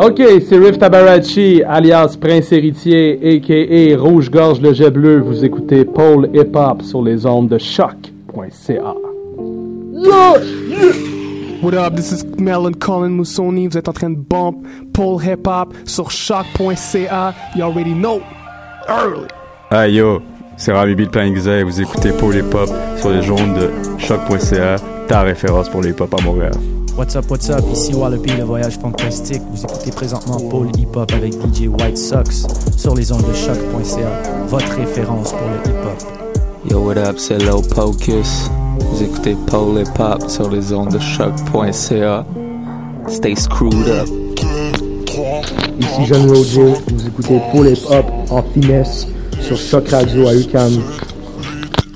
Ok, c'est Riff Tabarachi, alias Prince Héritier, a.k.a. Rouge-Gorge le Jet Bleu. Vous écoutez Paul Hip Hop sur les ondes de choc.ca. What up, this is Melon Colin Moussoni. Vous êtes en train de bump Paul Hip Hop sur choc.ca. You already know. Early. Ah yo, c'est Rami Bill et vous écoutez Paul Hip Hop sur les ondes de choc.ca, ta référence pour le hip hop à Montréal. What's up, what's up? Ici Wallopy, le voyage fantastique. Vous écoutez présentement Paul Hip Hop avec DJ White Sox sur les ondes de choc.ca, votre référence pour le hip hop. Yo, what up? C'est Low Pocus. Vous écoutez Paul Hip Hop sur les ondes de choc.ca. Stay screwed up. Ici John Roger, vous écoutez Paul Hip Hop en finesse sur Choc Radio à UCAM.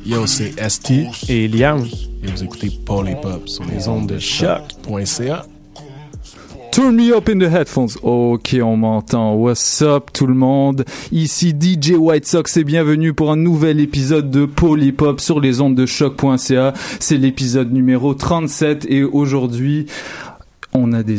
Yo, c'est ST Et Liam. et vous écoutez Paul Hip Hop sur les ondes de choc.ca. Turn me up in the headphones. Ok, on m'entend. What's up tout le monde? Ici DJ White Sox et bienvenue pour un nouvel épisode de Polypop sur les ondes de choc.ca. C'est l'épisode numéro 37 et aujourd'hui, on a des,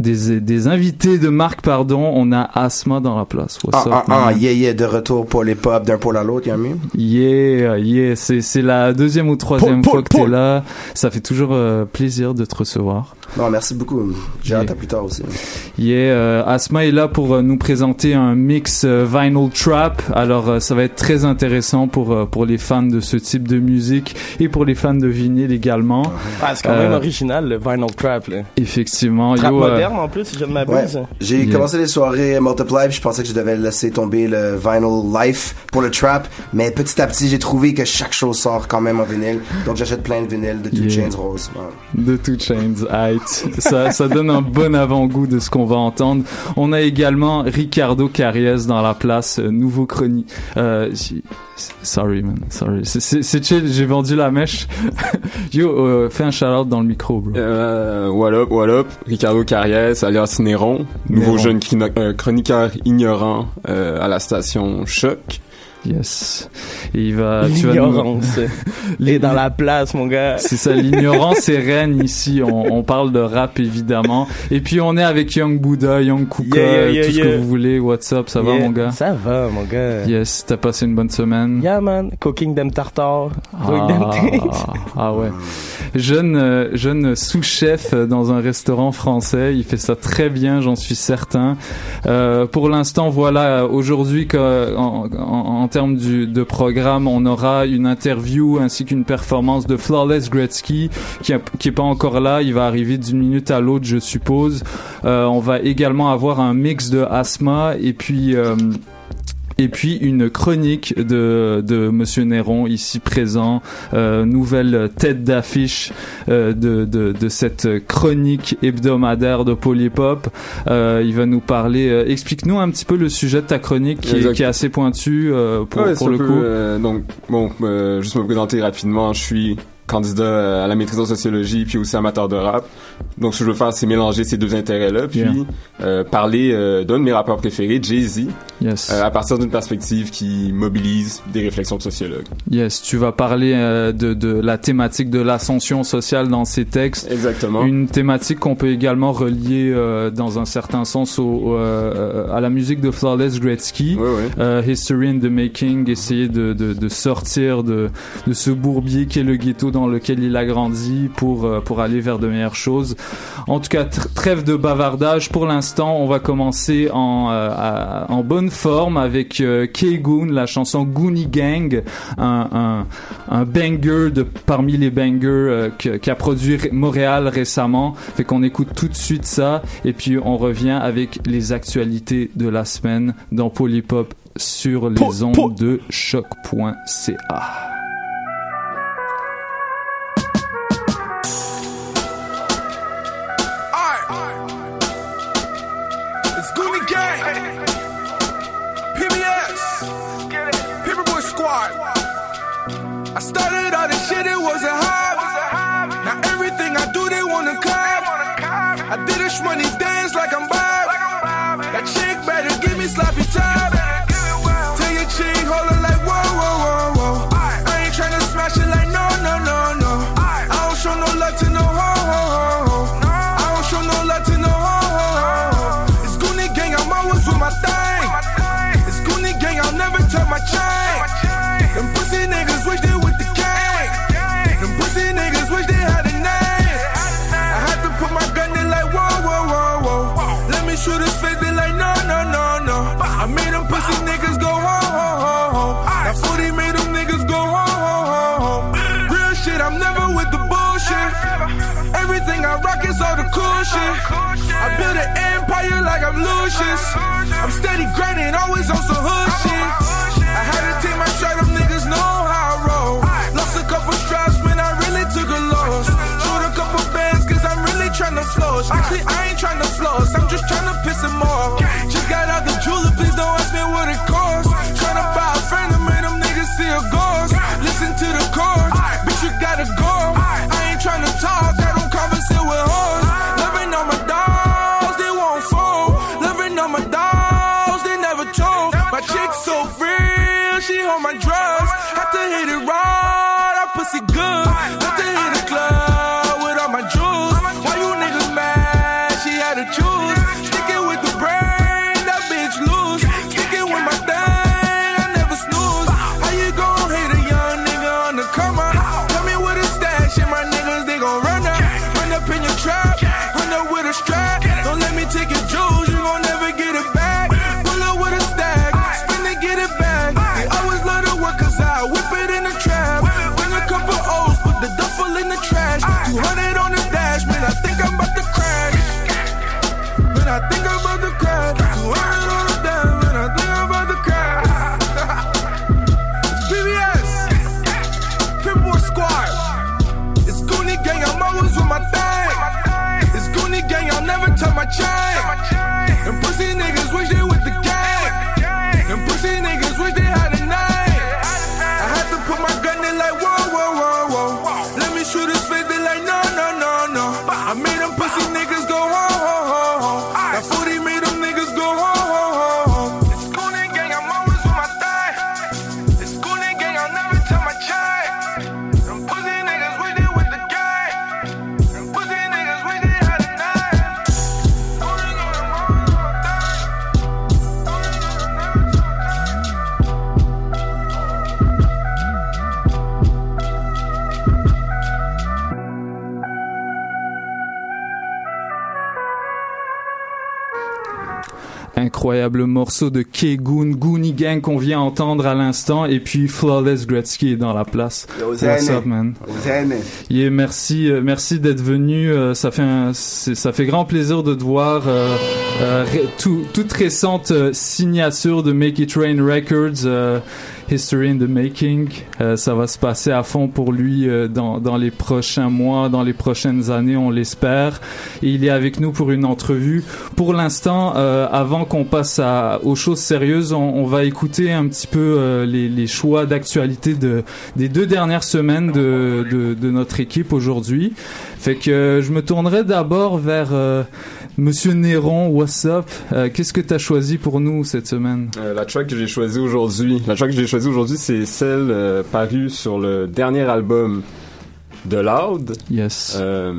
des, des invités de marque, pardon. On a Asma dans la place. What's Ah, up, ah, ah, yeah, yeah, de retour pour les pop d'un pôle à l'autre, y'a mieux? Yeah, yeah, c'est, c'est la deuxième ou troisième Paul, fois Paul, que t'es là. Ça fait toujours euh, plaisir de te recevoir. Non, merci beaucoup. J'ai hâte Yeah. à plus tard aussi. Yeah, euh, Asma est là pour euh, nous présenter un mix euh, vinyl trap. Alors euh, ça va être très intéressant pour euh, pour les fans de ce type de musique et pour les fans de vinyle également. Ah, c'est quand même original, le vinyl trap, là. Effectivement, Trap yo, euh, moderne, en plus, si je ne Ouais. m'abuse. J'ai Yeah. commencé les soirées Multiply, puis je pensais que je devais laisser tomber le vinyl life pour le trap, mais petit à petit, j'ai trouvé que chaque chose sort quand même en vinyle. Donc j'achète plein de vinyles de Two Yeah. Chains Rose. Ouais. de Two Chains, ça, ça donne un bon avant-goût de ce qu'on va entendre. On a également Ricardo Carriès dans la place, euh, nouveau chronique. Euh, sorry man, sorry. C'est- chill, j'ai vendu la mèche. Yo, euh, fais un shout-out dans le micro, bro. Euh, what up, what up, Ricardo Carriès, alias Néron, nouveau Néron. jeune euh, chroniqueur ignorant euh, à la station Choc. Yes. Et il va, L'ignorance. est dans la place, mon gars. C'est ça, l'ignorance est reine ici. On, on parle de rap évidemment. Et puis on est avec Young Buddha, Young Kuka, Yeah, yeah, yeah, tout ce que vous voulez. What's up, ça va mon gars? Ça va, mon gars. Yes, t'as passé une bonne semaine? Yeah, man. Cooking them tartare. Doing them Ah, things. ah ouais. Jeune, euh, jeune sous-chef dans un restaurant français. Il fait ça très bien, j'en suis certain. Euh, pour l'instant, voilà, aujourd'hui, en, en, en termes de programme, on aura une interview ainsi qu'une performance de Flawless Gretzky qui, a- est pas encore là. Il va arriver d'une minute à l'autre, je suppose. Euh, on va également avoir un mix de Asma et puis... et puis une chronique de, de Monsieur Néron ici présent, euh, nouvelle tête d'affiche euh, de, de, de cette chronique hebdomadaire de Polypop. Euh, il va nous parler. euh, Explique-nous un petit peu le sujet de ta chronique qui, est, Exact. qui est assez pointu pour, Ouais, pour c'est le peu, coup. donc, bon, juste me présenter rapidement, je suis candidat euh, à la maîtrise en sociologie puis aussi amateur de rap. Donc ce que je veux faire c'est mélanger ces deux intérêts-là puis Yeah. euh, parler euh, d'un de mes rappeurs préférés, Jay-Z, Yes. euh, à partir d'une perspective qui mobilise des réflexions de sociologues. Yes. Tu vas parler de, de la thématique de l'ascension sociale dans ces textes. Exactement. Une thématique qu'on peut également relier dans un certain sens au, à la musique de Flawless Gretzky. Ouais. Euh, History in the Making, essayer de, de, de sortir de, de ce bourbier qu'est le ghetto dans lequel il a grandi pour, euh, pour aller vers de meilleures choses. En tout cas, tr- trêve de bavardage. Pour l'instant, on va commencer en, euh, à- en bonne forme avec euh, K-Goon, la chanson Goonie Gang, un, un, un banger de, parmi les bangers qu'a produit Ré- Montréal récemment. Fait qu'on écoute tout de suite ça et puis on revient avec les actualités de la semaine dans Polypop sur les Po- ondes po- de choc.ca. I did a money dance like I'm shit. I built an empire like I'm Lucius. I'm steady grinding, always on some hood shit. I had to take my shot, them niggas know how I roll. Lost a couple straps, when I really took a loss. Shoot a couple bands, cause I'm really trying to floss. Actually, I ain't trying to floss, I'm just trying to piss him off. Just got out the jeweler, please don't ask me what it costs. Incroyable morceau de Kegun, Goonie Gang qu'on vient entendre à l'instant, et puis Flawless Gretzky est dans la place. What's up, man? Yeah, merci, euh, merci d'être venu. euh, ça fait un, ça fait grand plaisir de te voir. euh, euh, tout- toute récente signature de Make It Rain Records, euh, History in the Making. Euh, ça va se passer à fond pour lui euh, dans, dans les prochains mois, dans les prochaines années, on l'espère. Il est avec nous pour une entrevue. Pour l'instant, euh, avant qu'on passe à, aux choses sérieuses, on, on va écouter un petit peu euh, les, les choix d'actualité de, des deux dernières semaines de, de, de notre équipe aujourd'hui. Fait que euh, je me tournerai d'abord vers euh, Monsieur Néron. What's up? Euh, Qu'est-ce que tu as choisi pour nous cette semaine? Euh, la track que j'ai choisie aujourd'hui, la track que j'ai choisie aujourd'hui, c'est celle euh, parue sur le dernier album de Loud. Yes. Euh,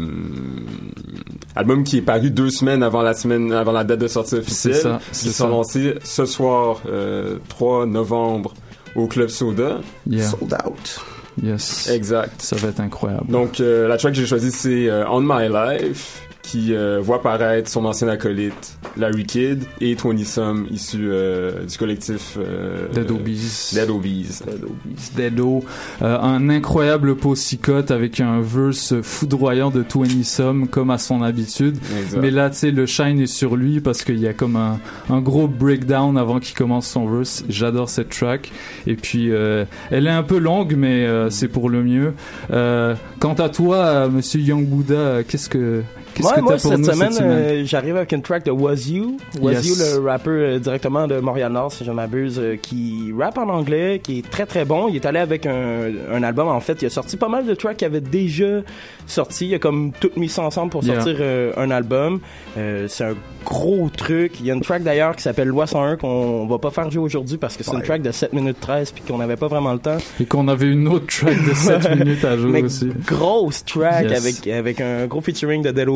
album qui est paru deux semaines avant la semaine, avant la date de sortie officielle. C'est ça, Qui c'est sera ça. lancé ce soir, euh, 3 novembre, au Club Soda. Yeah. Sold out. Yes. Exact. Ça va être incroyable. Donc, euh, la track que j'ai choisie, c'est euh, On My Life, qui euh, voit paraître son ancien acolyte, Larry Kidd, et Tony Sum, issu euh, du collectif euh, Dead Obies. Dead Obies. Dedo, euh, un incroyable post-cicote avec un verse foudroyant de Twenty Sum comme à son habitude. Exact. Mais là, tu sais, le shine est sur lui parce qu'il y a comme un, un gros breakdown avant qu'il commence son verse. J'adore cette track. Et puis, euh, elle est un peu longue, mais euh, c'est pour le mieux. Euh, quant à toi, Monsieur Young Buddha, qu'est-ce que qu'est-ce Ouais, que moi, pour cette nous semaine, cette semaine euh, j'arrive avec une track de Was You. Was Yes. You, le rappeur euh, directement de Montréal-Nord, si je m'abuse, euh, qui rappe en anglais, qui est très très bon. Il est allé avec un, un album, en fait. Il a sorti pas mal de tracks qui avaient déjà sorti. Il a comme tout mis ça ensemble pour Yeah. sortir un album. C'est un gros truc. Il y a une track d'ailleurs qui s'appelle Loi 101 qu'on va pas faire jouer aujourd'hui parce que c'est une track de 7 minutes 13 puis qu'on n'avait pas vraiment le temps. Et qu'on avait une autre track de 7 minutes à jouer Mais aussi. grosse track Yes. avec avec un gros featuring de Dead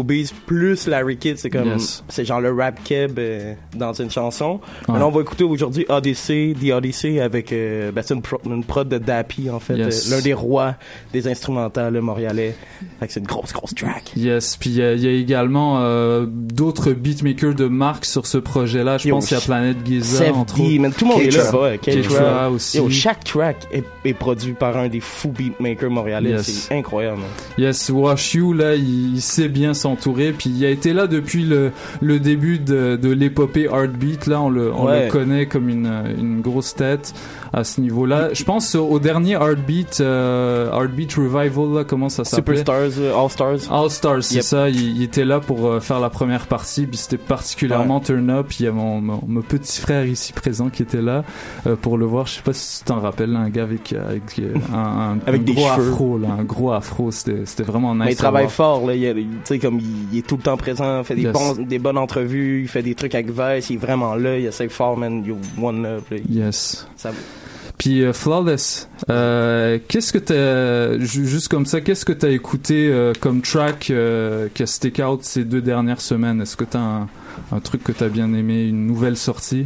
Plus Larry Kidd, c'est comme Yes. c'est genre le rap keb euh, dans une chanson. Ouais. Maintenant on va écouter aujourd'hui Odyssey, The Odyssey avec euh, ben, c'est une, pro- une prod de Dappy en fait, Yes. euh, l'un des rois des instrumentales montréalais. Fait que c'est une grosse grosse track. Yes, puis il y, a- il y a également euh, d'autres beatmakers de marque sur ce projet-là. Je pense qu'il y a Planet Giza, entre autres. man, tout le monde est là, ouais, aussi. Yo, chaque track est, est produit par un des fous beatmakers montréalais, Yes. c'est incroyable. man. Yes, Wash You, là, il, il sait bien s'entourer, puis il a été là depuis le, le début de, de l'épopée Heartbeat, là, on le, on Ouais. le connaît comme une, une grosse tête à ce niveau-là. Je pense au, dernier Heartbeat, euh, Heartbeat Revival, là, comment ça s'appelait? Superstars, euh, All Stars. All Stars, c'est Yep. ça. Il, il était là pour euh, faire la première partie, puis c'était particulièrement turn up. Il y a mon, mon, mon petit frère ici présent qui était là euh, pour le voir. Je sais pas si tu t'en rappelles, là, un gars avec, euh, avec un, un- Avec un des gros cheveux. afro, là, un gros afro. C'était vraiment nice. Mais il travaille fort, là. Il, il- tu sais, comme il, il est tout le temps présent, fait des, Yes. bons, des bonnes entrevues, il fait des trucs avec Vice, il est vraiment là, il essaie fort, man. You one love, là. Il- Yes. Ça, Puis euh, Flawless, euh, qu'est-ce que t'as, ju- juste comme ça, qu'est-ce que t'as écouté euh, comme track qui a stick out ces deux dernières semaines? Est-ce que t'as un, un truc que t'as bien aimé, une nouvelle sortie?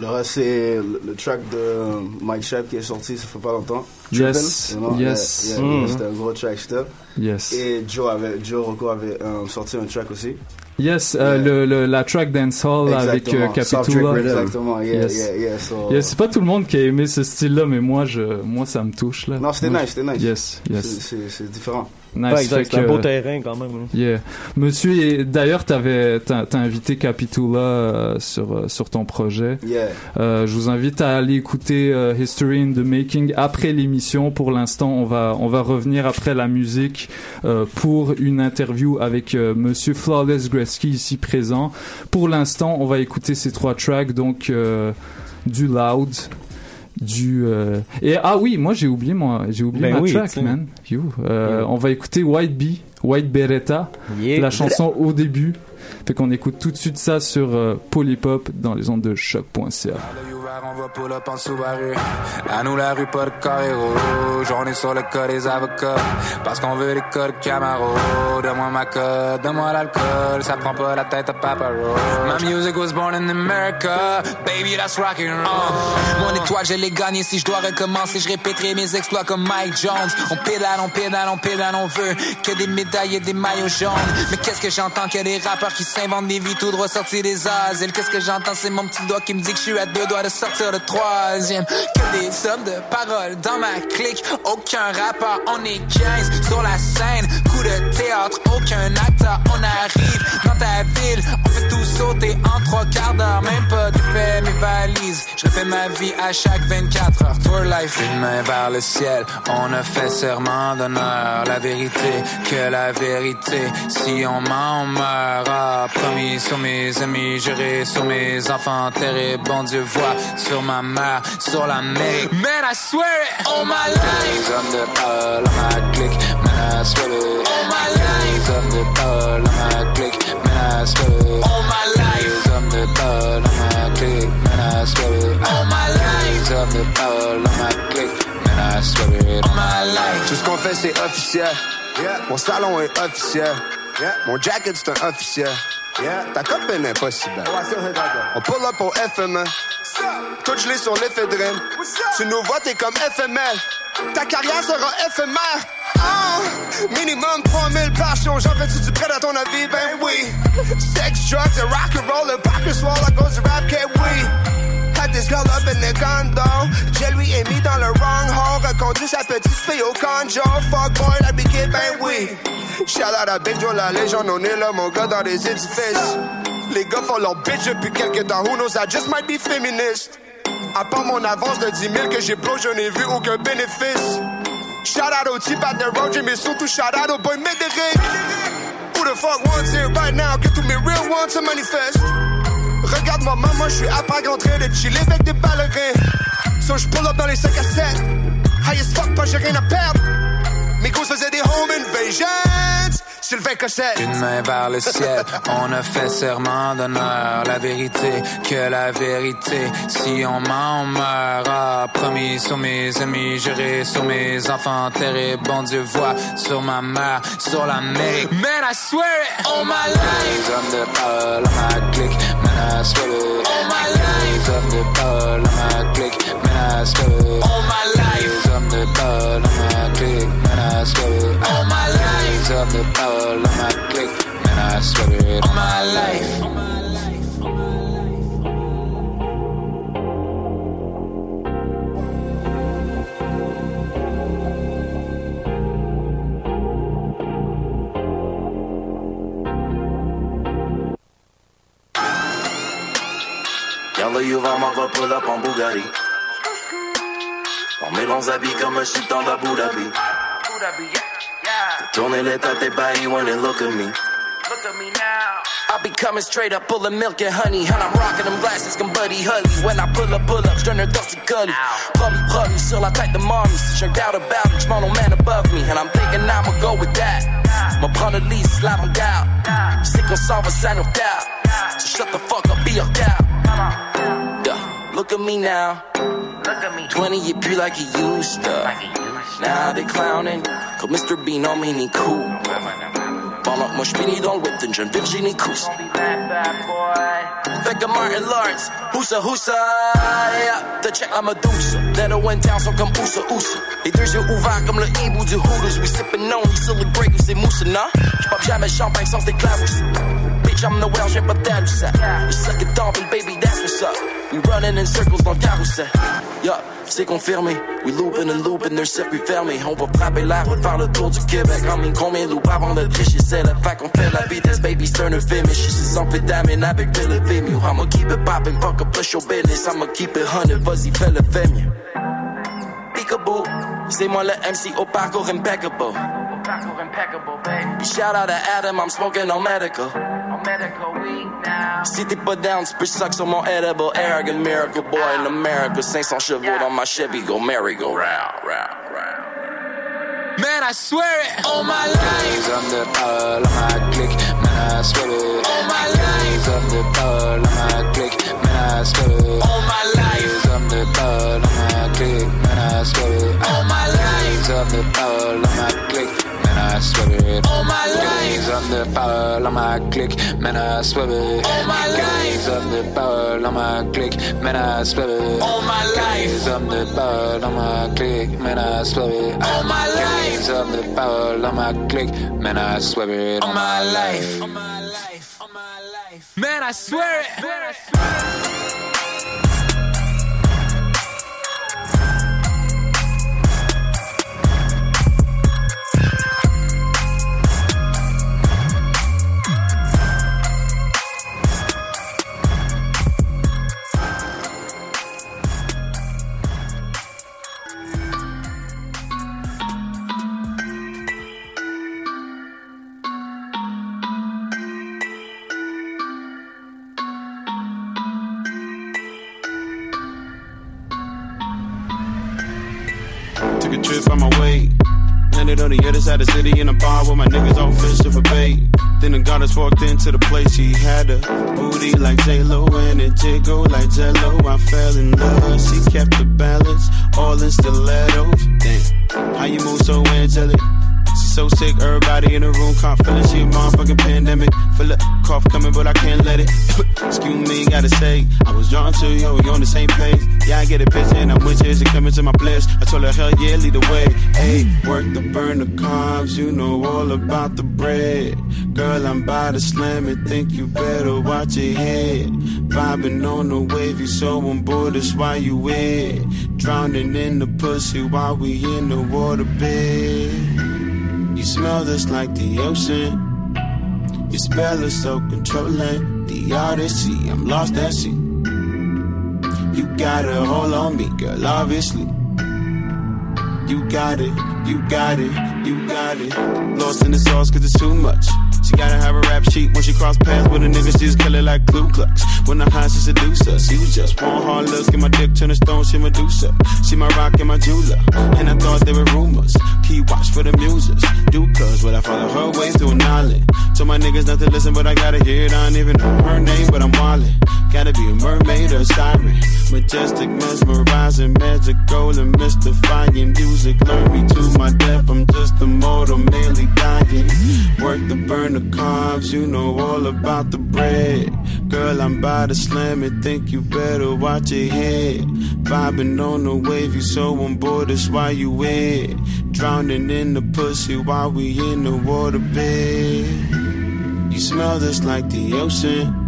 Le reste, c'est le, track de Mike Shep qui est sorti, ça fait pas longtemps. Yes, Trippin', you know, yes. yeah, yeah, Mhm. C'était un gros track, step. Yes. Et Joe, avait, Joe Rocco avait euh, sorti un track aussi. Yes, euh, le, le- la track Dancehall avec euh, Exactement. Soft Drink Capitula. Exactement, yeah, yes. yeah, yeah, so- Yeah, c'est pas tout le monde qui a aimé ce style-là, mais moi, je, moi, ça me touche là. Non, c'était nice, c'était nice. Yes, yes. C'est- différent. Nice. Ouais, c'est un beau terrain quand même. hein. Yeah. Monsieur, d'ailleurs, t'avais, t'as, invité Capitula euh, sur, euh, sur ton projet. Yeah. Euh, je vous invite à aller écouter euh, History in the Making après l'émission. Pour l'instant, on va, on va revenir après la musique euh, pour une interview avec euh, Monsieur Flawless Gretzky ici présent. Pour l'instant, on va écouter ces trois tracks, donc euh, du loud, du euh, et ah oui, moi j'ai oublié moi, j'ai oublié Ben ma oui, track, man. You. Euh, Yeah. On va écouter White Bee, White Beretta, Yeah. la chanson au début. Fait qu'on écoute tout de suite ça sur euh, Polypop dans les ondes de choc.ca. on va pull up en Subaru. À nous la rue, pas de carré rouge. On est sur le cas des avocats. Parce qu'on veut les codes Camaro. Donne-moi ma code, donne-moi l'alcool. Ça prend pas la tête à Papa Roach. My music was born in America. Baby, that's rock and roll. Mon étoile, je l'ai gagné. Si je dois recommencer, je répéterai mes exploits comme Mike Jones. On pédale, on pédale, on pédale, on veut que des médailles et des maillots jaunes. Mais qu'est-ce que j'entends que des rappeurs qui s'inventent des vies tout droit sortis des asiles. Qu'est-ce que j'entends, c'est mon petit doigt qui me dit que je suis à deux doigts de sortir le troisième. Que des hommes de parole dans ma clique. Aucun rappeur, on est 15 sur la scène. Coup de théâtre, aucun acteur. On arrive dans ta ville, on fait tout sauter en trois quarts d'heure. Même pas de fait mes valises. Je refais ma vie à chaque 24 heures. Tour life, une main vers le ciel. On a fait serment d'honneur. La vérité, que la vérité. Si on ment, on meurt. Ah, promis sur mes amis, juré sur mes enfants. Terre bon Dieu voit sur ma mère, sur l'Amérique. Man, I swear it, all my life. Les hommes de parole, ma clique, man, I swear it. All my life. Les hommes de parole, ma clique, man, I swear it. All my life. Les hommes de parole, ma clique, man, I swear it. All my life. Les hommes de parole, ma clique, man, I swear it. All my life. Tout ce qu'on fait, c'est officiel. Mon salon est officiel. Mon jacket, c'est un officiel. Ta copine est pas si belle. On pull up au FME. Gelé sur l'éphédrine. Tu nous vois, t'es comme FML. Ta carrière sera éphémère. Ah, minimum 3000 par show. J'en fais-tu du prêt à ton avis? Ben oui. Sex, drugs, and rock and roll. Le swallow goes rap, can we? This girl up in the condo. J'ai lui est mis dans le wrong hole. Reconduit sa petite fille au conjo. Fuck boy, la kid, ben oui. Shout out à Big Joe, la légende. On est là, mon gars, dans les édifices. Les gars font leur bitch depuis quelques temps. Who knows, I just might be feminist. À part mon avance de 10 000 que j'ai pro, je n'ai vu aucun bénéfice. Shout out au type at the road, mais surtout shout out au boy Médéric. Who the fuck wants it right now? Que tous mes real ones se manifestent. Regarde-moi, maman, je suis à pas en train de chiller avec des ballerins. So je pull up dans les 5 à 7. High as fuck, pas j'ai rien à perdre. Mes gosses faisaient des home invasions. Sylvain Cossette. Une main vers le ciel, on a fait serment d'honneur. La vérité, que la vérité. Si on ment, on meurt. Ah, promis sur mes amis, juré sur mes enfants. Terre bon Dieu voit sur ma mère, sur l'Amérique. Man, I swear it, all my life. Hommes de parole, ma clique, man, I swear it. All my life. Hommes de parole, ma clique, man, I swear it. All my life. Les hommes de parole, ma clique, man, I swear it. All my life. Les hommes de parole, ma clique, man, I swear it. All my life. Yellow Yuva m'en va pull up en Bugatti. On met longs habits comme un sultan d'Abu Dhabi. Tourner les têtes et baillis when they look at me. I be coming straight up, full of milk and honey. And I'm rocking them glasses comme Buddy Holly. When I pull up, pull up, je donne un torti gully. Promis, promis, sur la tête de mommy. Si doubt about it, j'm'en man above me. And I'm thinking I'ma go with that. M'en prendre le lead, slap mon doubt. Je sais qu'on s'en va, ça doubt. So shut the fuck up, be your doubt. Yeah, look at me now. 20, you be like he used to. Now they clowning. Cause Mr. Bean on me, ni cool. Pendant que moi j'finis dans le whip d'une jeune Virginie Cousse. Fait que Martin Lawrence, Houssa Houssa, yeah. Te check la Medusa. Netto town sont comme Oussa Oussa. Les deux yeux ouverts comme le hibou du Hooters. We sippin' on, he still a Grey Goose et Moussa, non? J'pop jamais champagne sans tes clavos. I'm the well, j'ai pas d'adoucet. You suck it dumping, baby, that's what's up. We running in circles dans le carrousel. Yeah, c'est confirmé. We looping and looping, their circuit fermé. On va frapper la route, faire le tour du Québec. En mine, combien loups avant de tricher? C'est le fait qu'on fait la vitesse, baby, c'est un je suis amphétamine avec Philip Vimeo. I'ma keep it poppin', fuck up, push your business. I'ma keep it hundred, vas-y, fais le. Peekaboo, c'est moi le MC au parcours impeccable. Puis shout out to Adam, I'm smoking on medical. On medical weed Si t'es pas down, tu peux suck sur mon edible. Arrogant miracle boy in America. 500 chevaux dans ma Chevy, go merry go round, round, round. Man, I swear it, all my life. Les the de parole, ma clique, man, I swear it. All my life. Les the de parole, ma clique, man, I swear it. All my life. Les hommes de parole, ma clique, man, I swear it. All my life. Les the de parole, ma clique, man, I swear it. All my life. Les hommes de parole, ma clique, man, I swear it. All my life. Les hommes de parole, ma clique, man, I swear it. All my life. Les hommes de parole, ma clique, man, I swear it. All my life. Les hommes de parole, ma clique, man, I swear it. All my life. Man, I swear it. Took a trip on my way. Landed on the other side of the city in a bar where my niggas all fishing for bait. Then the goddess walked into the place. She had a booty like J-Lo and it jiggle like Jello. I fell in love. She kept the balance, all in stilettos. Damn, how you move so angelic? So sick, everybody in the room can't feel it. She a motherfucking pandemic. Feel the cough coming, but I can't let it. Excuse me, gotta say, I was drawn to you, we on the same page. Yeah, I get a picture and I'm with you. Coming to my place. I told her, hell yeah, lead the way. Hey, work the burn the carbs, you know all about the bread. Girl, I'm by to slam it, think you better watch your head. Vibing on the wave, you so on board, that's why you wet. Drowning in the pussy while we in the water bed. You smell just like the ocean. Your spell is so controlling. The odyssey, I'm lost at sea. You got a hold on me, girl, obviously. You got it, you got it, you got it. Lost in the sauce cause it's too much. She gotta have a rap sheet when she cross paths with a nigga, she just kill it like Ku Klux. When the high, she seduce us. She was just one hard look, get my dick turn to stone, she Medusa. She my rock and my jeweler, and I thought there were rumors. Keep watch for the muses. Do cuz, but I follow her ways to an island. Told my niggas not to listen, but I gotta hear it. I don't even know her name, but I'm wildin'. Gotta be a mermaid or a siren. Majestic, mesmerizing, magical and mystifying. Music learn me to my death. I'm just a mortal, merely dying. Work the burn the carbs, you know all about the bread. Girl, I'm by to slam it, think you better watch your head. Vibing on the wave, you so on board, that's why you wet. Drowning in the pussy while we in the waterbed. You smell just like the ocean.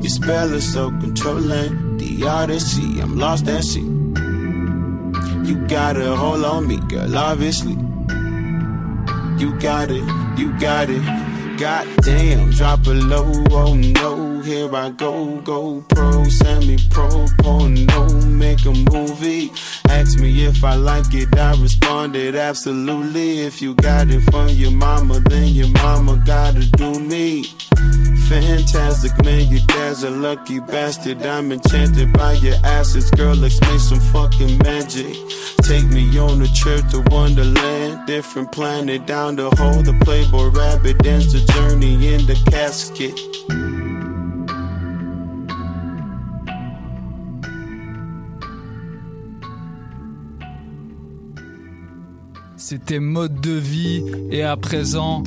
Your spell is so controlling. The odyssey, I'm lost at sea. You got a hold on me, girl, obviously. You got it, you got it. Goddamn, drop a low, oh no, here I go, go pro, semi pro, porno, make a movie. Ask me if I like it, I responded absolutely. If you got it from your mama, then your mama gotta do me. Fantastic man, your dad's a lucky bastard. I'm enchanted by your assets, girl. Let's make some fucking magic. Take me on a trip to Wonderland, different planet down the hole. The Playboy Rabbit ends the journey in the casket. C'était mode de vie et à présent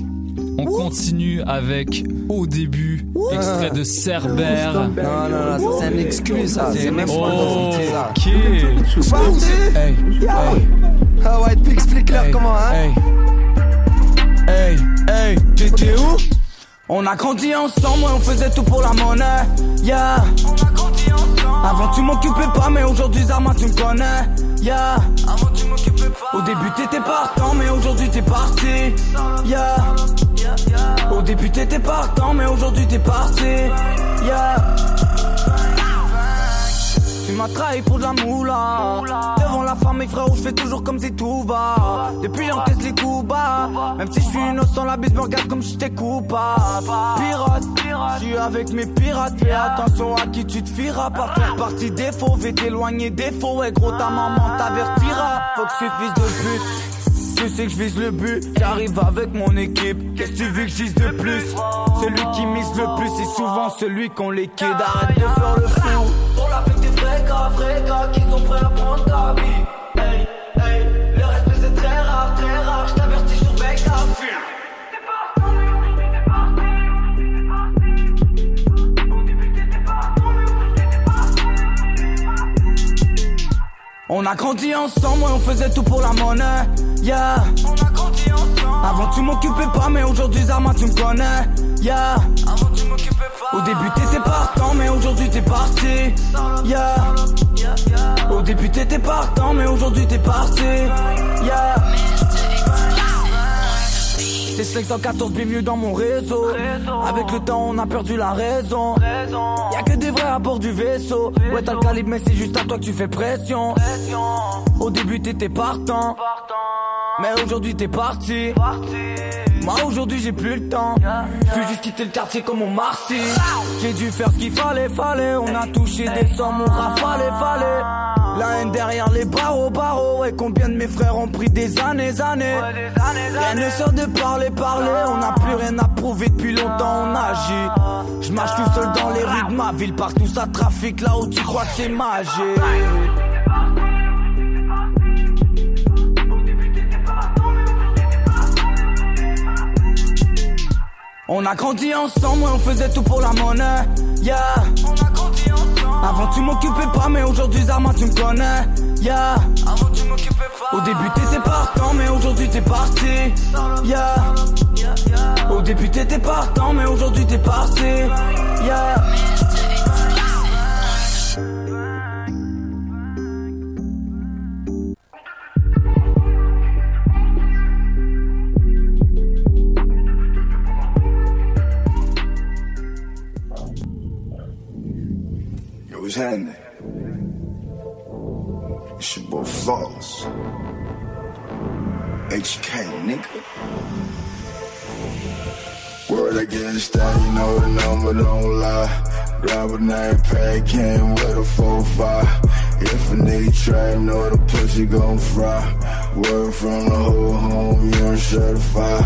on continue avec au début extrait de Cerbère. Non, non, non, ça c'est une excuse, ça. C'est même pas ça. ok. Hey, hey. Ah ouais, explique-leur comment, hein. Hey, hey, t'étais où? On a grandi ensemble, ouais, on faisait tout pour la monnaie. Yeah. Avant tu m'occupais pas, mais aujourd'hui Zarma tu me connais. Yeah. Avant tu m'occupais pas. Au début t'étais partant, mais aujourd'hui t'es parti. Yeah. Au début t'étais partant, mais aujourd'hui t'es parti. Yeah. Tu m'as trahi pour de la moula. Devant la femme et frérot je fais toujours comme si tout va. Depuis j'encaisse les coups bas. Même si je suis innocent la bise me regarde comme si j'étais coupable. Pirate, je suis avec mes pirates. Fais attention à qui tu te fieras Par faire partie des faux Vais t'éloigner des faux. Ouais gros ta maman t'avertira. Faut que je fils de pute tu sais que je vise le but, j'arrive avec mon équipe. Qu'est-ce que tu veux que je de plus? Celui qui mise le plus, c'est souvent celui qu'on liquide. Arrête de faire le fou. Vrais gars, vrais gars qui sont prêts à prendre ta vie. Hey, hey, le respect c'est très rare, très rare. Je t'avertis, surveille ta fille. On a grandi ensemble, ouais, on faisait tout pour la monnaie. Yeah. On a. Avant tu m'occupais pas, mais aujourd'hui Zarma tu me connais. Yeah. Avant tu m'occupais pas. Au début t'étais partant, mais aujourd'hui t'es parti. Yeah. Au début t'étais partant, mais aujourd'hui t'es parti. Yeah. C'est 514 bienvenue dans mon réseau. Avec le temps, on a perdu la raison. Y'a que des vrais à bord du vaisseau. Ouais, t'as le calibre, mais c'est juste à toi que tu fais pression. Au début, t'étais partant. Mais aujourd'hui, t'es parti. Moi, aujourd'hui, j'ai plus le temps. J'ai juste quitté le quartier comme on Marcy. J'ai dû faire ce qu'il fallait, fallait. On a touché des sommes, on rafalait, fallait. La haine derrière les barreaux, barreaux. Et combien de mes frères ont pris des années, années? Rien ne sort de parler, parler. On n'a plus rien à prouver depuis longtemps, on agit. Je marche tout seul dans les rues de ma ville. Partout ça trafique là où tu crois que c'est magique. On a grandi ensemble, ouais, on faisait tout pour la monnaie. Yeah. On a grandi ensemble. Avant tu m'occupais pas, mais aujourd'hui Zarma tu me connais. Yeah. Avant tu m'occupais pas. Au début t'étais partant, mais aujourd'hui t'es parti. Yeah. Au début t'étais partant, mais aujourd'hui t'es parti. Yeah. What's happening? It's your boy Flawless. HK, nigga. Word against that, you know the number don't lie. Grab a nine pack, came with a 4-5. If a nigga try, know the pussy gon' fry. Word from the whole home, you ain't certified.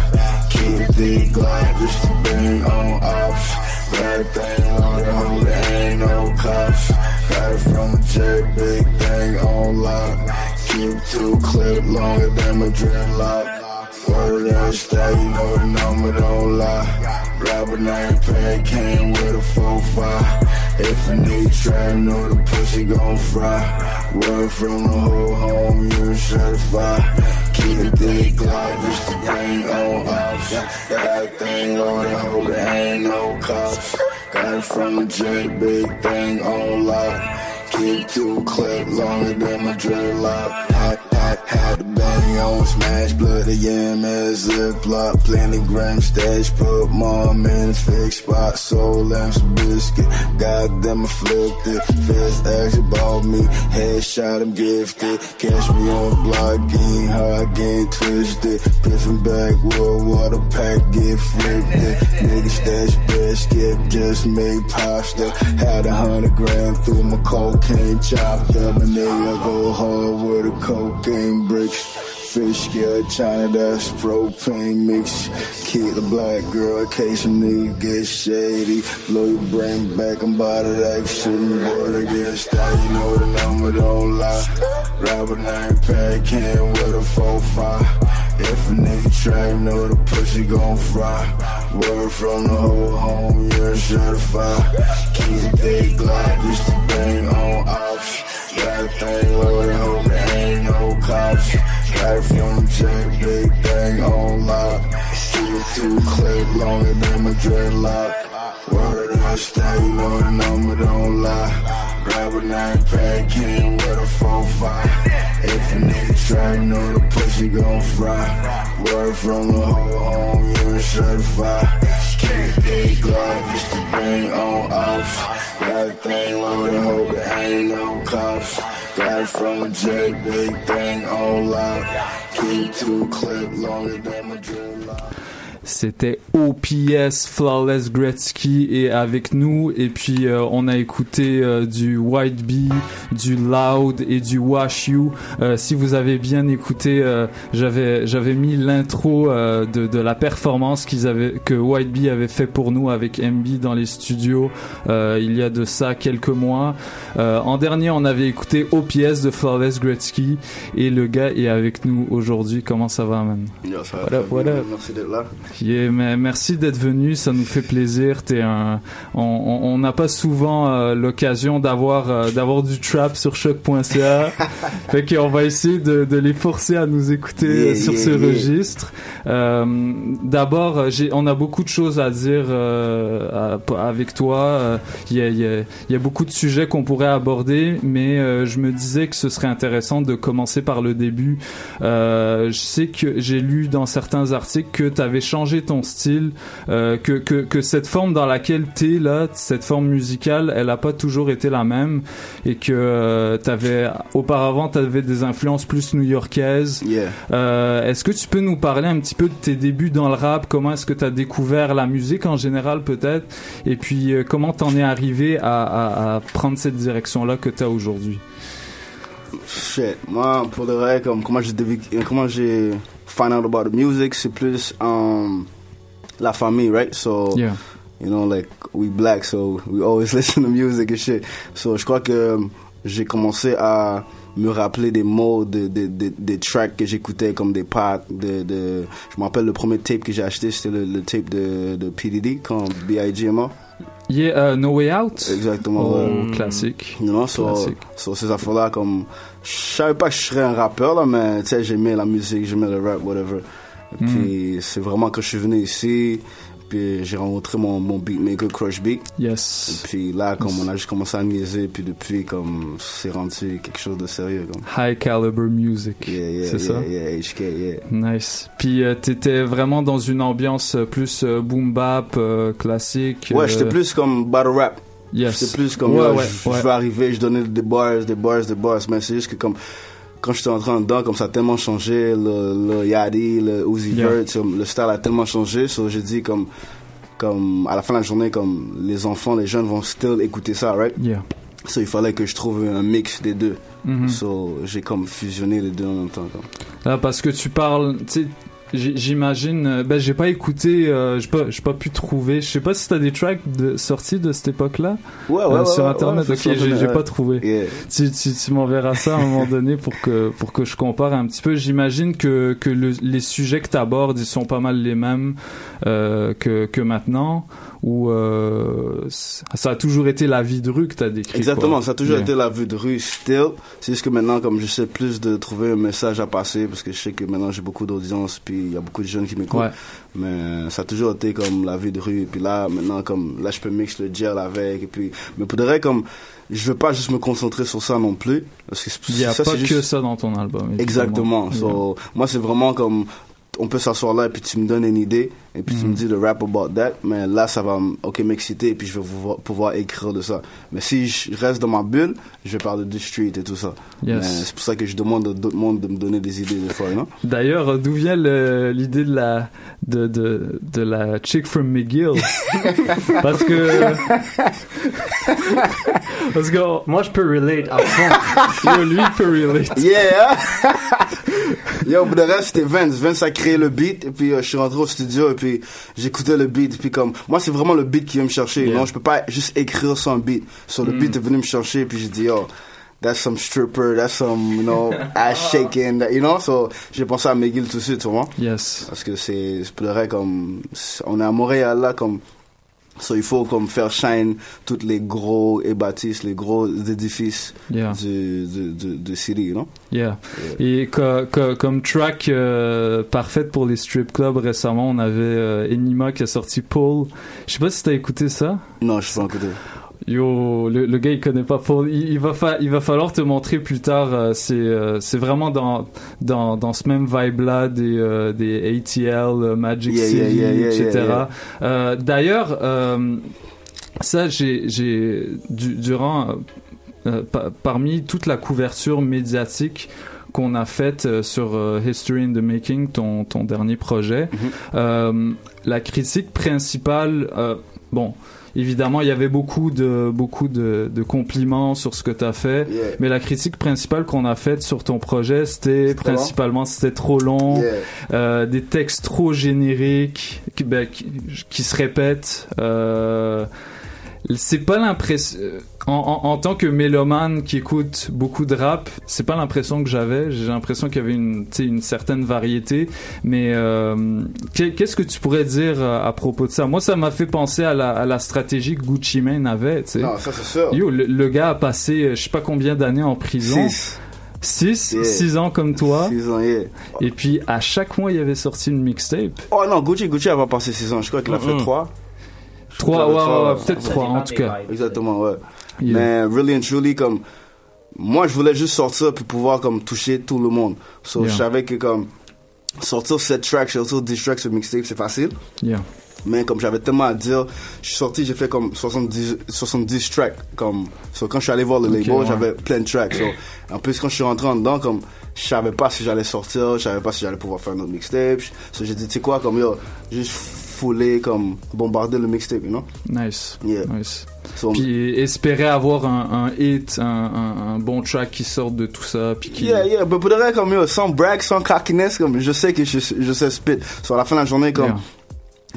Keep thick, glide just to bang on ops. A thing on the there ain't no cops. Got it from jet, big thing on lock. Keep two clip longer than my dreadlock. Word ass that, you know the number don't lie. A nine pack, came with a 4-5. If a nigga try, know the pussy gon' fry. Word from the whole home, you certified. Keep it thick, glide just to bang on ops. A thing on the hoe, there ain't no cops. Got from jet, big thing on lock. Keep two clip longer than my dreadlock. Had, had, had the bang on smash, blood yam as ziplock. Plenty gram stash, put mom in fixed spot. Soul lamps biscuit, goddamn afflicted. Fist actually bought me, headshot I'm gifted. Catch me on block, getting high, getting twisted. Piffin backwood, water pack, get flipped. Nigga stash biscuit, just made pasta. Had a hundred grand through my cocaine chopped up. A nigga go hard with a cocaine bricks. Fish scale, China, that's propane mix. Keep the black girl, in case some nigga get shady. Blow your brain back, I'm about to action. Word against that, you know the number don't lie. A nine pack, can with a 4-5. If a nigga try, know the pussy gon' fry. Word from the whole home, you're certified. Keep it thick, glide just to bang on ops. Got a thing loaded, hope there ain't no cops. Got from the jet, big thing on lock. It two clip longer than my dreadlock. Word the stay, you know the number don't lie. Grab a nine pack, came with a 4-5. If a nigga try, know the pussy gon' fry. Word from the whole home, you certified. Keep big glide just to bang on off. Got a thing loaded, Got it from a jet, big thing on lock. Keep two clip longer than my dreadlock. C'était OPS Flawless Gretzky et avec nous et puis euh, on a écouté euh, du White Bee, du Loud et du Wash You. Euh, si vous avez bien écouté, euh, j'avais j'avais mis l'intro euh, de, de la performance qu'ils avaient que White Bee avait fait pour nous avec MB dans les studios euh, il y a de ça quelques mois. Euh, en dernier, on avait écouté OPS de Flawless Gretzky et le gars est avec nous aujourd'hui. Comment ça va, man? Ça va bien. up? Merci d'être là. Yeah, mais merci d'être venu, ça nous fait plaisir. T'es un, on- n'a pas souvent euh, l'occasion d'avoir euh, d'avoir du trap sur choc.ca, fait qu'on va essayer de, de les forcer à nous écouter Yeah, sur yeah, ce registre. Euh, D'abord, on a beaucoup de choses à dire à- avec toi. Il y, a, il y a- il y a beaucoup de sujets qu'on pourrait aborder, mais je me disais que ce serait intéressant de commencer par le début. Je sais que j'ai lu dans certains articles que tu avais changé ton style, euh, que, que, que cette forme dans laquelle tu es là, cette forme musicale, elle a pas toujours été la même et que euh, t'avais auparavant tu avais des influences plus new-yorkaises. Euh, est-ce que tu peux nous parler un petit peu de tes débuts dans le rap, comment est-ce que tu as découvert la musique en général peut-être? Et puis euh, comment t'en es arrivé à, à, à prendre cette direction-là que tu as aujourd'hui? Shit, moi, pour de vrai, comme, comment j'ai comment j'ai find out about the music, c'est plus um, la famille, right? So, Yeah. you know, like, we black, so we always listen to music and shit. So, je crois que um, j'ai commencé à me rappeler des mots, de, de, de- des tracks que j'écoutais comme des packs, de, de, je me rappelle le premier tape que j'ai acheté, c'était le, le tape de, de PDD, quand B.I.G. est mort. Yeah, euh, No Way Out Exactement. Oh, ouais. classique. Non, sur, Classique. sur ces affaires-là, comme, je savais pas que je serais un rappeur, là, mais, tu sais, j'aimais la musique, j'aimais le rap, whatever. Et Mm. puis, c'est vraiment quand je suis venu ici, puis j'ai rencontré mon, mon beatmaker Crush Beat. Yes. Et puis là, comme on a juste commencé à niaiser, puis depuis, comme, c'est rendu quelque chose de sérieux, comme. High Caliber Music. Yeah, yeah, c'est yeah, ça? Yeah, HK, yeah. Nice. Puis euh, t'étais vraiment dans une ambiance plus euh, boom bap, euh, classique. Ouais, j'étais plus comme battle rap. Yes. J'étais plus comme, Ouais, yo, ouais, je, ouais. je vais arriver, je donnais des bars, des bars, des bars. Mais c'est juste que comme, quand j'étais entré en dedans, comme ça a tellement changé, le, le Yadi, le Uzi Yeah. Vert, le style a tellement changé, so j'ai dit comme, comme à la fin de la journée, comme les enfants, les jeunes vont still écouter ça, right? Yeah. So il fallait que je trouve un mix des deux. Mhm. So j'ai comme fusionné les deux en même temps. Comme. Là, parce que tu parles, tu j'imagine, euh, ben j'ai pas écouté, euh, j'ai pas, j'ai pas pu trouver. Je sais pas si t'as des tracks de, sortis de cette époque-là Ouais, ouais, Euh, ouais, sur internet. ok, j'ai pas trouvé. Yeah. Tu, tu, tu m'enverras ça à un moment donné pour que pour que je compare un petit peu. J'imagine que que le- les sujets que t'abordes ils sont pas mal les mêmes euh, que que maintenant ou euh, ça a toujours été la vie de rue que t'as décrit. Exactement, quoi. ça a toujours Yeah. été la vue de rue, still. C'est juste que maintenant, comme je sais plus de trouver un message à passer, parce que je sais que maintenant j'ai beaucoup d'audience, puis il y a beaucoup de jeunes qui m'écoutent. Ouais. Mais ça a toujours été comme la vie de rue. Et puis là, maintenant, comme là, je peux mixer le gel avec. Et puis, mais pour de vrai, comme je veux pas juste me concentrer sur ça non plus. Parce que Il y a ça, pas que juste- ça dans ton album. Exactement. So, moi, c'est vraiment comme on peut s'asseoir là et puis tu me donnes une idée et puis tu me dis de rap about that. Mais là, ça va ok m'exciter et puis je vais pouvoir, pouvoir écrire de ça. Mais si je reste dans ma bulle, je vais parler du street et tout ça. Yes. C'est pour ça que je demande à d'autres mondes de me donner des idées des fois, non? D'ailleurs, d'où vient le- l'idée de la de, de, de la chick from McGill? Parce que parce que moi je peux relate à fond. Yo, lui il peut relate. Yeah! Yo, pour de reste, c'était Vince. Vince a créé le beat, et puis euh, je suis rentré au studio, et puis j'écoutais le beat, et puis comme, moi, c'est vraiment le beat qui vient me chercher. Non, je peux pas juste écrire sans beat. So, le Mm. beat est venu me chercher, et puis j'ai dit, yo, that's some stripper, that's some, you know, ass shaking, you know? So, j'ai pensé à McGill tout de suite, tu vois? Yes. Parce que c'est, de vrai, comme, on est à Montréal, là, comme, So, il faut comme faire shine toutes les gros bâtisses, les gros édifices Yeah. du, du city, you know? Yeah. Et co- comme track euh, parfaite pour les strip clubs récemment, on avait euh, Enima qui a sorti Paul. Je sais pas si t'as écouté ça. Non, je sais pas écouté. Yo, le, le gars il connaît pas Paul. Il, il va fa- il va falloir te montrer plus tard. euh, c'est euh, c'est vraiment dans dans dans ce même vibe là des euh, des ATL, Magic Yeah, City, yeah, yeah, yeah, etc. D'ailleurs, ça j'ai j'ai du- durant pa- parmi toute la couverture médiatique qu'on a faite sur History in the Making, ton, ton dernier projet, euh, la critique principale, bon, évidemment, il y avait beaucoup de, beaucoup de, de compliments sur ce que tu as fait, Yeah. mais la critique principale qu'on a faite sur ton projet, c'était principalement c'était trop long, Yeah. euh, des textes trop génériques qui, ben, qui, qui se répètent. Euh, c'est pas l'impression en, en, en tant que mélomane qui écoute beaucoup de rap c'est pas l'impression que j'avais j'ai l'impression qu'il y avait une tu sais, une certaine variété mais euh, qu'est- qu'est-ce que tu pourrais dire euh, à propos de ça? Moi ça m'a fait penser à la, à la stratégie que Gucci Mane avait tu sais Non, ça, c'est sûr. yo le, le gars a passé euh, je sais pas combien d'années en prison Six. 6 Yeah. 6 ans comme toi Six ans, yeah. et puis à chaque mois il avait sorti une mixtape Oh non, Gucci, Gucci a pas passé 6 ans. Je crois qu'il a fait Mhm. 3. Trois, ouais, ouais, ouais, peut-être trois, en tout cas. Exactement, ouais. Yeah. Mais really and truly, comme, moi, je voulais juste sortir puis pouvoir, comme, toucher tout le monde. So, Yeah. je savais que, comme, sortir 7 tracks, sortir 10 tracks sur mixtape, c'est facile. Yeah. Mais comme j'avais tellement à dire, je suis sorti, j'ai fait comme 70, 70 tracks. Comme, so, quand je suis allé voir le Ok, label, ouais. j'avais plein de tracks. So, en plus, quand je suis rentré en dedans, comme, je savais pas si j'allais sortir, je savais pas si j'allais pouvoir faire un autre mixtape. So, j'ai dit, tu sais quoi, comme, yo, juste fouler, comme, bombarder le mixtape, you know? Nice. Yeah. Nice. So, Puis espérer avoir un, un hit, un, un, un bon track qui sorte de tout ça, puis qui... Yeah, yeah, mais pour de vrai, comme, yo, sans brag, sans cockiness, comme, je sais que je, je sais spit. Sur la fin de la journée, comme, Yeah.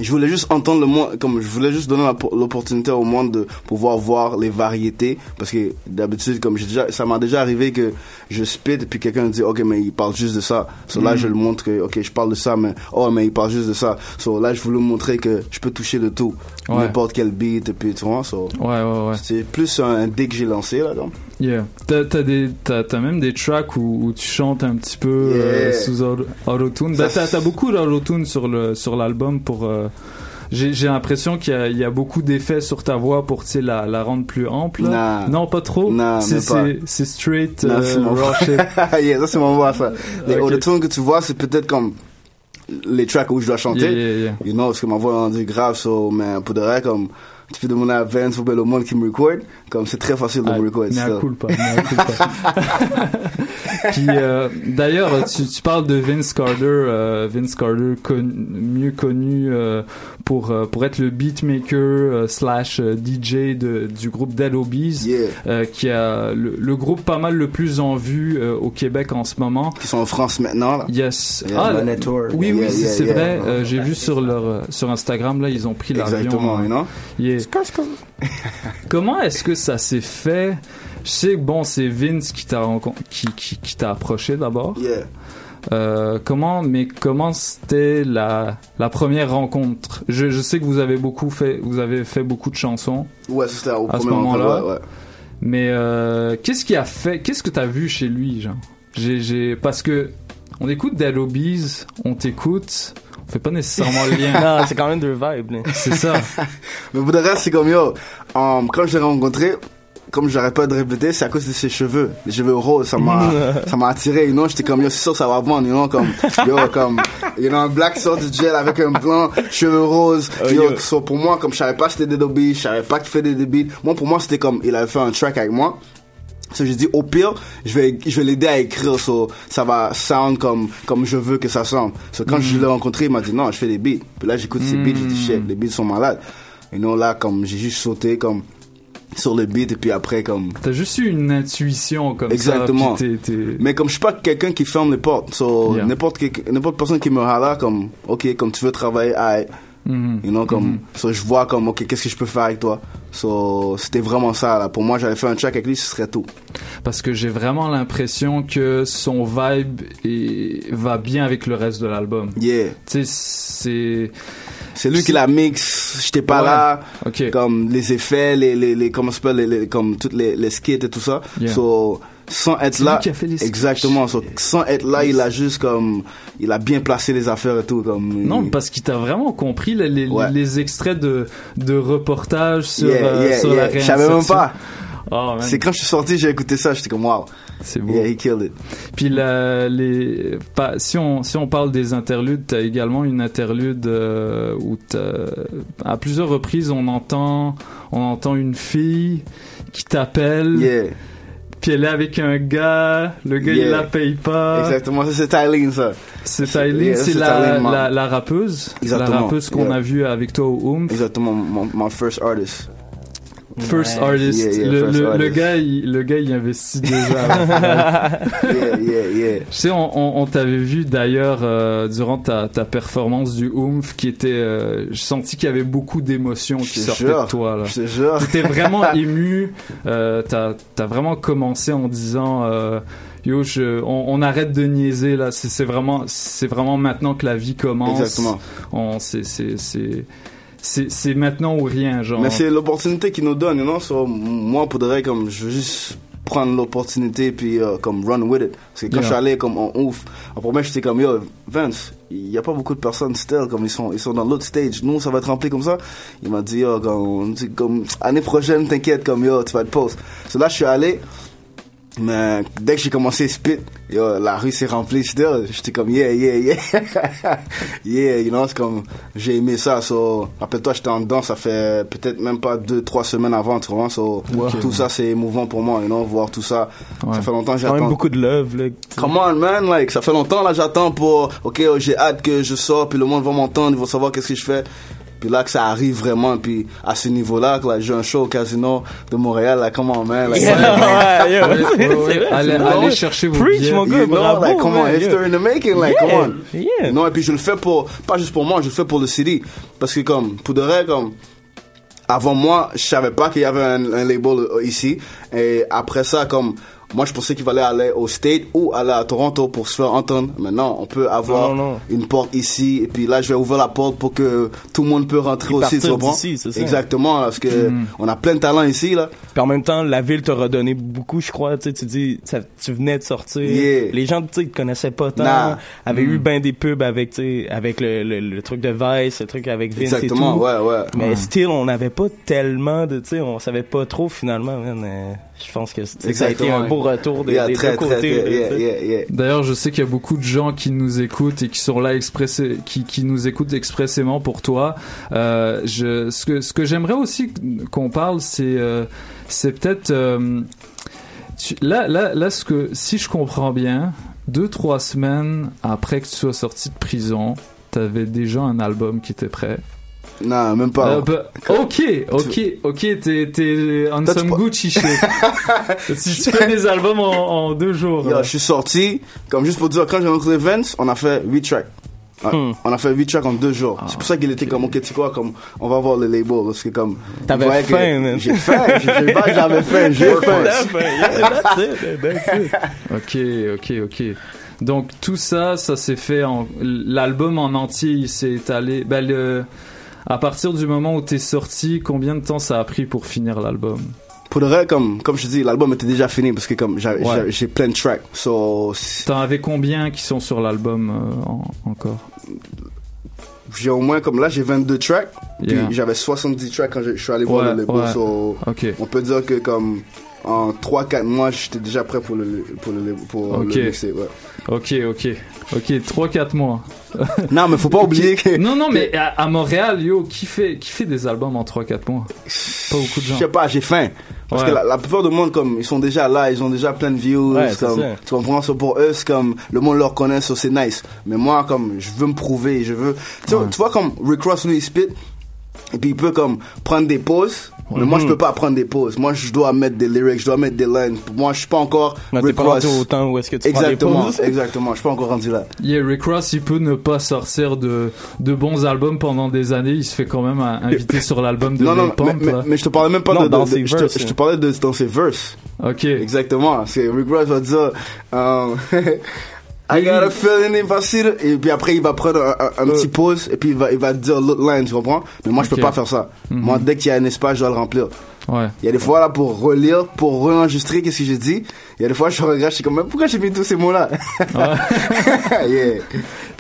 Je voulais juste entendre le monde, comme, je voulais juste donner l'opportunité au monde de pouvoir voir les variétés, parce que d'habitude, comme j'ai déjà, ça m'a déjà arrivé que je spit, puis quelqu'un dit, ok, mais il parle juste de ça. So là, Mm. je le montre que, ok, je parle de ça, mais, oh, mais il parle juste de ça. So là, je voulais montrer que je peux toucher de tout. Ouais. N'importe quel beat, et puis, tu vois, so. Ouais, ouais, ouais. C'est plus un, un dé que j'ai lancé, là, donc. Yeah. T'as, t'as, des, t'as, t'as même des tracks où, où tu chantes un petit peu euh, Yeah. sous auto- autotune. Ben, t'as, beaucoup d'autotune sur, le, sur l'album pour... euh, j'ai, j'ai l'impression qu'il y a, il y a beaucoup d'effets sur ta voix pour la, la rendre plus ample. Nah. Non, pas trop. Non, c'est, même pas. c'est, c'est straight Non, euh, c'est mon raw yeah, ça c'est mon voix ça. Les Ok. autotunes que tu vois, c'est peut-être comme les tracks où je dois chanter. Yeah, yeah, yeah. You know, parce que ma voix est rendue grave, so, mais pour de vrai, comme, tu peux demander à Vince ou monde qui me record. Comme c'est très facile de me record. Mais à mea culpa. Puis euh, d'ailleurs, tu, tu parles de Vince Carter, euh, Vince Carter con- mieux connu euh, pour euh, pour être le beatmaker slash DJ de, du groupe Dead Obies, euh, qui a le, le groupe pas mal le plus en vue au Québec en ce moment. Qui sont en France maintenant là. Yes. Yeah, ah, Tour. oui, Yeah, oui, yeah, c'est yeah. vrai. J'ai vu sur leur sur Instagram là, ils ont pris l'avion. Exactement? Yeah. Comment est-ce que ça s'est fait? Je sais que bon, c'est Vince qui t'a qui, qui, qui t'a approché d'abord. Yeah. Euh, comment, mais comment c'était la, la première rencontre? Je, je sais que vous avez beaucoup fait, vous avez fait beaucoup de chansons. Ouais, c'était au à ce premier moment-là. rencontre, ouais, ouais. Mais euh, qu'est-ce qui a fait, qu'est-ce que t'as vu chez lui, genre? J'ai, parce que on écoute Dead Obies, on t'écoute, fait pas nécessairement le lien. non, c'est quand même deux vibes. C'est ça. Mais pour de reste, c'est comme yo. um, quand je l'ai rencontré, comme j'arrête pas de répéter, c'est à cause de ses cheveux. Les cheveux roses, ça m'a, ça m'a attiré. You know, j'étais comme yo, c'est sûr que ça va vendre. You know, comme yo, comme you know, un black sort du gel avec un blanc, cheveux roses. Oh, yo, yo. so, pour moi, comme je savais pas c'était des beats, je savais pas qu'il fait des beats. Moi, pour moi, c'était comme il avait fait un track avec moi. So, j'ai dit, au pire, je vais, je vais l'aider à écrire, so, ça va sound comme, comme je veux que ça sonne. So, quand je l'ai rencontré, il m'a dit, non, je fais des beats. Puis là, j'écoute ses beats, j'ai dit, shit, les beats sont malades. Et non, là, comme, j'ai juste sauté, comme, sur le beat, et puis après, comme, T'as juste eu une intuition comme Exactement. ça. t'es- mais comme je suis pas quelqu'un qui ferme les portes, so, Yeah. n'importe, n'importe personne qui me hala, comme, ok, comme tu veux travailler, You know, comme, so, je vois comme, ok, qu'est-ce que je peux faire avec toi? So, c'était vraiment ça, là. Pour moi, j'avais fait un track avec lui, ce serait tout. parce que j'ai vraiment l'impression que son vibe est- va bien avec le reste de l'album. Yeah. Tu sais, c'est. C'est lui qui la mixe, j'étais pas Ouais. là. Comme les effets, les, les, les comment s'appelle, les, les- comme toutes les, les skits et tout ça. Yeah. So, sans être C'est là. lui qui a fait les. Exactement. So, sans être là, il a juste comme, il a bien placé les affaires et tout, comme. Non, il- parce qu'il t'a vraiment compris les, les, Ouais. les extraits de, de reportages sur, Yeah, euh, yeah, sur yeah. la Je savais même pas. Oh. C'est quand je suis sorti, j'ai écouté ça, j'étais comme wow. C'est beau. Yeah, he killed it. Puis la, les, pas, si, on, si on parle des interludes, t'as également une interlude euh, où t'as- à plusieurs reprises on entend, on entend une fille qui t'appelle. Yeah. Puis elle est avec un gars, le gars il Yeah. la paye pas. Exactement, c'est Tylene ça. C'est Tylene, Yeah, c'est la, la, la rappeuse. Exactement. La rappeuse qu'on Yeah. a vue avec toi au Oomph. Exactement, mon, mon first artist. First Ouais. artist. Yeah, yeah, le, first le, le artist. gars, il, le gars, il investit déjà. Yeah, yeah, yeah. Je sais, on, on, on t'avait vu d'ailleurs euh, durant ta, ta performance du Oomph qui était. euh, je sentis qu'il y avait beaucoup d'émotions qui sortaient de toi. Là. je te jure. T'étais vraiment ému. Euh, t'as, t'as vraiment commencé en disant. Euh, Yo, je, on, on arrête de niaiser là. C'est, c'est vraiment, c'est vraiment maintenant que la vie commence. Exactement. On, c'est, c'est, c'est, c'est, c'est maintenant ou rien, genre. Mais c'est l'opportunité qu'ils nous donnent, you know? So, moi, pour de vrai, comme, je veux juste prendre l'opportunité puis euh, comme run with it. Parce que quand Yeah. je suis allé comme en ouf, en premier j'étais comme yo Vince, il y a pas beaucoup de personnes still comme ils sont ils sont dans l'autre stage. Nous ça va être rempli comme ça. Il m'a dit yo comme, comme année prochaine t'inquiète comme yo tu vas être post. So là je suis allé mais dès que j'ai commencé spit, yo, la rue s'est remplie. J'étais comme, yeah, yeah, yeah. yeah, you know, c'est comme, j'ai aimé ça. So, rappelle-toi, j'étais en dedans, ça fait peut-être même pas deux, trois semaines avant, tu vois. So, tout ça, c'est émouvant pour moi, you know, voir tout ça. Ça fait longtemps que Quand même j'attends. beaucoup de love, là. Come on, man, like, ça fait longtemps, là, j'attends pour, ok, oh, j'ai hâte que je sors, puis le monde va m'entendre, ils vont savoir qu'est-ce que je fais. Puis là, que ça arrive vraiment, puis à ce niveau-là, que là, j'ai un show au casino de Montréal, là, come on, man. Like, Yeah, yeah, Ouais, ouais, c'est ouais. vrai, Allez- allez chercher vos Preach, billets. mon gars, You know, bravo, like, come on, man, history yeah. in the making, like, Yeah, come on. yeah. Non, et puis je le fais pour, pas juste pour moi, je le fais pour le city. Parce que comme, pour de vrai, comme, avant moi, je savais pas qu'il y avait un, un label ici. Et après ça, comme, moi, je pensais qu'il fallait aller au State ou aller à Toronto pour se faire entendre. Maintenant, on peut avoir Non, non, non. une porte ici. Et puis là, je vais ouvrir la porte pour que tout le monde peut rentrer aussi, d'ici, c'est ça. Exactement, parce que Mhm. on a plein de talents ici, là. Puis en même temps, la ville t'a redonné beaucoup, je crois. Tu sais, tu dis, ça- tu venais de sortir. Yeah. Les gens, tu sais, ils te connaissaient pas tant. Nah. Avaient Mm. eu ben des pubs avec, tu sais, avec le, le, le truc de Vice, le truc avec Vince Exactement, et tout. ouais, ouais. Mais Ouais. still, on n'avait pas tellement de, tu sais, on savait pas trop finalement. man. Euh, je pense que c'est- ça a été un beau au retour des, Yeah, des très, deux très, côtés. yeah. D'ailleurs, je sais qu'il y a beaucoup de gens qui nous écoutent et qui sont là expressé, qui, qui nous écoutent expressément pour toi. Euh, je, ce que, ce que j'aimerais aussi qu'on parle, c'est, euh, c'est peut-être, euh, là, là, là, ce que, si je comprends bien, deux, trois semaines après que tu sois sorti de prison, t'avais déjà un album qui était prêt. Non, même pas. Euh, bah, ok, ok, ok, t'es, t'es on Toi, tu some pas- Gucci si tu fais des albums en, en deux jours. Yo, je suis sorti, comme juste pour dire, quand j'ai rencontré Vince, on a fait 8 tracks. Ouais, Hmm. On a fait 8 tracks en deux jours. Ah. C'est pour ça qu'il était comme, ok, tu sais quoi, comme, on va voir le label, parce que comme, T'avais faim. J'ai faim, j'ai pas, j'avais faim, j'ai faim. Ok, ok, ok. Donc tout ça, ça s'est fait en l'album en entier, il s'est étalé. Ben le à partir du moment où t'es sorti, combien de temps ça a pris pour finir l'album? Pour de vrai, comme, comme je te dis, l'album était déjà fini, parce que comme, Ouais. j'ai plein de tracks. So, T'en avais combien qui sont sur l'album euh, en- encore? J'ai au moins, comme là, j'ai 22 tracks. Puis Yeah. j'avais 70 tracks quand je, je suis allé voir le label. ouais. So, on peut dire que comme, en 3-4 mois, j'étais déjà prêt pour le, pour le, pour le mixer. Ok, ok, ok, 3-4 mois. non, mais faut pas oublier que. Non, non, mais à, à Montréal, yo, qui fait, qui fait des albums en 3-4 mois? Pas beaucoup de gens. Je sais pas, j'ai faim. Parce Ouais. que la, la plupart du monde, comme, ils sont déjà là, ils ont déjà plein de views. Ouais, comme, tu comprends? So, pour eux, c'est comme, le monde leur connaît, so, c'est nice. Mais moi, comme, je veux me prouver, je veux. Tu, vois- tu vois, comme Rick Ross, lui, il spit, et puis il peut, comme, prendre des pauses. Mais moi, je Mhm. peux pas prendre des pauses. Moi, je dois mettre des lyrics, je dois mettre des lines. Moi, je suis pas encore Mais t'es Rick pas Ross. rendu au temps où est-ce que tu prends des Exactement, pauses. exactement. Je suis pas encore rendu là. Yeah, Rick Ross, il peut ne pas sortir de, de bons albums pendant des années. Il se fait quand même euh, inviter sur l'album de Non, non, Lil Pump. mais, mais, mais je te parlais même pas Non, de, dans de- ses je, te, verses, je te parlais de dans ses verses. Ok. Exactement. C'est Rick Ross va dire, um, I got a feeling facile et puis après il va prendre un, un- un petit pause et puis il va il va dire l'autre line, tu comprends? Mais moi je peux pas faire ça. Mhm. Moi dès qu'il y a un espace, je dois le remplir. Ouais. Il y a des fois là pour relire, pour réenregistrer qu'est-ce que j'ai dit. Il y a des fois je regrette, je suis comme mais pourquoi j'ai mis tous ces mots là Yeah.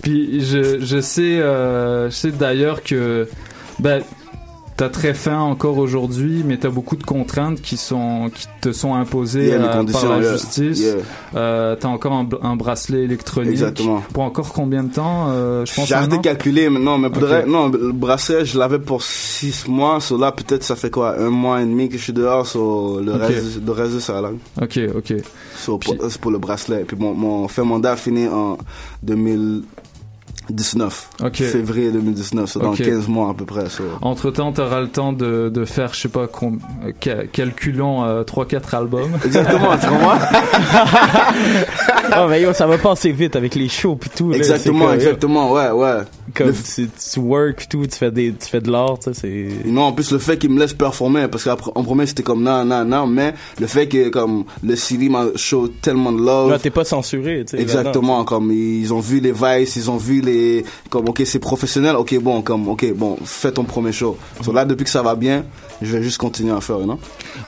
Puis je, je sais, euh, je sais d'ailleurs que ben, t'as très faim encore aujourd'hui, mais t'as beaucoup de contraintes qui sont qui te sont imposées Yeah, euh, par la yeah. justice. Yeah. Euh, t'as encore un, un bracelet électronique. Exactement. Pour encore combien de temps euh, Je pense J'ai arrêté de calculer mais pour de Ok. vrai, non, le bracelet, je l'avais pour 6 mois, so là, peut-être ça fait quoi, un mois et demi que je suis dehors, so le reste, le reste, ça là. Ok, ok. So, pour- c'est pour le bracelet. Puis mon, mon fait mandat fini en 2019. Ok. Février 2019, so dans Ok. 15 mois à peu près. so. Entre temps, t'auras le temps de, de faire, je sais pas, com- euh, ca- calculons euh, 3-4 albums. Exactement, tu comprends? Ah, mais yo, ça va passer vite avec les shows pis tout. là. Exactement, exactement, ouais, ouais. Comme Le- tu, tu work tout, tu fais, des, tu fais de l'art, tu sais, c'est... Non, en plus le fait qu'il me laisse performer, parce qu'en premier c'était comme non, non, non, mais le fait que comme le CD m'a show tellement de love. Là, t'es pas censuré, tu sais. Exactement, comme ils ont vu les Vice, ils ont vu les, comme ok c'est professionnel, ok bon, comme ok bon, fais ton premier show. So, là depuis que ça va bien, je vais juste continuer à faire, non?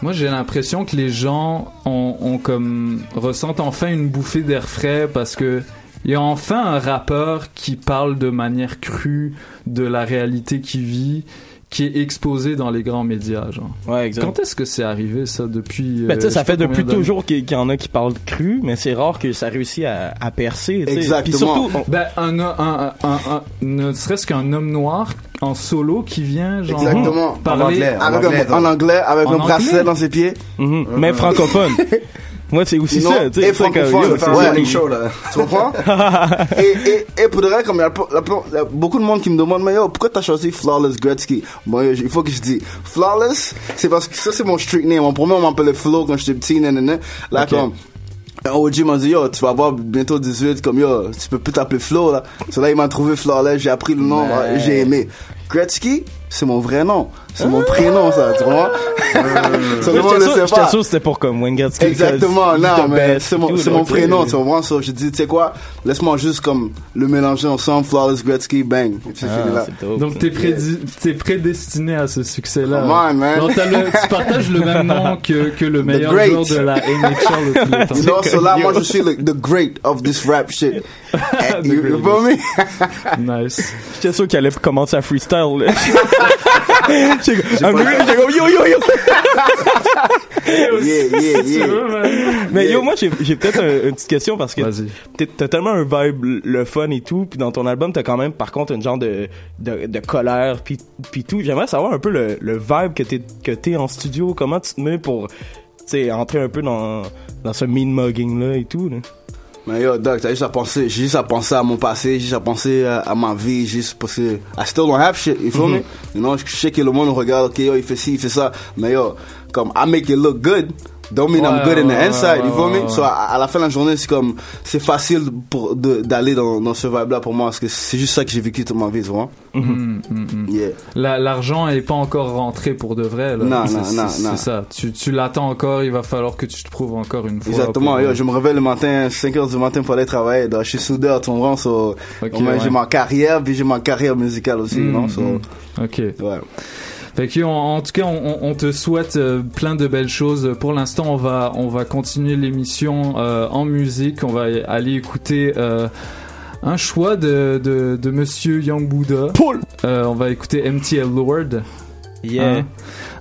Moi, j'ai l'impression que les gens ont, ont comme ressentent enfin une bouffée d'air frais parce que il y a enfin un rappeur qui parle de manière crue de la réalité qu'il vit, qui est exposé dans les grands médias. Genre. Ouais, exact. Quand est-ce que c'est arrivé ça depuis Ben, tu sais, euh, ça fait depuis toujours qu'il y en a qui parlent cru, mais c'est rare que ça réussit à, à percer, tu sais. Puis surtout, on- Ben, un, un, un, un- un- ne serait-ce qu'un homme noir en solo qui vient genre Exactement. parler Avec un- en anglais, avec En un bracelet anglais? dans ses pieds. Mhm. Mais francophone. Moi, c'est aussi ça, tu sais. et c'est francophone, c'est c'est ouais. ça, les- Tu comprends? et, et, et pour de vrai, comme il y, a, beaucoup de monde qui me demande, mais yo, pourquoi t'as choisi Flawless Gretzky? Bon, il faut que je dise, Flawless, c'est parce que ça, c'est mon street name. En premier, on m'appelait Flo quand j'étais petit, nanana. Là, comme, un OG m'a dit, yo, tu vas avoir bientôt 18, comme yo, tu peux plus t'appeler Flo, là. So là, il m'a trouvé Flawless, j'ai appris le nom, j'ai aimé. Gretzky, c'est mon vrai nom. C'est mon prénom, ça, tu comprends? So, le Moi, monde le sait pas. c'était pour comme Wayne Gretzky. Exactement, non, mais c'est mon, c'est prénom, tu? So, j'ai dit, tu sais quoi, laisse-moi juste comme le mélanger ensemble, Flawless Gretzky, bang. Ah. Donc t'es t'es prédestiné à ce succès-là. Come on, man. Le- tu partages le même nom que, que le meilleur joueur de la NHL de tous les temps. You know, so là, moi, je suis le, the great of this rap shit. You, feel me? nice. J'étais sûr qu'il allait commencer à freestyle comme- I'm really- j'ai comme, yo, yo, yo. Yeah, yeah, yeah. Mais yo, moi, j'ai j'ai peut-être un- une petite question parce que t'as tellement un vibe le fun et tout, puis dans ton album, t'as quand même, par contre, une genre de, de, de colère, puis puis tout. J'aimerais savoir un peu le, le vibe que t'es que t'es en studio, comment tu te mets pour, tu sais, entrer un peu dans, dans ce mean mugging là et tout. Là? Mais yo, Doc, t'as juste à penser, j'ai juste à penser à mon passé, j'ai juste à penser à, à ma vie, j'ai juste penser, I still don't have shit, you feel Mhm. me? You know, je sais que le monde regarde, ok, yo, il fait ci, il fait ça, mais yo, comme, I make it look good, don't mean I'm Ouais, good in the inside, you feel me? So, à, à la fin de la journée, c'est comme, c'est facile pour, d'aller dans, dans ce vibe-là pour moi, parce que c'est juste ça que j'ai vécu toute ma vie, tu vois? Mm, mm, mm. Yeah. La- L'argent est pas encore rentré pour de vrai. Là. Non, non, non, C'est ça. Tu, tu l'attends encore. Il va falloir que tu te prouves encore une fois. Exactement, yo, je me réveille le matin, 5 heures du matin pour aller travailler. Donc, je suis soudeur, tu comprends? So, Ok, au moins, ouais. j'ai ma carrière, puis j'ai ma carrière musicale aussi, Mm, non? So, mm. Ok. Ouais. Fait que, en, en tout cas, on, on te souhaite euh, plein de belles choses. Pour l'instant, on va, on va continuer l'émission euh, en musique. On va aller écouter euh, un choix de, de, de Monsieur Young Buddha. Paul. on va écouter MTL Lord. Yeah.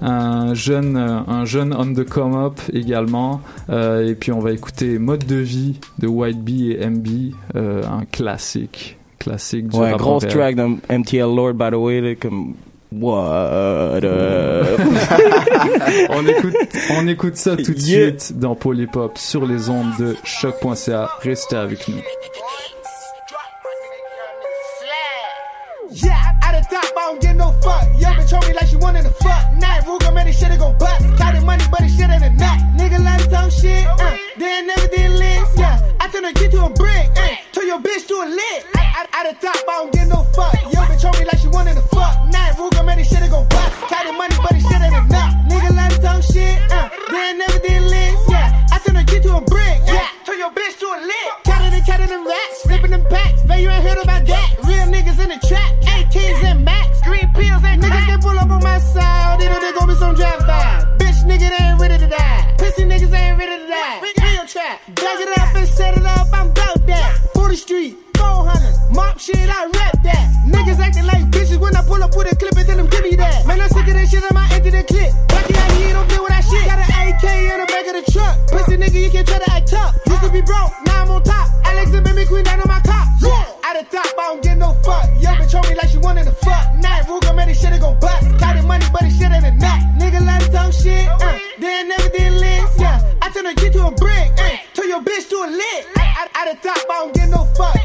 Un jeune, un jeune on the come up également. Euh, et puis on va écouter Mode de vie de White Bee et MB, euh, un classique, classique du Ouais, rap grosse track dans MTL Lord, by the way, là, comme, what on écoute, on écoute ça tout de Yeah. suite dans Polypop sur les ondes de choc.ca. Restez avec nous. Yeah, out of top, I don't get no fuck. Yo, bitch told me like she wanted to fuck. Night Ruger, man, this shit gon' bust. Counting money, but this shit ain't nut. Nigga like to talk shit, uh, then never did list. Yeah, I turn a kid to a brick, uh, your bitch to a lick. Out, out of top, I don't give no fuck. Yo, bitch told me like she wanted to fuck. Night Ruger, man, this shit gon' bust. Counting money, but this shit ain't nut. Nigga like to talk shit, uh, then never did list. Yeah, I turn a kid to a brick, yeah, turn your bitch to a lick. Counting and counting them racks, flipping them packs. Man, you ain't heard about that. Real niggas in the trap, AKs and Max, green pills and niggas can pull up on my side. They know they gon' be some drive by. Bitch, nigga, they ain't ready to die. Pussy niggas ain't ready to die. Real trap, bag it up Street. 400, mop shit, I rap that. Niggas acting like bitches when I pull up with a clip and tell them give me that. Man, I'm sick of that shit, I might enter the clip. Lucky how you don't play with that shit. Got an AK in the back of the truck. Pussy nigga, you can try to act tough. Used to be broke, now I'm on top. Alex and Baby Queen down on my cop. Yeah, out of top, I don't get no fuck. Yo, bitch told me like she wanted to fuck. Night Ruger, man, this shit it gon' bust. Counting money, but this shit ain't a nut. Nigga like to talk shit, uh, then never did list. Yeah, I turn a kid to a brick, uh, turn your bitch to a lick. Out, out of top, I don't get no fuck.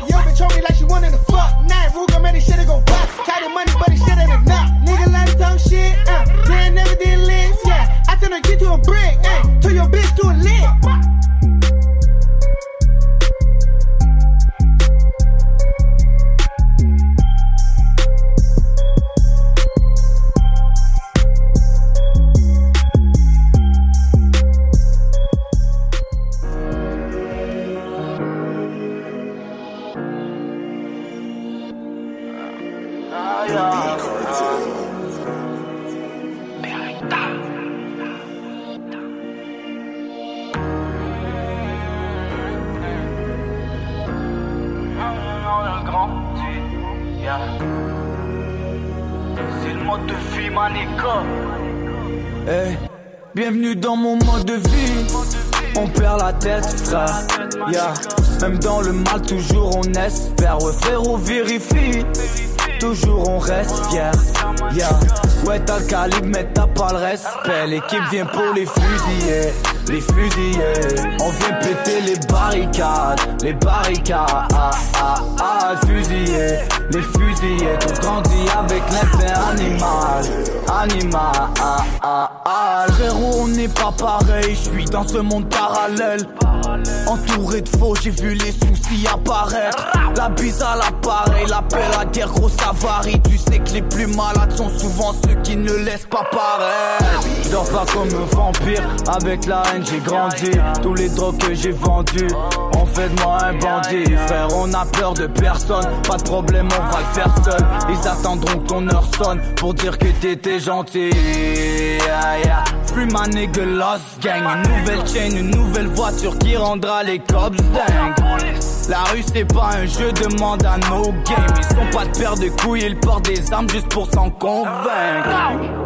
Vient pour les fusiller. Les fusiller. On vient péter les barricades. Les barricades. Ah, ah, ah, fusiller. Les fusillés. Tous grandis avec l'instinct animal. Animal. Ah, ah, ah. Frérot, on n'est pas pareil. Je suis dans ce monde parallèle. Entouré de faux, j'ai vu les soucis apparaître. La bise à l'appareil, l'appel à guerre, gros ça varie. Tu sais que les plus malades sont souvent ceux qui ne laissent pas paraître. Je dors pas comme un vampire, avec la haine j'ai grandi. Tous les drogues que j'ai vendus ont fait de moi un bandit. Frère, on a peur de personne, pas de problème, on va le faire seul. Ils attendront que ton heure sonne pour dire que t'étais gentil. Yeah, yeah. Free my nigga lost gang, une nouvelle chain, une nouvelle voiture qui rendra les cops dingues. La rue c'est pas un jeu, demande à no game. Ils sont pas de paire de couilles, ils portent des armes juste pour s'en convaincre.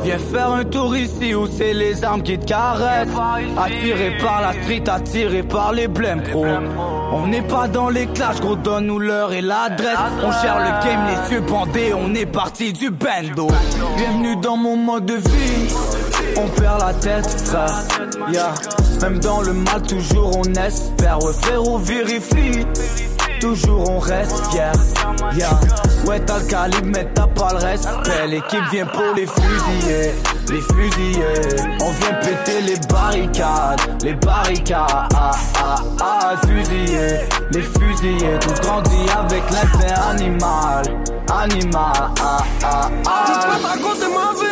Viens faire un tour ici où c'est les armes qui te caressent. Attiré par la street, attiré par les blèmes pro. On n'est pas dans les clashs, gros, donne-nous l'heure et l'adresse. On gère le game, les yeux bandés, on est parti du bando. Bienvenue dans mon mode de vie. On perd la tête, frère. Yeah. Même dans le mal, toujours on espère. Ouais, frérot, vérifie. Toujours on reste fier. Yeah. Ouais, t'as le calibre, mais t'as pas le respect. L'équipe vient pour les fusiller. Les fusiller. On vient péter les barricades. Les barricades. Ah, ah, ah, fusiller. Les fusiller. Tous grandis avec l'instinct animal. Animal. Ah, ah, ah. Ma vie.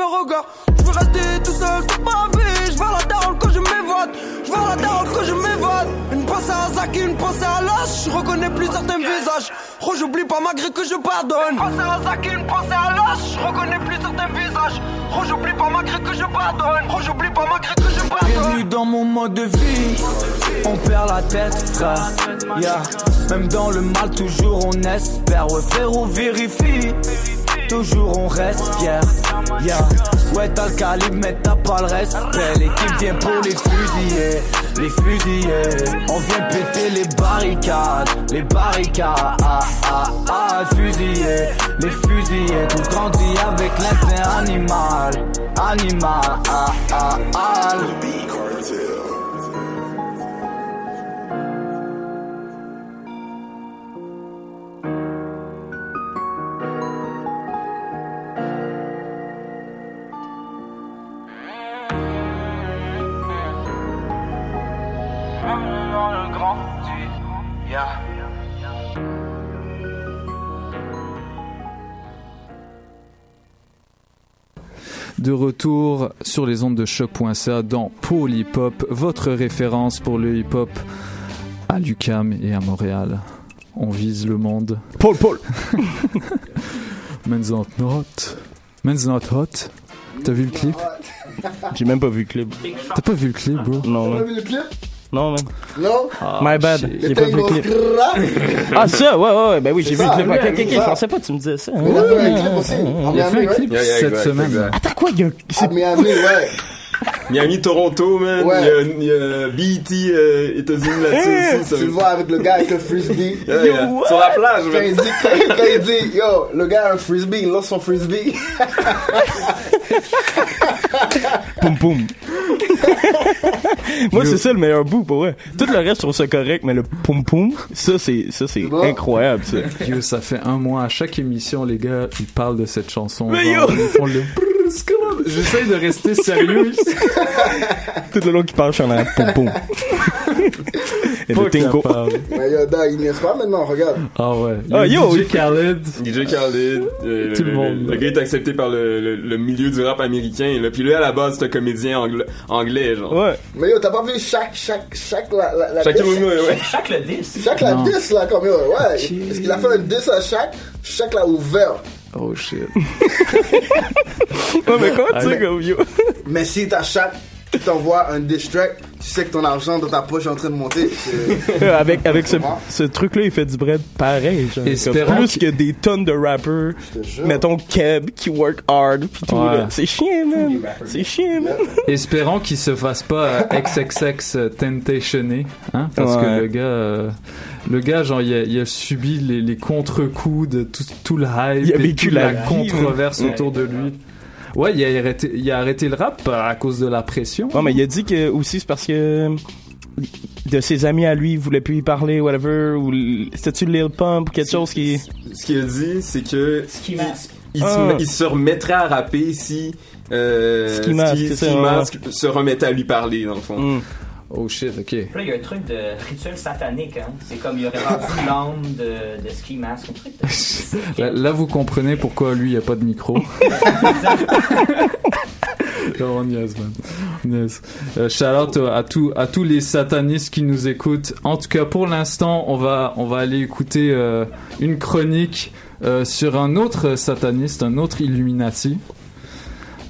Je veux rester tout seul toute ma vie. Je vais à la daronne quand je m'évade. Je vais à la daronne quand je m'évade. Une pensée à Zaki, une pensée à Lâche. Je reconnais plus certains visages. Oh, j'oublie pas malgré que je pardonne. Une pensée à Zaki, une pensée à Lâche. Je reconnais plus certains visages. Oh, j'oublie pas malgré que je pardonne. Oh, j'oublie pas malgré que je pardonne. Bienvenue dans mon mode de vie. On perd la tête, frère. Yeah. Même dans le mal, toujours on espère. Ouais, frérot, vérifie. Toujours on reste fier. Yeah. Ouais, t'as le calibre, mais t'as pas le respect. L'équipe vient pour les fusiller. Les fusiller. On vient péter les barricades. Les barricades. Ah, ah, ah, fusiller. Les fusiller. Tous grandis avec l'instinct animal. Animal. Ah, ah, ah. De retour sur les ondes de choc.ca dans Paul Hip Hop, votre référence pour le hip hop à l'UCAM et à Montréal. On vise le monde. Paul, Paul. Men's not hot. Men's not hot. T'as vu le clip? J'ai même pas vu le clip. T'as pas vu le clip, bro? Non, T'as vu le clip? Non, man. Non? My bad. J'ai pas vu le clip. Ah, ça, ouais, ouais, ouais. Ben oui, j'ai vu le clip. Ok, ok. Je pensais pas que tu me disais ça. Mais il a fait un clip aussi. En Il a fait un Miami, clip cette semaine. Attends, quoi? il y a- À Miami, ouais. Miami, Toronto, man. Ouais. Il y a, il y a BET euh, États-Unis là-dessus aussi. Tu le vois avec le gars avec le frisbee. Yeah, yeah. Sur la plage, Quand il man. dit, quand, quand il dit, yo, le gars a un frisbee, il lance son frisbee. Poum poum. Moi, c'est ça le meilleur bout pour vrai. Tout le reste, je trouve ça correct, mais le poum poum, ça, c'est, ça, c'est incroyable, ça. Yo, ça fait un mois. À chaque émission, les gars, ils parlent de cette chanson. Mais Genre, yo! Ils font le... J'essaye de rester sérieux. Tout le long qui parle, je suis en poum poum. Et Pas le tingo. capable. Mais yo, dog, il n'y pas maintenant, regarde. Ah ouais. Ah, yo, DJ Khaled. DJ Khaled, euh, Tout le monde. Le, gars est accepté par le, le, le milieu du rap américain. Là. Puis lui, à la base, c'est un comédien anglais, anglais genre. Ouais. Mais yo, t'as pas vu chaque, chaque, chaque la, la, la Chacun diss? au ouais. Chaque le 10. Chaque la 10 là, comme yo, ouais. Parce qu'il a fait un 10 à chaque, chaque l'a ouvert. Oh shit. Ouais, mais comment tu sais, comme yo? Mais si t'as chaque qui t'envoie un diss track, tu sais que ton argent dans ta poche est en train de monter. avec avec ce, ce truc-là, il fait du bread pareil. Genre, Espérons plus que des tonnes de rappers. Mettons Keb qui work hard pis tout. Ouais. là. C'est chiant, man. C'est chiant, man. Espérons qu'il se fasse pas euh, XXX tentationné, hein, parce Ouais. que le gars, euh, le gars, genre, il a, il a subi les, les contre-coups de tout, tout le hype, Il a et vécu toute la la, vie, controverse ouais. autour de lui. Ouais, il a arrêté, il a arrêté le rap à cause de la pression. Ouais, mais il a dit que aussi c'est parce que de ses amis à lui, il voulait plus y parler, whatever, ou c'était-tu Lil Pump ou quelque chose qui... Ce qu'il a dit, c'est que il, Ah. se, met- il se remettrait à rapper si euh, Ski Mask, Ski- c'est Ski. Mask se remettait à lui parler dans le fond. Mm. Oh shit, ok. Puis Là, il y a un truc de rituel satanique, hein. C'est comme il aurait rendu l'âme de, de Ski Mask. Un truc de... Là, là, vous comprenez pourquoi lui, il n'y a pas de micro. Non, on niaise, man. On niaise. Euh, shout out à, tous à tous les satanistes qui nous écoutent. En tout cas, pour l'instant, on va, on va aller écouter euh, une chronique euh, sur un autre sataniste, un autre Illuminati,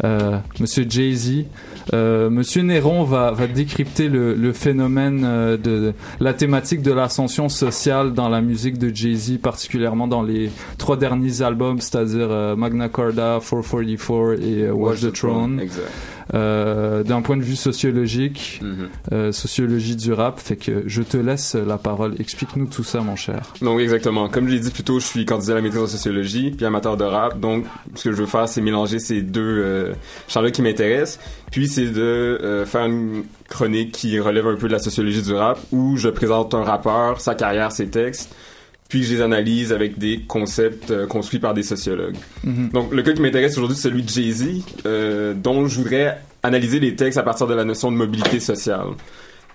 euh, Monsieur Jay-Z. Euh, Monsieur Néron va, va décrypter le, le phénomène euh, de la thématique de l'ascension sociale dans la musique de Jay-Z, particulièrement dans les trois derniers albums, c'est-à-dire euh, Magna Carta, 444 et Watch the Throne. Exact. Euh, D'un point de vue sociologique, Mhm. euh, sociologie du rap, fait que je te laisse la parole. Explique-nous tout ça, mon cher. Donc exactement. Comme je l'ai dit plus tôt, je suis candidat à la maîtrise en sociologie, puis amateur de rap. Donc ce que je veux faire, c'est mélanger ces deux euh, champs-là qui m'intéressent. Puis c'est de euh, faire une chronique qui relève un peu de la sociologie du rap, où je présente un rappeur, sa carrière, ses textes, puis je les analyse avec des concepts euh, construits par des sociologues. Mhm. Donc le cas qui m'intéresse aujourd'hui, c'est celui de Jay-Z, euh, dont je voudrais analyser les textes à partir de la notion de mobilité sociale.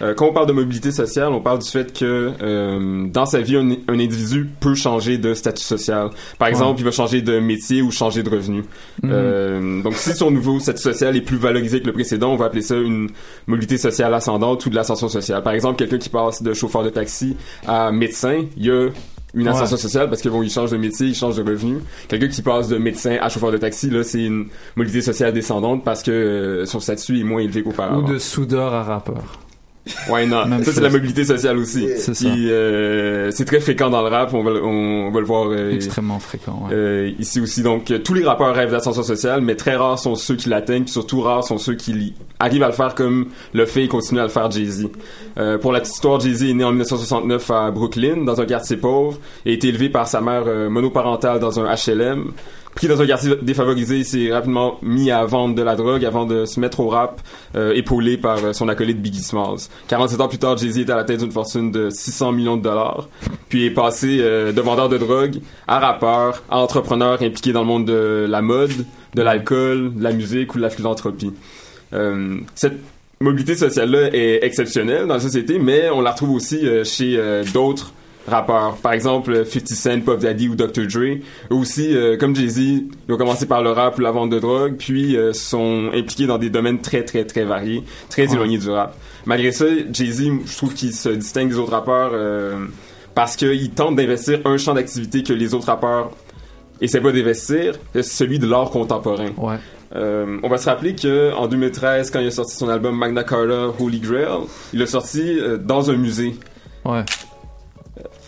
Euh, quand on parle de mobilité sociale, on parle du fait que euh, dans sa vie, un, un individu peut changer de statut social. Par exemple, il va changer de métier ou changer de revenu. Mhm. Euh, donc, si son nouveau statut social est plus valorisé que le précédent, on va appeler ça une mobilité sociale ascendante ou de l'ascension sociale. Par exemple, quelqu'un qui passe de chauffeur de taxi à médecin, il y a une Ouais. ascension sociale parce que bon, il change de métier, il change de revenu. Quelqu'un qui passe de médecin à chauffeur de taxi, là, c'est une mobilité sociale descendante parce que euh, son statut est moins élevé qu'auparavant. Ou de soudeur à rappeur. Ouais, non. Même ça, c'est la mobilité sociale aussi. C'est euh, c'est très fréquent dans le rap. On va, le- on, va le voir euh, Extrêmement fréquent, ouais. euh, ici aussi. Donc, euh, tous les rappeurs rêvent d'ascension sociale, mais très rares sont ceux qui l'atteignent, puis surtout rares sont ceux qui arrivent à le faire comme le fait et continuent à le faire Jay-Z. Euh, pour la petite histoire, Jay-Z est né en 1969 à Brooklyn, dans un quartier pauvre, et a été élevé par sa mère euh, monoparentale dans un HLM. Pris dans un quartier défavorisé, il s'est rapidement mis à vendre de la drogue avant de se mettre au rap, euh, épaulé par euh, son acolyte Biggie Smalls. 47 ans plus tard, Jay-Z est à la tête d'une fortune de 600 millions de dollars, puis est passé euh, de vendeur de drogue à rappeur, à entrepreneur impliqué dans le monde de la mode, de l'alcool, de la musique ou de la philanthropie. Cette mobilité sociale-là est exceptionnelle dans la société, mais on la retrouve aussi chez d'autres rappeurs. Par exemple, 50 Cent, Puff Daddy ou Dr. Dre. Aussi, euh, comme Jay-Z, ils ont commencé par le rap ou la vente de drogue, puis euh, sont impliqués dans des domaines très, très, très variés, très Ouais. éloignés du rap. Malgré ça, Jay-Z, je trouve qu'il se distingue des autres rappeurs euh, parce qu'il tente d'investir un champ d'activité que les autres rappeurs essaient pas d'investir, celui de l'art contemporain. Ouais. Euh, on va se rappeler que en 2013, quand il a sorti son album Magna Carta Holy Grail, il l'a sorti euh, dans un musée. Ouais.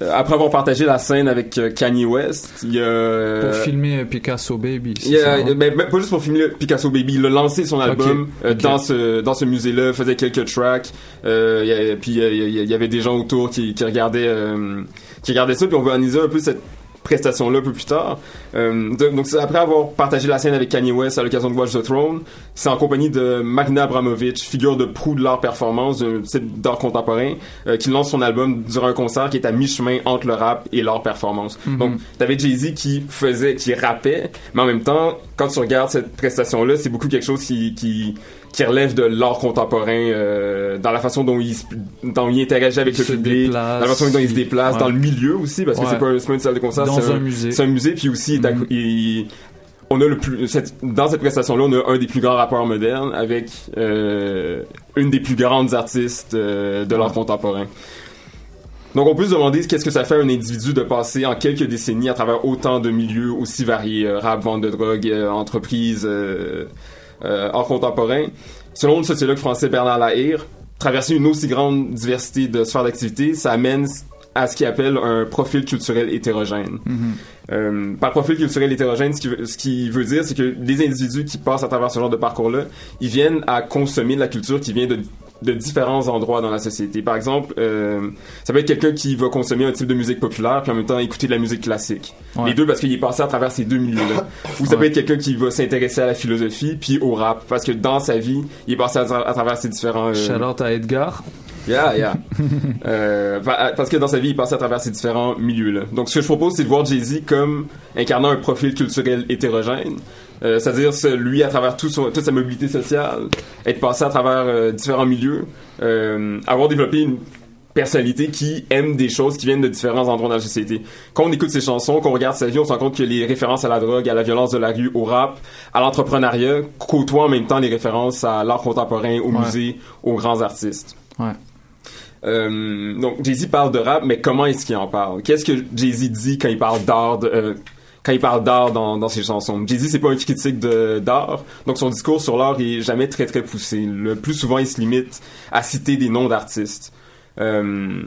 Euh, après avoir partagé la scène avec euh, Kanye West, il a Pour filmer euh, Picasso Baby. il a- ça, hein? ben, ben, pas juste pour filmer Picasso Baby, il a lancé son album euh, dans ce dans ce musée-là, faisait quelques tracks, euh, il y a- puis euh, il y, avait des gens autour qui, qui regardaient euh, qui regardaient ça, puis on analyser un peu cette prestation-là un peu plus tard. Euh, donc, après avoir partagé la scène avec Kanye West à l'occasion de Watch the Throne, c'est en compagnie de Magna Abramovich, figure de proue de l'art performance, d'un type d'art contemporain, euh, qui lance son album durant un concert qui est à mi-chemin entre le rap et l'art performance. Mhm. Donc, t'avais Jay-Z qui faisait, qui rappait, mais en même temps, quand tu regardes cette prestation-là, c'est beaucoup quelque chose qui, qui, qui relève de l'art contemporain, euh, dans la façon dont il, dont il interagit avec Il le public, déplace, dans la façon dont il se déplace, ouais. dans le milieu aussi, parce que Ouais. c'est pas, pas une salle de concert, c'est un musée. C'est un musée, puis aussi, il- on a le plus, cette- dans cette prestation-là, on a un des plus grands rappeurs modernes avec euh, une des plus grandes artistes euh, de l'art contemporain. Donc on peut se demander qu'est-ce que ça fait à un individu de passer en quelques décennies à travers autant de milieux aussi variés, euh, rap, vente de drogue, entreprise, euh, art contemporain. Selon le sociologue français Bernard Lahire, traverser une aussi grande diversité de sphères d'activité, ça amène à ce qu'il appelle un profil culturel hétérogène. Mhm. Euh, par profil culturel hétérogène, ce qui veut, ce qui veut dire, c'est que les individus qui passent à travers ce genre de parcours-là, ils viennent à consommer de la culture qui vient de, de différents endroits dans la société. Par exemple, euh, ça peut être quelqu'un qui va consommer un type de musique populaire, puis en même temps écouter de la musique classique. Ouais. Les deux parce qu'il est passé à travers ces deux milieux-là. Ou ça peut être quelqu'un qui va s'intéresser à la philosophie, puis au rap, parce que dans sa vie, il est passé à, tra- à travers ces différents... euh, à Edgar. Yeah, yeah. Euh, pa- parce que dans sa vie, il passe à travers ces différents milieux-là. Donc, ce que je propose, c'est de voir Jay-Z comme incarnant un profil culturel hétérogène. Euh, c'est-à-dire, ce- lui, à travers tout son- toute sa mobilité sociale, être passé à travers euh, différents milieux, euh, avoir développé une personnalité qui aime des choses qui viennent de différents endroits dans la société. Quand on écoute ses chansons, qu'on regarde sa vie, on se rend compte que les références à la drogue, à la violence de la rue, au rap, à l'entrepreneuriat, côtoient en même temps les références à l'art contemporain, au Ouais. musée, aux grands artistes. Ouais. Euh, donc Jay-Z parle de rap, mais comment est-ce qu'il en parle? Qu'est-ce que Jay-Z dit quand il parle d'art de- euh, quand il parle d'art dans, dans ses chansons Jay-Z c'est pas un critique d'art, donc son discours sur l'art est jamais très très poussé. Le plus souvent il se limite à citer des noms d'artistes. Euh,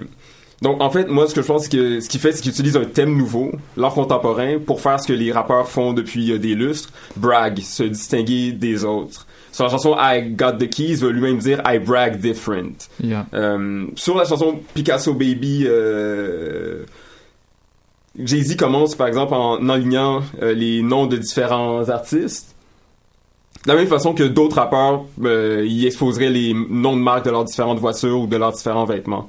donc en fait moi ce que je pense que ce qu'il fait c'est qu'il utilise un thème nouveau, l'art contemporain, pour faire ce que les rappeurs font depuis euh, des lustres, brag, se distinguer des autres. Sur la chanson I Got the Keys, il va lui-même dire I brag different. Yeah. Euh, sur la chanson Picasso Baby, euh, Jay-Z commence par exemple en alignant euh, les noms de différents artistes. De la même façon que d'autres rappeurs, euh, ils exposeraient les noms de marques de leurs différentes voitures ou de leurs différents vêtements.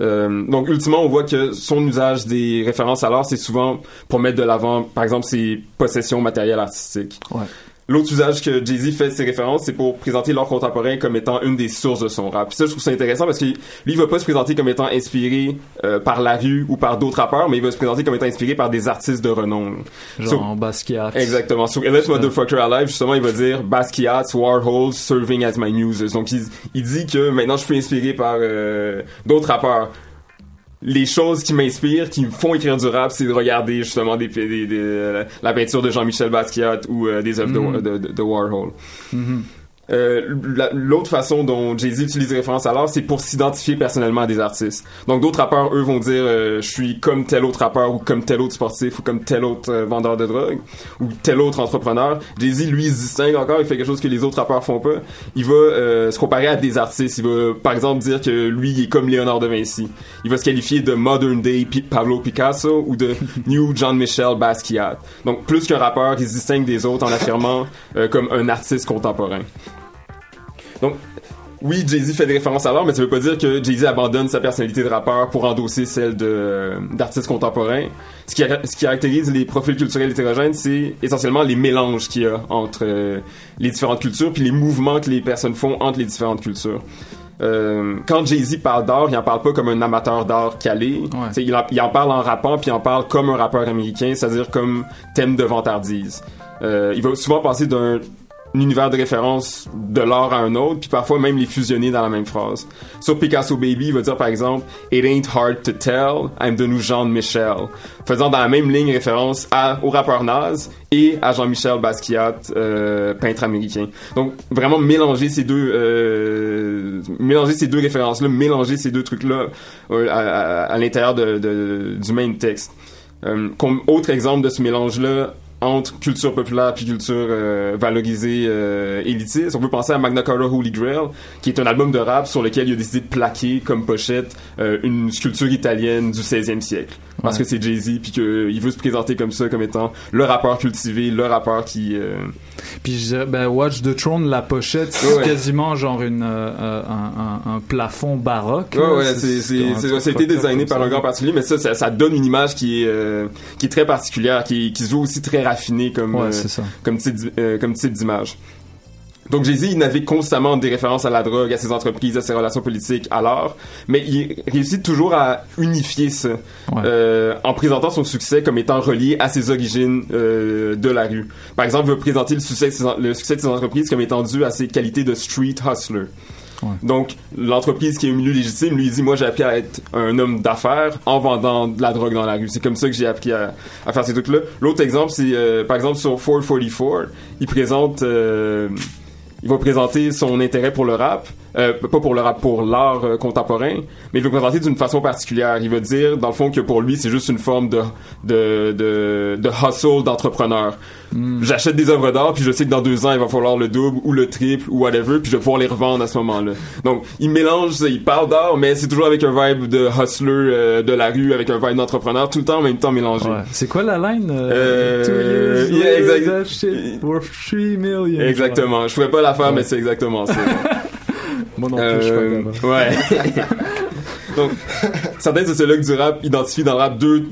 Euh, donc, ultimement, on voit que son usage des références à l'art, c'est souvent pour mettre de l'avant, par exemple, ses possessions matérielles artistiques. L'autre usage que Jay-Z fait de ses références, c'est pour présenter l'art contemporain comme étant une des sources de son rap. Puis ça, je trouve ça intéressant parce que lui, il va pas se présenter comme étant inspiré euh, par la rue ou par d'autres rappeurs, mais il va se présenter comme étant inspiré par des artistes de renom. Genre So- Basquiat. Exactement. Sur Ellis Motherfucker Alive, justement, il va dire Basquiat, Warhol, serving as my muses. Donc, il, il dit que maintenant, je suis inspiré par euh, d'autres rappeurs. Les choses qui m'inspirent, qui me font écrire du rap, c'est de regarder justement des, des- des- la peinture de Jean-Michel Basquiat ou euh, des œuvres de- de, de- de Warhol. Mhm. Euh, la- L'autre façon dont Jay-Z utilise les références à l'art, c'est pour s'identifier personnellement à des artistes. Donc d'autres rappeurs, eux, vont dire euh, je suis comme tel autre rappeur ou comme tel autre sportif ou comme tel autre euh, vendeur de drogue ou tel autre entrepreneur. Jay-Z, lui, il se distingue encore, il fait quelque chose que les autres rappeurs font pas. Il va euh, se comparer à des artistes. Il va, par exemple, dire que lui, il est comme Léonard de Vinci. Il va se qualifier de Modern Day Pablo Picasso ou de New John-Michel Basquiat. Donc plus qu'un rappeur, il se distingue des autres en affirmant euh, comme un artiste contemporain. Donc, oui, Jay-Z fait des références à l'art, mais ça veut pas dire que Jay-Z abandonne sa personnalité de rappeur pour endosser celle de d'artiste contemporain. Ce qui, ce qui caractérise les profils culturels hétérogènes, c'est essentiellement les mélanges qu'il y a entre euh, les différentes cultures, puis les mouvements que les personnes font entre les différentes cultures. Euh, quand Jay-Z parle d'art, il en parle pas comme un amateur d'art calé. Il, en, il en parle en rappant, puis il en parle comme un rappeur américain, c'est-à-dire comme thème de vantardise. Euh, il va souvent passer d'un un univers de référence de l'art à un autre, puis parfois même les fusionner dans la même phrase. Sur Picasso Baby, il va dire par exemple It ain't hard to tell, I'm the new Jean-Michel, faisant dans la même ligne référence à, au rappeur Nas et à Jean-Michel Basquiat, euh, peintre américain. Donc vraiment mélanger ces deux, euh, mélanger ces deux références-là, mélanger ces deux trucs-là euh, à, à- l'intérieur de, de- du même texte. Autre exemple de ce mélange-là entre culture populaire puis culture euh, valorisée euh, élitiste, on peut penser à Magna Carta Holy Grail, qui est un album de rap sur lequel il a décidé de plaquer comme pochette euh, une sculpture italienne du 16e siècle. Parce Ouais. que c'est Jay-Z puis qu'il veut se présenter comme ça, comme étant le rappeur cultivé, le rappeur qui... euh, Puis je dirais, ben, Watch the Throne, la pochette, c'est Ouais, quasiment genre une, euh, euh, un, un- un plafond baroque. Ouais, ouais, c'est, été designé par un grand particulier, mais ça, ça, ça donne une image qui est, euh, qui est très particulière, qui, qui se veut aussi très raffinée comme, Ouais, euh, comme type, euh, comme type d'image. Donc Jay-Z, il navigue constamment des références à la drogue, à ses entreprises, à ses relations politiques, à l'art, mais il réussit toujours à unifier ça, euh, en présentant son succès comme étant relié à ses origines euh, de la rue. Par exemple, il veut présenter le succès, de ses, en- le succès de ses entreprises comme étant dû à ses qualités de street hustler. Donc, l'entreprise qui est au milieu légitime, lui, dit, moi, j'ai appris à être un homme d'affaires en vendant de la drogue dans la rue. C'est comme ça que j'ai appris à, à faire ces trucs-là. L'autre exemple, c'est, euh, par exemple, sur 444, il présente, euh, il va présenter son intérêt pour le rap, euh, pas pour le rap, pour l'art euh, contemporain, mais il le présenter d'une façon particulière. Il va dire, dans le fond, que pour lui, c'est juste une forme de, de, de, de hustle d'entrepreneur. J'achète des œuvres d'art, puis je sais que dans deux ans, il va falloir le double ou le triple ou whatever, puis je vais pouvoir les revendre à ce moment-là. Donc, il mélange, il parle d'art, mais c'est toujours avec un vibe de hustler euh, de la rue, avec un vibe d'entrepreneur, tout le temps en même temps mélangé. Ouais. C'est quoi la line? Euh, years yeah, exact- that shit worth three million. Exactement. Je pourrais pas la faire, mais c'est exactement ça. Moi non plus, je suis pas Euh. Ouais. Donc, certains sociologues du rap identifient dans le rap deux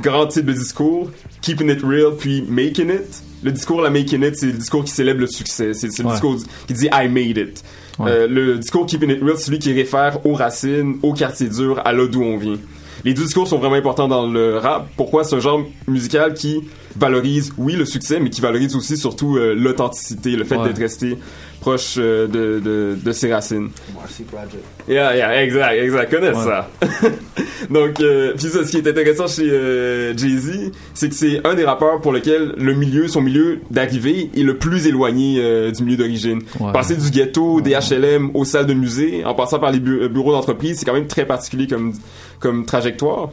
grands types de discours, keeping it real puis making it. Le discours, la making it, c'est le discours qui célèbre le succès. C'est le Ouais. discours qui dit I made it. Euh, le discours keeping it real, c'est celui qui réfère aux racines, au quartier dur, à là d'où on vient. Les deux discours sont vraiment importants dans le rap. Pourquoi c'est un genre musical qui valorise, oui, le succès, mais qui valorise aussi surtout euh, l'authenticité, le fait Ouais. d'être resté proche euh, de, de, de ses racines. Marcy Project. Yeah, yeah, exact, exact. Connais Ouais. ça. Donc, euh, puis ça, ce qui est intéressant chez euh, Jay-Z, c'est que c'est un des rappeurs pour lequel le milieu, son milieu d'arrivée, est le plus éloigné euh, du milieu d'origine. Ouais. Passer du ghetto, des HLM aux salles de musée, en passant par les bu- bureaux d'entreprise, c'est quand même très particulier comme, comme trajectoire.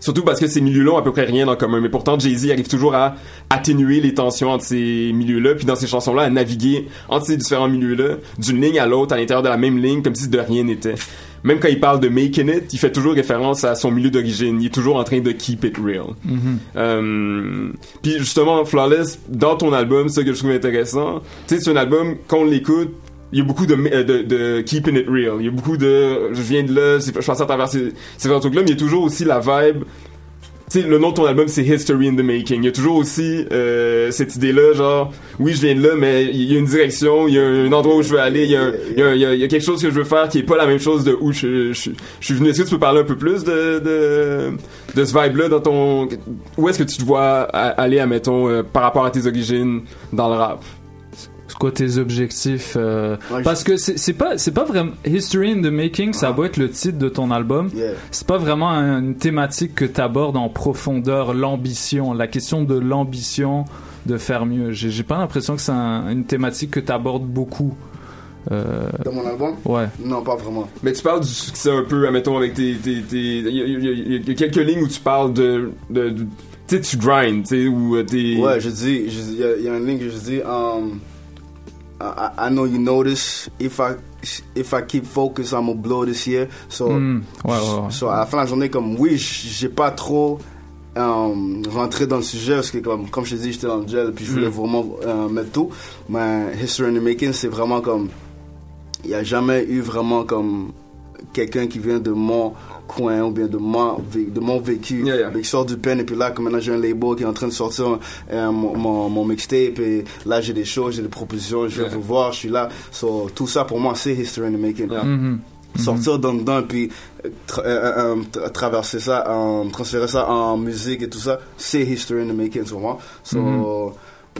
Surtout parce que ces milieux-là ont à peu près rien en commun. Mais pourtant, Jay-Z arrive toujours à atténuer les tensions entre ces milieux-là, puis dans ces chansons-là, à naviguer entre ces différents milieux-là, d'une ligne à l'autre, à l'intérieur de la même ligne, comme si de rien n'était. Même quand il parle de making it, il fait toujours référence à son milieu d'origine. Il est toujours en train de keep it real. Mhm. Euh, puis justement, Flawless, dans ton album, ça que je trouve intéressant. Tu sais, c'est un album, quand on l'écoute, il y a beaucoup de, euh, de, keeping it real. Il y a beaucoup de, je viens de là, je passe à travers ces, ces trucs-là, mais il y a toujours aussi la vibe. Tu sais, le nom de ton album, c'est History in the Making. Il y a toujours aussi euh, cette idée-là, genre, oui, je viens de là, mais il y a une direction, il y a un endroit où je veux aller, il y a, quelque chose que je veux faire qui est pas la même chose de où je, je, je suis venu. Est-ce que tu peux parler un peu plus de, de, ce vibe-là dans ton... Où est-ce que tu te vois aller, admettons, euh, par rapport à tes origines dans le rap? Quoi tes objectifs euh, Parce que c'est pas c'est pas vraiment History in the Making, ça doit être le titre de ton album. C'est pas vraiment un- une thématique que t'abordes en profondeur, l'ambition, la question de l'ambition de faire mieux. J'ai pas l'impression que c'est un- une thématique que t'abordes beaucoup. Euh, Dans mon album? Ouais. Non, pas vraiment. Mais tu parles du succès un peu, admettons, avec tes... tes, tes- Il y, a- y y quelques lignes où tu parles de... de, de- tu sais, tu grind, tu sais, ou euh, t'es... Ouais, je dis, je dis- il y, a- il y a une ligne que je dis, um, I, I know you notice, if I, if I keep focus, I'm gonna blow this year. So, Mm, ouais, ouais, ouais. so, à la fin de la journée, comme, oui, j'ai pas trop, um, rentré dans le sujet parce que comme, comme je te dis, j'étais dans le gel puis je voulais Mm. vraiment euh, mettre tout. Mais History in the Making, c'est vraiment comme, il y a jamais eu vraiment comme quelqu'un qui vient de mon coin ou bien de mon, de mon vécu. Mais qui sort du pen et puis là comme maintenant j'ai un label qui est en train de sortir euh, mon, mon, mon mixtape et là j'ai des choses j'ai des propositions je vais Yeah. vous voir je suis là. So, tout ça pour moi c'est history in the making. Mhm. sortir dans dedans puis euh, tra- euh, euh, tra- traverser ça euh, transférer ça en musique et tout ça c'est history in the making pour moi. So, Mhm.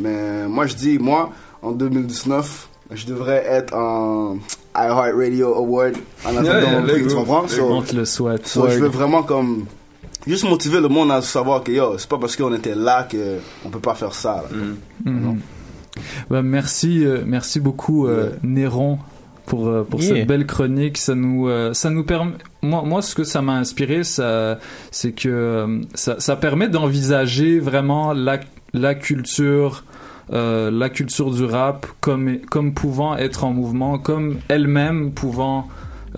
mais moi je dis moi en 2019 je devrais être en iHeartRadio Award en attendant Yeah, yeah, prix, tu comprends? So- le souhaite. so, je veux vraiment comme juste motiver le monde à savoir que yo, c'est pas parce qu'on était là que on peut pas faire ça. là. Mhm. Bah, merci, euh, merci beaucoup euh, Néron pour euh, pour Yeah. cette belle chronique. Ça nous euh, ça nous permet. Moi moi ce que ça m'a inspiré ça c'est que euh, ça ça permet d'envisager vraiment la la culture. Euh, la culture du rap comme pouvant être en mouvement comme elle-même pouvant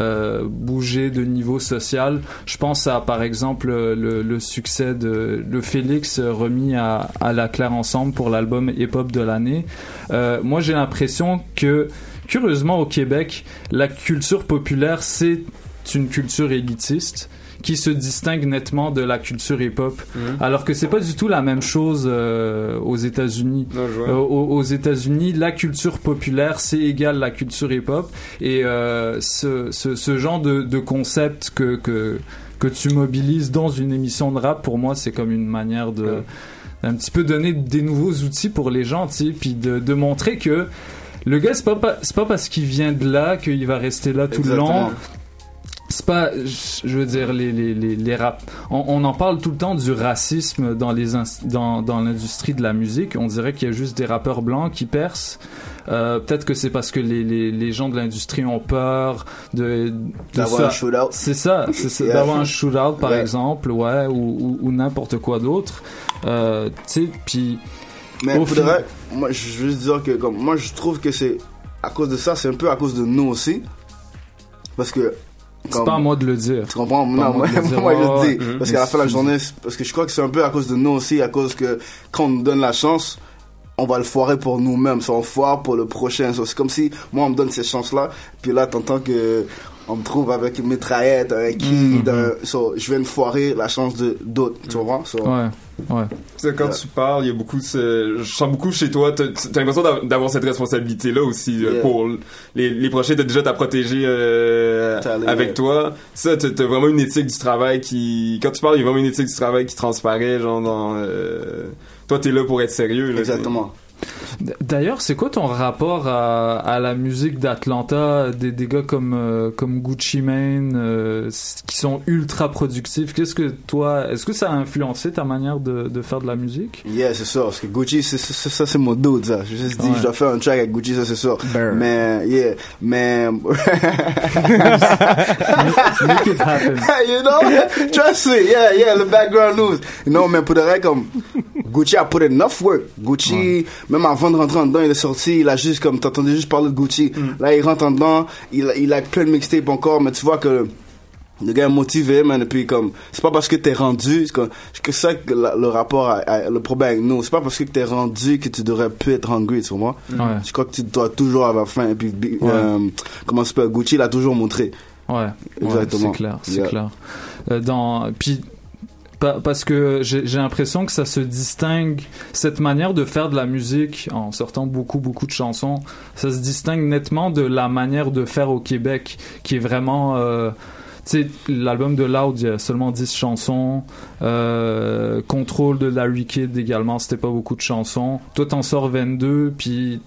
euh, bouger de niveau social. Je pense à par exemple le, succès de le Félix euh, remis à, à la Claire Ensemble pour l'album Hip Hop de l'année. Moi j'ai l'impression que curieusement au Québec, la culture populaire c'est une culture élitiste qui se distingue nettement de la culture hip-hop, Mhm. alors que c'est pas du tout la même chose euh, aux États-Unis. Euh, aux, aux États-Unis, la culture populaire, c'est égal la culture hip-hop. Et euh, ce, ce, ce genre de, de concept que, que, que tu mobilises dans une émission de rap, pour moi, c'est comme une manière de un petit peu donner des nouveaux outils pour les gens, puis de, de montrer que le gars, c'est pas, pas- parce qu'il vient de là qu'il va rester là tout le long. C'est pas je veux dire les les les, les rap. On, on en parle tout le temps du racisme dans les dans dans l'industrie de la musique. On dirait qu'il y a juste des rappeurs blancs qui percent. Euh, peut-être que c'est parce que les, les, les gens de l'industrie ont peur de, D'avoir un shootout. C'est ça, c'est d'avoir un shootout par exemple, ouais, ou, ou, ou n'importe quoi d'autre. Euh, tu sais, puis Mais au pour de vrai, moi je veux dire que comme moi je trouve que c'est à cause de ça, c'est un peu à cause de nous aussi. Parce que c'est pas à moi de le dire. Tu comprends? Non, moi je le dis. Parce qu'à la fin de la Mais journée, parce que je crois que c'est un peu à cause de nous aussi, à cause que quand on nous donne la chance, on va le foirer pour nous-mêmes. On foire pour le prochain. C'est comme si moi, on me donne ces chances-là. Puis là, t'entends que on me trouve avec une mitraillette, un kid. un- so, je viens de foirer la chance de d'autres. Tu vois? So, Ouais, ouais. Tu sais, quand tu parles, il y a beaucoup de je sens beaucoup chez toi, t'as t'as l'impression d'av- d'avoir cette responsabilité-là aussi euh, Yeah. pour les, les prochains, t'as déjà t'as protégé euh, avec yeah. toi. Ça, t'as t'as vraiment une éthique du travail qui, quand tu parles, il y a vraiment une éthique du travail qui transparaît, genre dans, euh, toi t'es là pour être sérieux. Là, Exactement. D'ailleurs, c'est quoi ton rapport à, à la musique d'Atlanta, des, des gars comme euh, comme Gucci Mane, euh, qui sont ultra productifs. Qu'est-ce que toi, est-ce que ça a influencé ta manière de, de faire de la musique? Yeah, c'est sûr. Parce que Gucci, c'est, c'est- ça, c'est mon dude, ça. Je dit, Ouais. je dois faire un track avec Gucci, ça, c'est sûr. Mais, yeah, mais. Make it happen. you know, trust me, yeah, yeah, the background news. You know, mais pour de vrai, comme, Gucci a put enough work. Gucci, même avant de rentrer en dedans, il est sorti, il a juste, comme, t'entendais juste parler de Gucci. Là, il rentre en dedans, il, a- il a plein de mixtapes encore, mais tu vois que, le gars est motivé, man, et puis comme, c'est pas parce que t'es rendu, c'est c'est que ça que la- le rapport, à- à- le problème avec nous, c'est pas parce que t'es rendu que tu devrais plus être hungry, tu vois. Ouais. Je crois que tu dois toujours avoir faim, et puis, Ouais. euh, comment ça s'appelle, Gucci l'a toujours montré. Ouais, ouais, Exactement. c'est clair, c'est Yeah. clair. Euh, dans puis pa- parce que j'ai j'ai l'impression que ça se distingue cette manière de faire de la musique en sortant beaucoup beaucoup de chansons, ça se distingue nettement de la manière de faire au Québec qui est vraiment euh, tu sais, l'album de Loud, il y a seulement 10 chansons. Euh, Contrôle de Larry Kidd également, c'était pas beaucoup de chansons. Toi, t'en sors 22, puis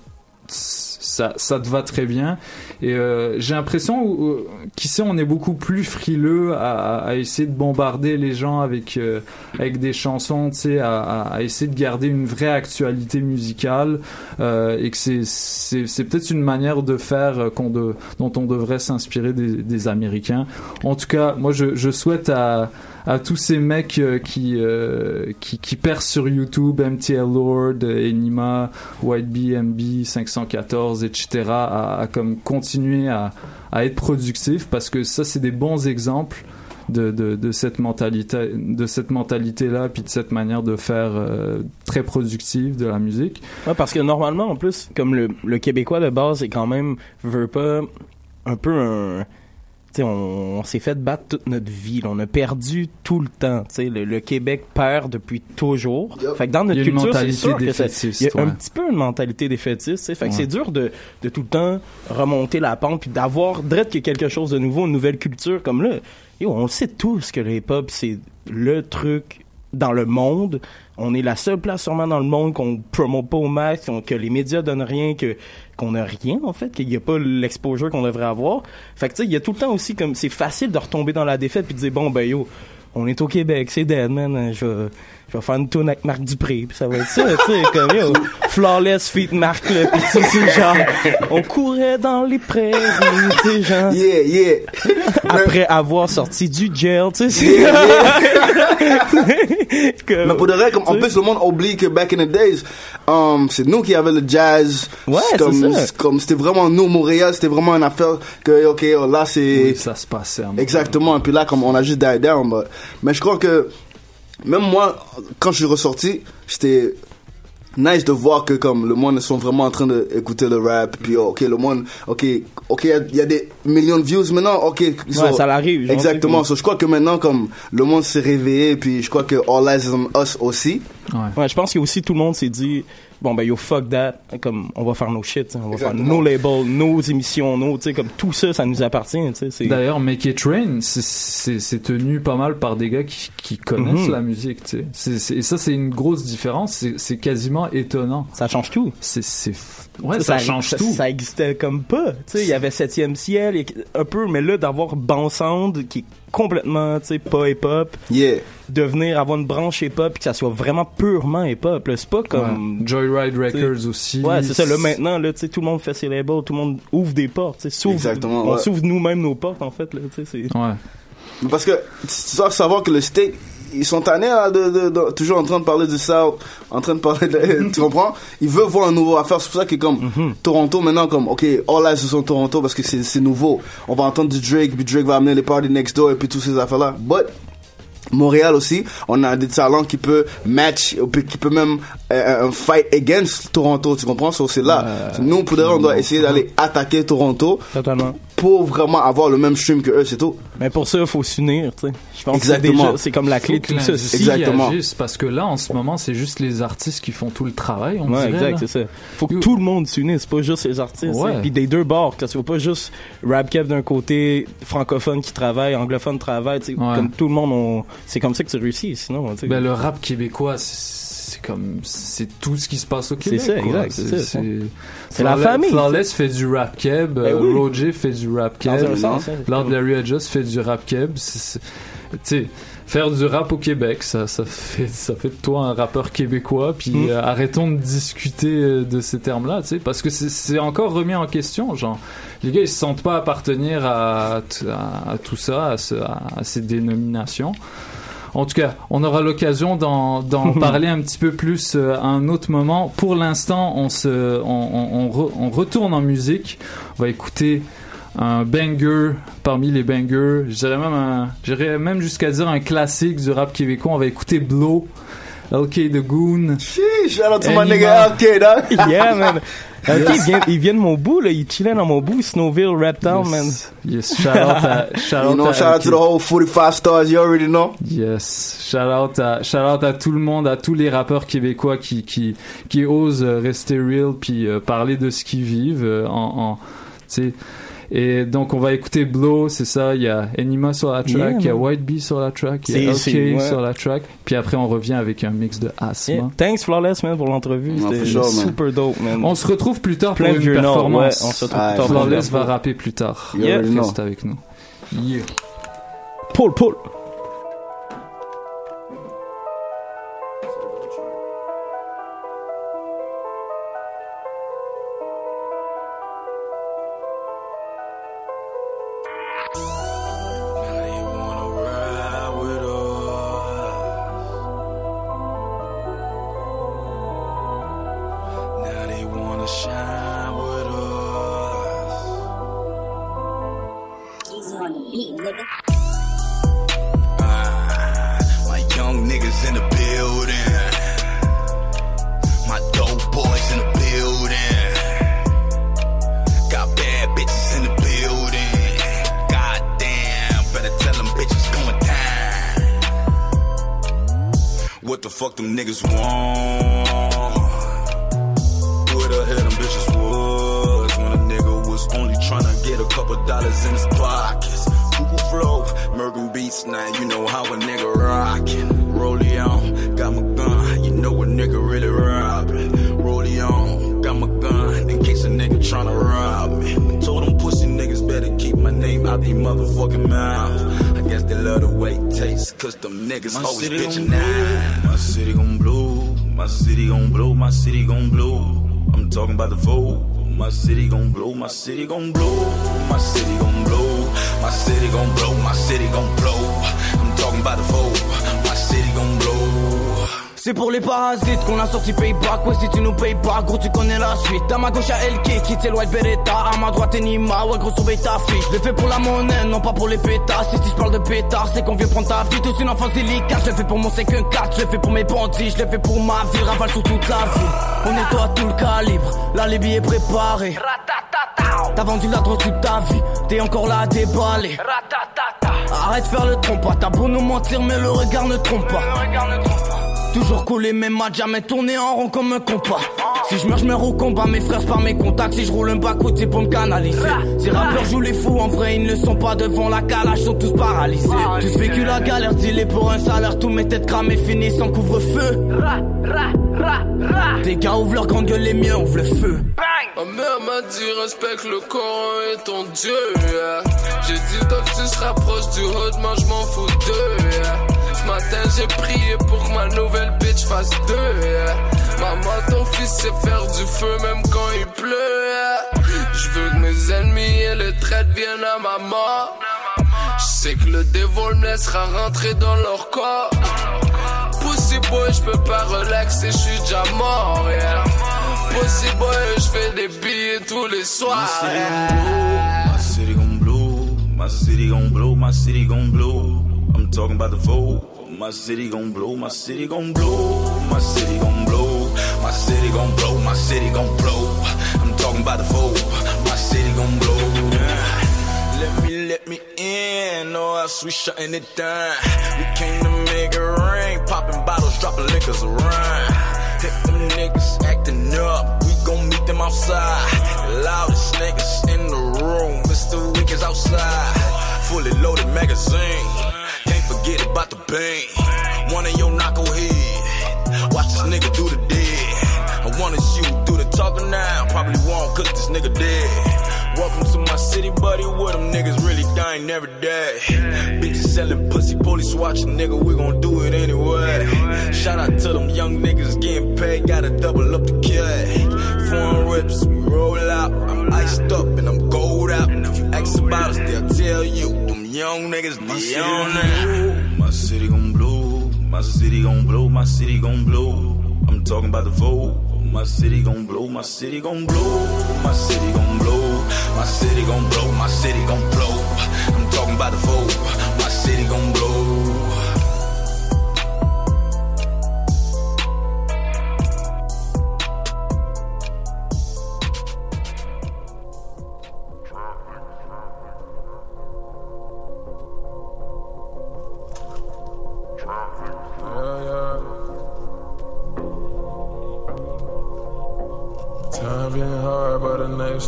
ça, ça te va très bien. Et euh, j'ai l'impression euh, qu'ici, on est beaucoup plus frileux à, à essayer de bombarder les gens avec, euh, avec des chansons, tu sais, à, à- essayer de garder une vraie actualité musicale. euh, et que c'est, c'est, c'est peut-être une manière de faire qu'on de, dont on devrait s'inspirer des, des Américains. En tout cas, moi, je, je souhaite à, à tous ces mecs euh, qui, euh, qui, qui percent sur YouTube, MTL Lord, euh, Enima, White Bee, MB, 514, etc., à, comme continuer à, à être productifs parce que ça, c'est des bons exemples de, de, de cette mentalité de cette mentalité là puis de cette manière de faire euh, très productive de la musique Ouais, parce que normalement, en plus, comme le, le Québécois de base est quand même, veut pas, un peu un. On, on s'est fait battre toute notre vie. là. On a perdu tout le temps. Tu sais, le, le Québec perd depuis toujours. Fait que dans notre Il y a une culture, c'est mentalité sûr que ça- défaitiste, il y a un petit peu une mentalité défaitiste. Fait que Ouais. c'est dur de, de tout le temps remonter la pente puis d'avoir y a quelque chose de nouveau, une nouvelle culture comme là. Yo, on le sait tous que le hip-hop, c'est le truc dans le monde. On est la seule place sûrement dans le monde qu'on promote pas au max, que les médias donnent rien, que qu'on a rien en fait, qu'il y a pas l'exposure qu'on devrait avoir. Fait que tu sais, il y a tout le temps aussi comme c'est facile de retomber dans la défaite puis de dire bon ben yo, on est au Québec, c'est dead man, je vais je vais faire une tune avec Marc Dupré, puis ça va être ça, tu sais, comme yo, flawless feat Marc là, puis tu sais, c'est genre on courait dans les prairies, tu sais genre Yeah, yeah. après avoir sorti du gel, tu sais. c'est- Yeah, Comme- Mais pour de vrai, comme, en plus, le monde oublie que back in the days, um, c'est nous qui avions le jazz. Ouais, c'est comme, ça. Comme c'était vraiment nous, Montréal, c'était vraiment une affaire que, ok, oh, là c'est. Oui, ça se passait. Exactement. Et puis là, comme on a juste died down. but- Mais je crois que, même moi, quand je suis ressorti, j'étais nice de voir que comme le monde ils sont vraiment en train d'écouter le rap puis ok le monde ok ok il y a- il y, a des millions de views maintenant ok. So- Ouais, ça l'arrive, exactement que- So, je crois que maintenant comme le monde s'est réveillé puis je crois que All Eyes is on Us aussi. Ouais, je pense que aussi tout le monde s'est dit bon ben yo fuck that comme on va faire nos shit, on va Exactement. faire nos labels, nos émissions, nos tu sais comme tout ça ça nous appartient, tu sais, c'est D'ailleurs, Make It Rain, c'est- tenu pas mal par des gars qui, qui connaissent Mhm. la musique, tu sais. Et ça, c'est une grosse différence. C'est- C'est quasiment étonnant. Ça change tout. C'est ouais, ça, change ça, tout. Ça existait comme pas. Tu sais, il y avait septième ciel, et un peu, mais là d'avoir Bon Sound qui est complètement, tu sais, pas hip-hop. Yeah. Devenir avoir une branche hip-hop puis que ça soit vraiment purement hip-hop. C'est pas comme Ouais. Joyride. Records aussi. Ouais, c'est ça. Là maintenant, là, tu sais, tout le monde fait ses labels, tout le monde ouvre des portes. tu sais, s'ouvre- Exactement, On ouais. s'ouvre nous-mêmes nos portes en fait. Là, tu sais, c'est. Ouais. Parce que tu dois savoir que le state, ils sont tannés là, de, de- de- toujours en train de parler du South, en train de parler de, tu comprends? Ils veulent voir un nouveau affaire. C'est pour ça que comme Toronto maintenant, comme ok, all eyes sont Toronto parce que c'est c'est nouveau. On va entendre du Drake, puis Drake va amener les parties next door et puis toutes ces affaires là. But Montréal aussi, on a des talents qui peut match, qui peut même euh, un fight against Toronto, tu comprends? So, c'est là. Nous, pour vrai, on doit essayer d'aller attaquer Toronto. Totalement. Pour vraiment avoir le même stream que eux, c'est tout. Mais pour ça, il faut s'unir, tu sais. Je pense Exactement. c'est comme la clé de tout ça. Exactement. agisse, parce que là, en ce moment, c'est juste les artistes qui font tout le travail. On Ouais, dirait, exact, c'est ça. Faut que tout le monde s'unisse, pas juste les artistes. Ouais. hein. Puis des deux bords, parce qu'il faut pas juste rap kev d'un côté, francophone qui travaille, anglophone travaille, tu sais, Ouais. comme tout le monde, on... c'est comme ça que tu réussis, sinon, tu sais. Ben, le rap québécois, c'est c'est comme c'est tout ce qui se passe au Québec. ça, quoi. exact, c'est. C'est la famille, Flawless fait du rap keb, Ben euh, oui. Roger fait du rap keb, hein. Lord Larry Adjust fait du rap keb. C'est- c'est- Tu sais, faire du rap au Québec, ça, ça fait ça fait de toi un rappeur québécois. Puis Mm. euh, arrêtons de discuter euh, de ces termes-là, tu sais, parce que c'est- c'est encore remis en question. Genre, les gars, ils se sentent pas appartenir à, à, à tout ça, à, ce- à ces dénominations. En tout cas, on aura l'occasion d'en parler un petit peu plus euh, à un autre moment. Pour l'instant, on se, on, on- on re- on retourne en musique. On va écouter un banger parmi les bangers. Je dirais même, j'irais même jusqu'à dire un classique du rap québécois. On va écouter Blow, LK The Goon. shout out to my Anima. nigga LK, dog. yeah, man. Ok, il, vient, il vient de mon bout, là. Il chillait dans mon bout, Snowville, Rap Town, man. Yes, shout out à, shout You out know, à shout out to the whole 45 stars, you already know. Yes, shout out à shout out à tout le monde, à tous les rappeurs québécois qui qui qui osent euh, rester real puis euh, parler de ce qu'ils vivent euh, en, en tu sais. Et donc on va écouter Blow, c'est ça, il y a Enima sur la track, Yeah, il y a. White Bee sur la track, il y a c'est- ouais. sur la track, puis après on revient avec un mix de Asthma. Yeah. Thanks, Flawless, man, pour l'entrevue. C'était super dope, man. On se retrouve plus tard Plein pour de une performance. ouais, on se retrouve plus tard Flawless va rapper plus tard. Know. Reste avec nous. Yeah. Pull, pull. Out they motherfucking mouth. I guess they love the way it tastes, cause them niggas always city bitchin' now. My city gon' blow, my city gon' blow, my city gon' blow. I'm talking about the vote. My city gon' blow, my city gon' blow, my city gon' blow, my city gon' blow, my city gon' blow. I'm talking about the vote. C'est pour les parasites qu'on a sorti payback. Ouais si tu nous payes pas gros tu connais la suite. À ma gauche y'a LK qui t'est le white beretta. À ma droite Enima. Ouais gros surveille ta fiche Je l'ai fait pour la monnaie non pas pour les pétasses Et si je parle de pétard c'est qu'on vient prendre ta vie. Toute une enfance délicate. Je l'ai fait pour mon 5 4 Je l'ai fait pour mes bandits. Je l'ai fait pour ma vie. Ravale sur toute la ville On nettoie tout le calibre. Là les billets préparés T'as vendu la drogue toute ta vie. T'es encore là à déballer. Arrête de faire le trompe T'as beau nous mentir mais le regard ne trompe pas Toujours collé même match, jamais tourné en rond comme un compas. Si je meurs, je meurs au combat, mes frères par mes contacts. Si je roule un bas c'est pour me canaliser. Ces rappeurs jouent les fous, en vrai, ils ne sont pas devant la calage, sont tous paralysés. Tous vécu la galère, dealé pour un salaire, tous mes têtes cramées finissent en couvre-feu. Des gars ouvrent leur grande gueule, les miens ouvrent le feu. Ma mère m'a dit respecte le Coran et ton Dieu. J'ai dit que tu se rapproches du hood, moi je m'en fous d'eux. Ce matin j'ai prié pour que ma nouvelle bitch fasse deux. Maman, ton fils sait faire du feu même quand il pleut. yeah. Je veux que mes ennemis et les traites viennent à ma mort. Je sais que le dévol me laissera rentrer dans leur corps. Pussy boy, je peux pas relaxer, je suis déjà mort. yeah. Pussy boy, je fais des billets tous les soirs. My city gon' blow, my city gon' blow, my city gon' blow. I'm talking about the vote. My city gon' blow, my city gon' blow, my city gon' blow, my city gon' blow, my city gon' blow. I'm talking about the foe, my city gon' blow. Let me, let me in, or else we shutting it down. We came to make it rain, popping bottles, dropping liquors around. Hit them niggas acting up, we gon' meet them outside. The loudest niggas in the room, Mr. Wick is outside. Fully loaded magazine, forget about the pain. One of your knucklehead, watch this nigga do the dead. I wanna shoot do the talking now, probably won't cook this nigga dead. Welcome to my city, buddy, where them niggas really dying every day. Bitches selling pussy, police watching, nigga, we gon' do it anyway. Shout out to them young niggas getting paid, gotta double up the cake. Foreign rips, we roll out. I'm iced up and I'm gold out. If you ask about us, they'll tell you. Them young niggas, they on that. My city gon' blow, my city gon' blow, my city gon' blow. I'm talking about the vote. My city gon' blow, my city gon' blow, my city gon' blow, my city gon' blow, my city gon' blow. I'm talking about the vote. My city gon' blow.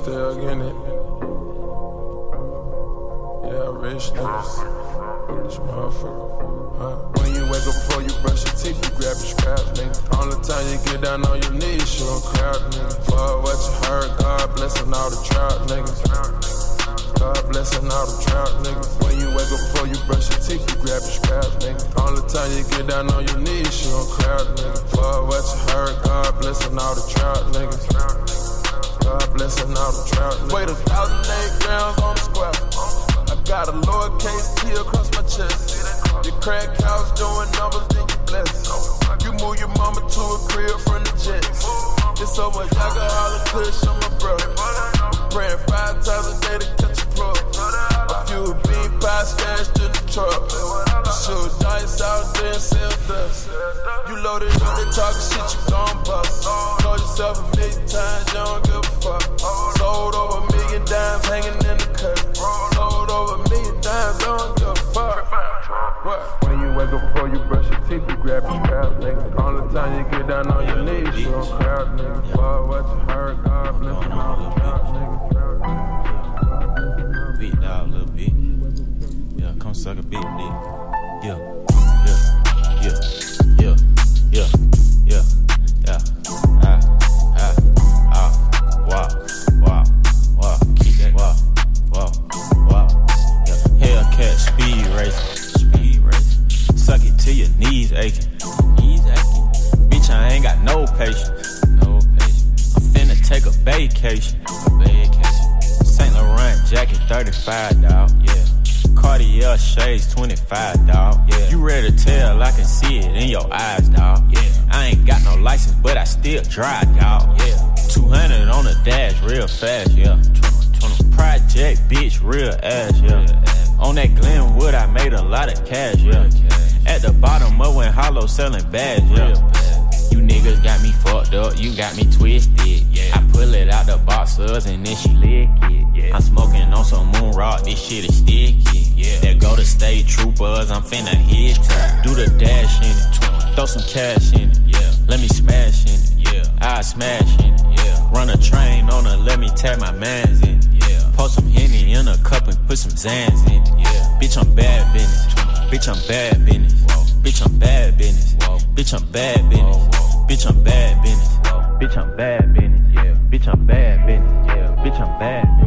Still getting it. Yeah, rich niggas. Rich motherfucker. Huh? When you wake up before you brush your teeth, you grab your scrap, nigga. Only time you get down on your knees, you a crowd, nigga. Fuck what you heard, God blessing all the trout niggas. God blessing all the trout niggas. When you wake up before you brush your teeth, you grab your scrap, nigga. Only time you get down on your knees, you a crowd, nigga. Fuck what you heard, God blessing all the trout niggas. God blessing all the trout. Wait a thousand eight grams on the square. I got a lowercase T across my chest. Your crack house doing numbers, then you bless. You move your mama to a crib from the jets. It's so much I alcohol and kush on my brother. Praying five times a day to catch a pro. A few bean pie stashed in the truck. Shoot dice out there and sell dust. You loaded up, they talking shit, you gon' bust. Told yourself a million times, you don't give a fuck. Sold over a million dimes hanging in the cut. Sold over a million dimes, don't give a fuck. What? When you wake up before you brush your teeth, you grab your scrap, nigga. Only time you get down on your knees, you a crowd, nigga. Fuck what you heard, God bless you. Beat dog, little bit. Yeah, come suck a big dick. Yeah, yeah, yeah, yeah, yeah, yeah, yeah. Ah, ah, ah. Wow, wow, wow. Keep that. Wow, wow. Hellcat speed race. Suck it till your knees aching. Bitch, I ain't got no patience. I'm finna take a vacation. A vacation. Saint Laurent jacket, 35, dawg. Yeah. Cartier shades, 25, dawg. Yeah. You ready to tell? I can see it in your eyes, dawg. Yeah. I ain't got no license, but I still drive, dawg. Yeah. 200 on the dash, real fast, yeah. Project, bitch, real ass, yeah. On that Glenwood, I made a lot of cash, yeah. At the bottom of when Hollow selling bags, yeah. You niggas got me fucked up, you got me twisted, yeah. I pull it out the boxers and then she lick it, yeah. I'm smoking on some moon rock, this shit is sticky, yeah. That go to state troopers, I'm finna hit it. Do the dash in it, throw some cash in it, yeah. Let me smash in it, yeah. I smash in it, yeah. Run a train on her, let me tag my mans in it, yeah. Pour some Henny in a cup and put some Zans in it, yeah. Bitch, I'm bad business, bitch, I'm bad business, bitch, I'm bad business, bitch, I'm bad business. Bitch, I'm bad business. Bitch, I'm bad business. Yeah. Bitch, I'm bad business. Yeah. Bitch, I'm bad business.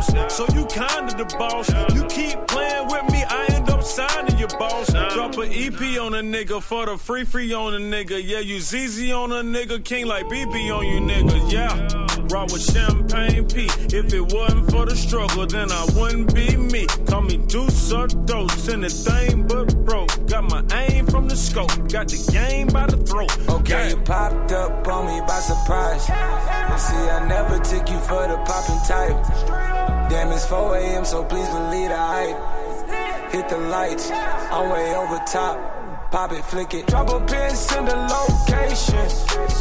Boss. You kinda the boss. You keep playing with me, I end up signing your boss. Drop an EP on a nigga for the free free on a nigga. Yeah, you ZZ on a nigga, king like BB on you nigga. Yeah. Rock with champagne P. If it wasn't for the struggle, then I wouldn't be me. Call me Deuce or Dose, anything but broke. Got my aim from the scope, got the game by the throat. Okay, you popped up on me by surprise. See, I never took you for the popping type. Damn, it's 4 a.m., so please believe the hype. Hit the lights, I'm way over top. Pop it, flick it. Drop a pin, send a location.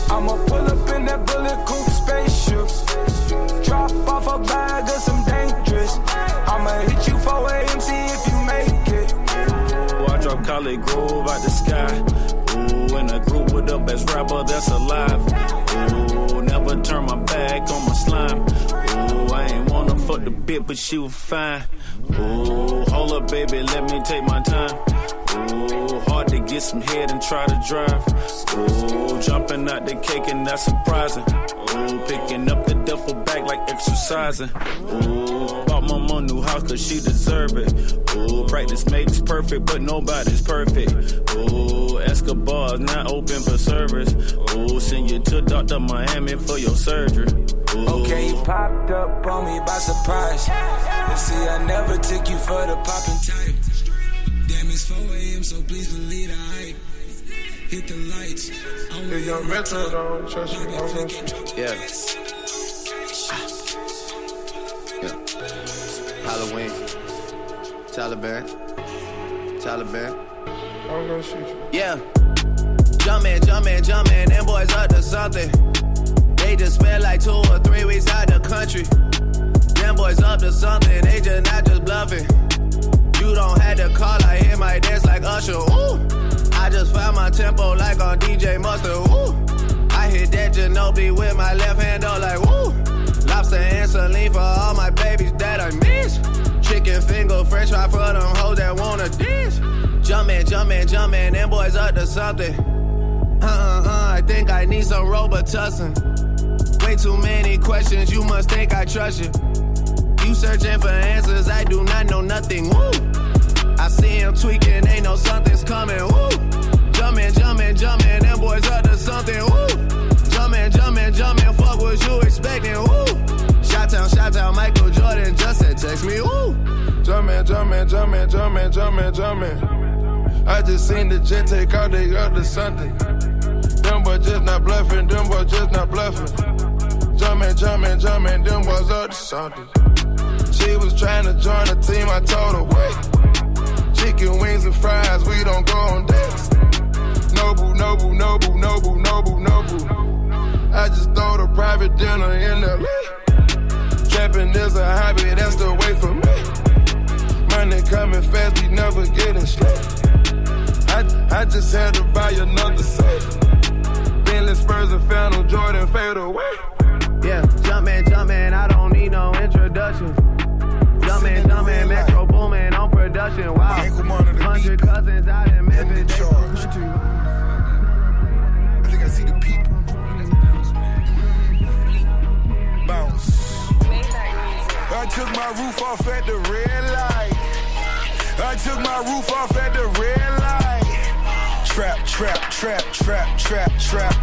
I'ma pull up in that bullet coupe spaceship. Drop off a bag of some dangerous. I'ma hit you 4 a.m., see if you make it. Ooh, I drop Collie Grove out the sky. Ooh, in a group with the best rapper that's alive. Ooh, never turn my back on my slime. Ooh, I ain't wanna fuck the bit, but she was fine. Ooh, hold up, baby, let me take my time. Ooh, hard to get some head and try to drive. Ooh, jumping out the cake and that's surprising. Ooh, picking up the duffel bag like exercising. Ooh, bought my mom new house cause she deserve it. Ooh, practice makes perfect, but nobody's perfect. Ooh, Escobar's not open for service. Ooh, send you to Dr. Miami for your surgery. Ooh. Okay, you popped up on me by surprise. See, I never took you for the popping type. Damn, it's 4 a.m., so please believe the hype. Hit the lights. I'm Hey, young Metro, don't trust you. I don't trust you. Yeah. Yeah. Halloween. Taliban. Taliban. I'm gonna shoot you. Yeah. Jumpin', jumpin', jumpin', them boys up to something. They just spent like two or three weeks out the country. Them boys up to something, they just not just bluffing. You don't have to call, I hear my dance like Usher. Ooh. I just found my tempo like on DJ Mustard. Ooh. I hit that Ginobili with my left hand, though, like woo. Lobster and saline for all my babies that I miss. Chicken finger, french fry for them hoes that wanna dance. Jumpin', jumpin', jumpin', them boys up to something. Uh uh uh, I think I need some Robitussin. Way too many questions, you must think I trust you. You searching for answers, I do not know nothing. Woo! I see him tweaking, ain't no something's coming. Woo! Jumpin', jumpin', jumpin', them boys up to something. Woo! Jumpin', jumpin', jumpin', fuck what you expecting. Woo! Shout out, shout out, Michael Jordan just said text me. Woo! Jumpin', jumpin', jumpin', jumpin', jumpin', jumpin'. I just seen the jet take out, up to something. Them boys just not bluffing, them boys just not bluffing. Jumpin', jumpin', jumpin', them boys up to something. She was trying to join the team, I told her, wait. Chicken wings and fries, we don't go on dates. Noble, noble, noble, noble, noble, noble. I just throw a private dinner in LA. Trapping is a hobby, that's the way for me. Money coming fast, we never getting straight. I, I just had to buy another safe. Bentley Spurs and Phantom Jordan fade away. Yeah, jumpin', jumpin', I don't need no introduction. Jumpin', jumpin', Metro boomin' on production. Wow, hundred cousins out in Memphis. They from country. I think I see the people. Bounce. I took my roof off at the red light. I took my roof off at the red light. Trap, trap, trap, trap, trap, trap.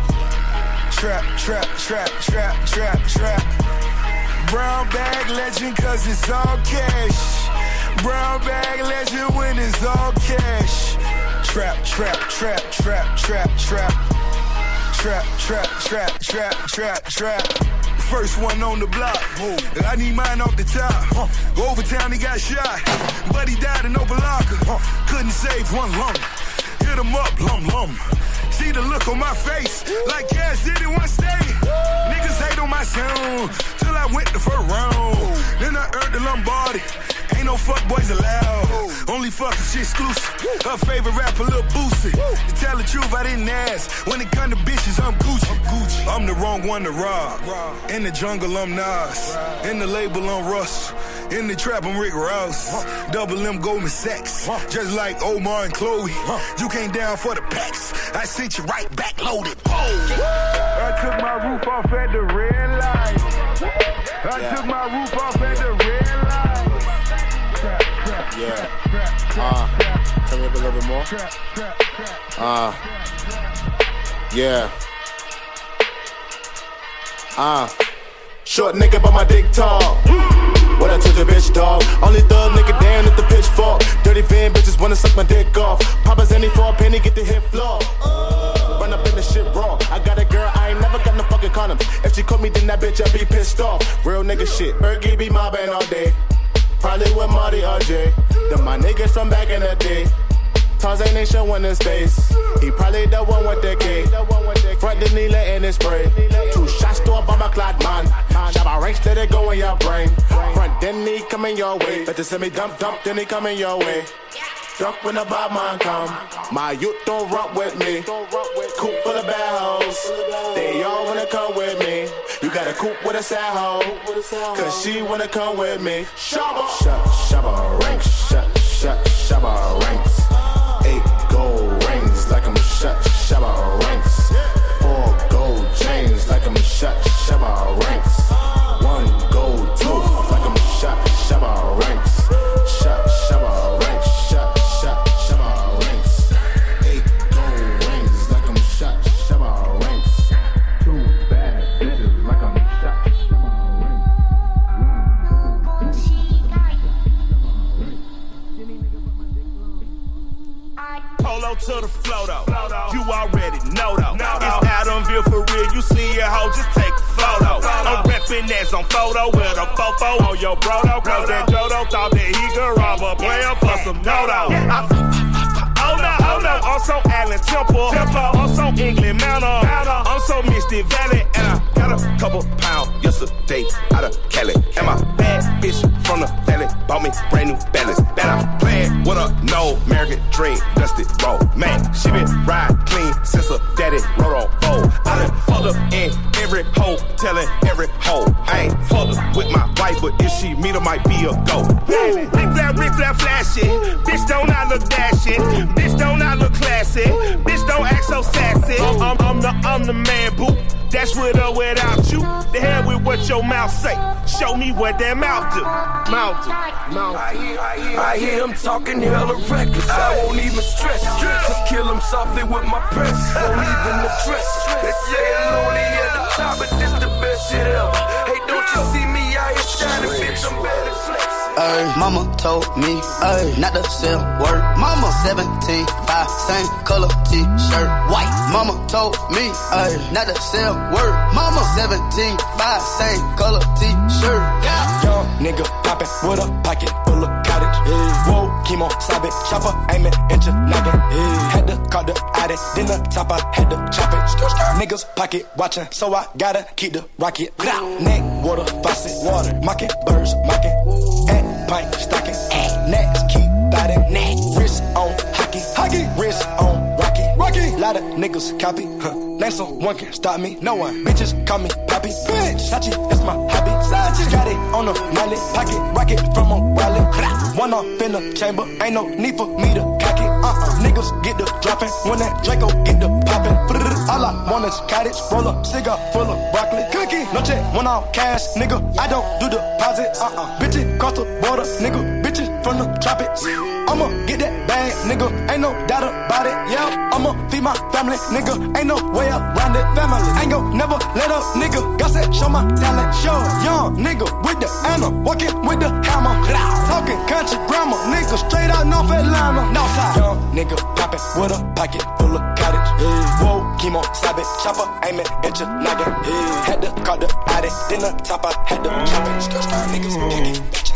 Trap, trap, trap, trap, trap, trap. Brown bag legend cause it's all cash. Brown bag legend when it's all cash. Trap, trap, trap, trap, trap, trap. Trap, trap, trap, trap, trap, trap. First one on the block. I need mine off the top. Overtown, he got shot. But he died in Opalaka. Couldn't save one lump. Hit him up, lum lum. See the look on my face, like Cash did it one day. Niggas hate on my sound, till I went the first round. Then I earned the Lombardi. Fuck boys allowed. Only fuck she exclusive. Her favorite rapper, Lil Boosie. To tell the truth, I didn't ask. When it come to bitches, I'm Gucci. I'm the wrong one to rob. In the jungle, I'm Nas. In the label, I'm Russ. In the trap, I'm Rick Ross. Double M Goldman Sachs. Just like Omar and Chloe. You came down for the packs. I sent you right back loaded. I took my roof off at the red light. I took my roof off at the red light. Yeah. Uh, turn me a little bit more. Uh, yeah. Uh, short nigga, but my dick tall. What I told your bitch, dog. Only thug nigga down at the pitchfork. Dirty van bitches wanna suck my dick off. Papa's any for a penny, get the hit floor. Run up in the shit raw. I got a girl, I ain't never got no fucking condoms. If she caught me, then that bitch, I be pissed off. Real nigga shit. Ergy be mobbing all day. Probably with Marty or RJ. Then my niggas from back in the day. Tarzan ain't showing his face. He probably the one with the K. Front the needle in his spray. Two shots to a bomber clad man. Shabba ranks, let it go in your brain. Front, then he coming your way. Better send me dump, dump, then he coming your way. Drunk when the bad man come. My youth don't rock with me. Coop full of hoes. They all wanna come with me. You got a coop with a sad hoe. Cause she wanna come with me. Shabba. Shut, shabba ranks. Shut, shut, shabba ranks. Eight gold rings like I'm shut, shabba ranks. Four gold chains like I'm shut, shabba ranks. To the flow though. You already know though. It's Adamville for real. You see your hoe, just take a photo. I'm reppin' as on photo with a fofo on your brodo. Cause that Jodo thought that he could rob a player for some dodo. I- no, oh no, I'm so Allen Temple. Temple. I'm so England Mountain. I'm so Mystic Valley. And I got a couple pounds yesterday out of Cali. And my bad bitch from the valley bought me brand new balance. That I'm playing with a no American dream, dusty roll. Man, she been ride clean since her daddy rode on fold. I done fucked up in every hoe, telling every hoe. I ain't fucked up with my wife, but if she meet her, might be a go. Rick flat, Rick flat, flashy. Bitch, don't I look dashing? Bitch, don't I look classy? Bitch, don't act so sassy. I'm, I'm, the, I'm the man, boo. That's with or without you. The hell with what your mouth say. Show me what that mouth do. Mouth do. Mouth I hear, I hear, I hear him talking hella reckless. I won't even stress. Just kill him softly with my press. Won't even address. They say I'm lonely at the top, but this the best shit ever. Hey, don't you see me out here shining, bitch? I'm better. Ay, mama told me, ay, not to sell word. Mama 17, 5, same color t-shirt, white. Mama told me, ay, not to sell word. Mama 17, 5, same color t-shirt. Yeah. Young nigga poppin' with a pocket full of cottage. Yeah. Whoa, chemo, sabe, chopper, aiming, inch noggin. Yeah. Had to call the addict, then the top I had to chop it. Niggas pocket watchin', so I gotta keep the rocket. Neck, water, faucet, water, mocking, birds, mocking. Pint, stocking, at next, keep biting, neck. Wrist on hockey, hockey, wrist on rocky, rocky. Lot of niggas copy, huh? Name someone can stop me, no one. Bitches call me poppy, bitch. Sachi, that's my hobby. Sachi, got it on the mallet, pocket, rocket from a wallet. One off in the chamber, ain't no need for me to cock it. Uh-uh, niggas get the dropping when that Draco get the popping. All I want is cottage, roll up, cigar full of broccoli. Cookie, no check, one off cash, nigga. I don't do deposits. Uh-uh, bitches cross the border, nigga. Bitches from the tropics. I'ma get that bag, nigga. Ain't no doubt about it. Yeah, I'ma feed my family, nigga. Ain't no way around it. Family, ain't gon' never let up, nigga. God said, show my talent, show. Young nigga with the anna, walking with the hammer. Talking country grammar, nigga. Straight out North Atlanta, Northside. Young nigga poppin' with a pocket full of cottage. Yeah. Whoa, chemo, sabe, chopper, aiming, inch noggin. Yeah. Had to call the addict, then the top I had to chop it. Niggas kicking, bitches,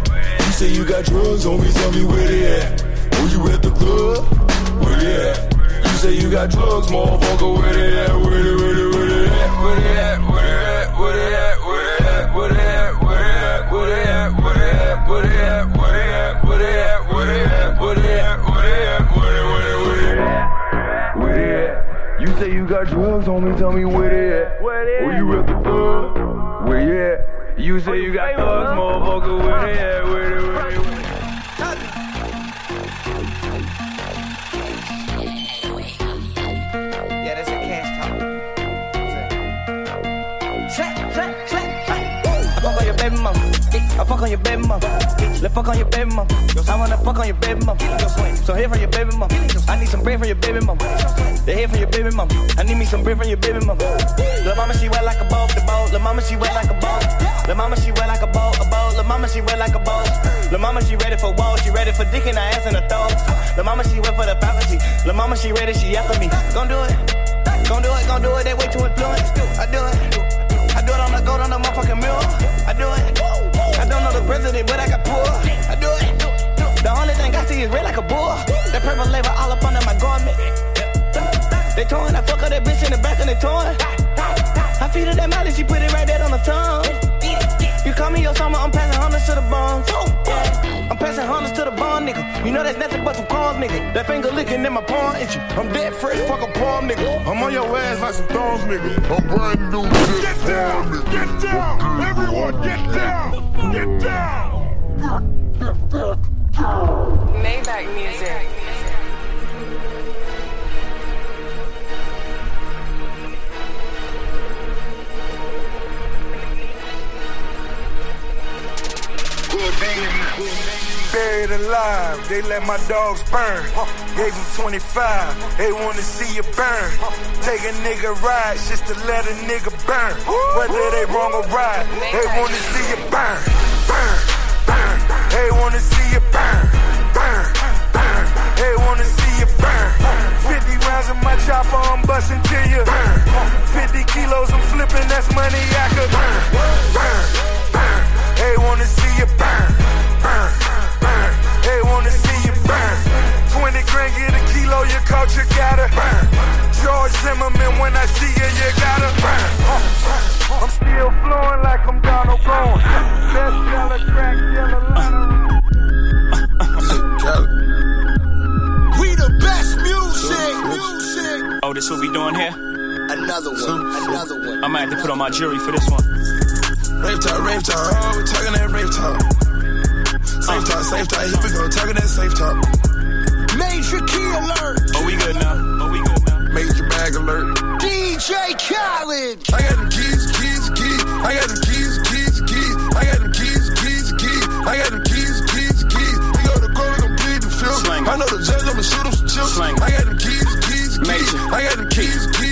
say you got drugs, homie, tell me where they at. Were you at the club? Where they at? You say you got drugs, motherfucker, where they at? Where they, where they, where they at? Where they at? Where they at? Where they at? You got drugs, homie, tell me where they at. Where, they at? where you at the club? Where you at? You say you got thugs, motherfucker, where they at? Where they, where they, I fuck on your baby mama. Let's fuck on your baby mama. I wanna fuck on your baby mama. So here from your baby mama. I need some bread from your baby mama. The head from your baby mama. I need me some bread from your baby mama. Lil' mama, she wet like a boat, the boat. Lil' mama, she wet like a boat. Lil' mama, she wet like a boat, a boat. Lil' mama, she wet like a boat. Lil' mama, she ready for walls. She ready for dick in her ass in the throat. Lil' mama, she wet for the faculty. Lil' mama, she ready, she after me. Gon' do it. Gon' do it, gon' do it. They way too influenced. I do it. I do it on the gold on the motherfucking mirror. I do it. Don't know the president, but I got poor. I do it. The only thing I see is red like a bull. That purple label all up under my garment. They torn, I fuck up that bitch in the back and they torn. I feed her that mileage, she put it right there on the tongue. You call me your summer, I'm passing hundreds to the bones. Yeah. I'm passing hundreds to the bond, nigga. You know that's nothing but some cars, nigga. That finger licking in my palm itchy. I'm dead fresh, fuck a palm, nigga. I'm on your ass like some thorns, nigga. I'm brand new. Get down, get down, everyone, get down, get down. Maybach music. Buried alive, they let my dogs burn. Gave them 25, they wanna see you burn. Take a nigga ride, just to let a nigga burn. Whether they wrong or right, they wanna see you burn. Burn, burn. They wanna see you burn. Burn, burn. They wanna see you burn. 50 rounds in my chopper, I'm busting to you. Burn. 50 kilos, I'm flipping, that's money I Another one, another one. I might have to put on my jury for this one. Rave talk, rave talk, oh, we talking that rave talk. Safe talk, safe talk, here we go, talking that safe talk. Major key alert. Oh, we good now. Oh, we good now. Major bag alert. DJ Khaled. I got them keys, keys, keys. I got them keys, keys, keys. I got them keys, keys, keys. I got them keys, keys, keys. We go to court, we gon' plead the fifth. I know the judge, I'ma shoot him some chips. I got them keys, keys, keys. I got them keys, keys, keys.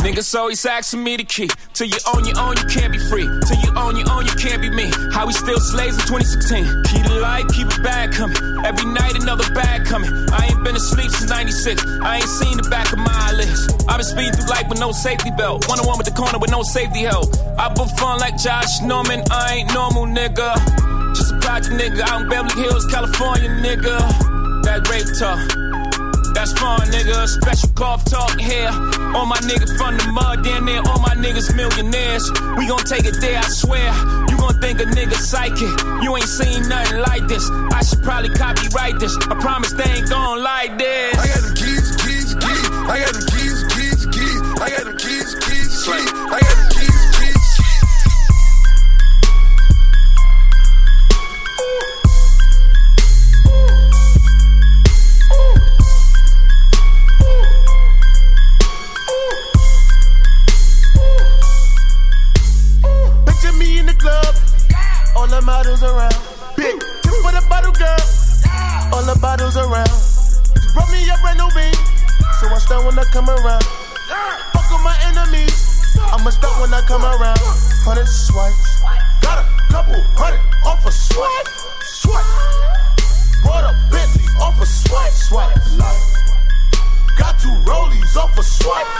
Niggas always asking me the key. Till you own your own, you can't be free. Till you own your own, you can't be me. How we still slaves in 2016. Keep the light, keep it bad coming. Every night another bag coming. I ain't been asleep since 96. I ain't seen the back of my eyelids. I've been speeding through life with no safety belt. One on one with the corner with no safety help. I put fun like Josh Norman. I ain't normal, nigga. Just a project nigga out in Beverly Hills, California, nigga. That rape talk. That's fun, nigga. Special golf talk here. All my niggas from the mud, down there. All my niggas millionaires. We gon' take it there, I swear. You gon' think a nigga psychic. You ain't seen nothing like this. I should probably copyright this. I promise they ain't gon' like this. I got them keys, keys, keys. I got keys, keys, models around. Big tip for the bottle girl, all the bottles around. She brought me a brand new beat, so I start when I come around. Fuck with my enemies, I'ma start when I come around. Hundred swipes, got a couple hundred off a swipe, swipe. Brought a Bentley off a swipe, swipe. Like, got two rollies off a swipe,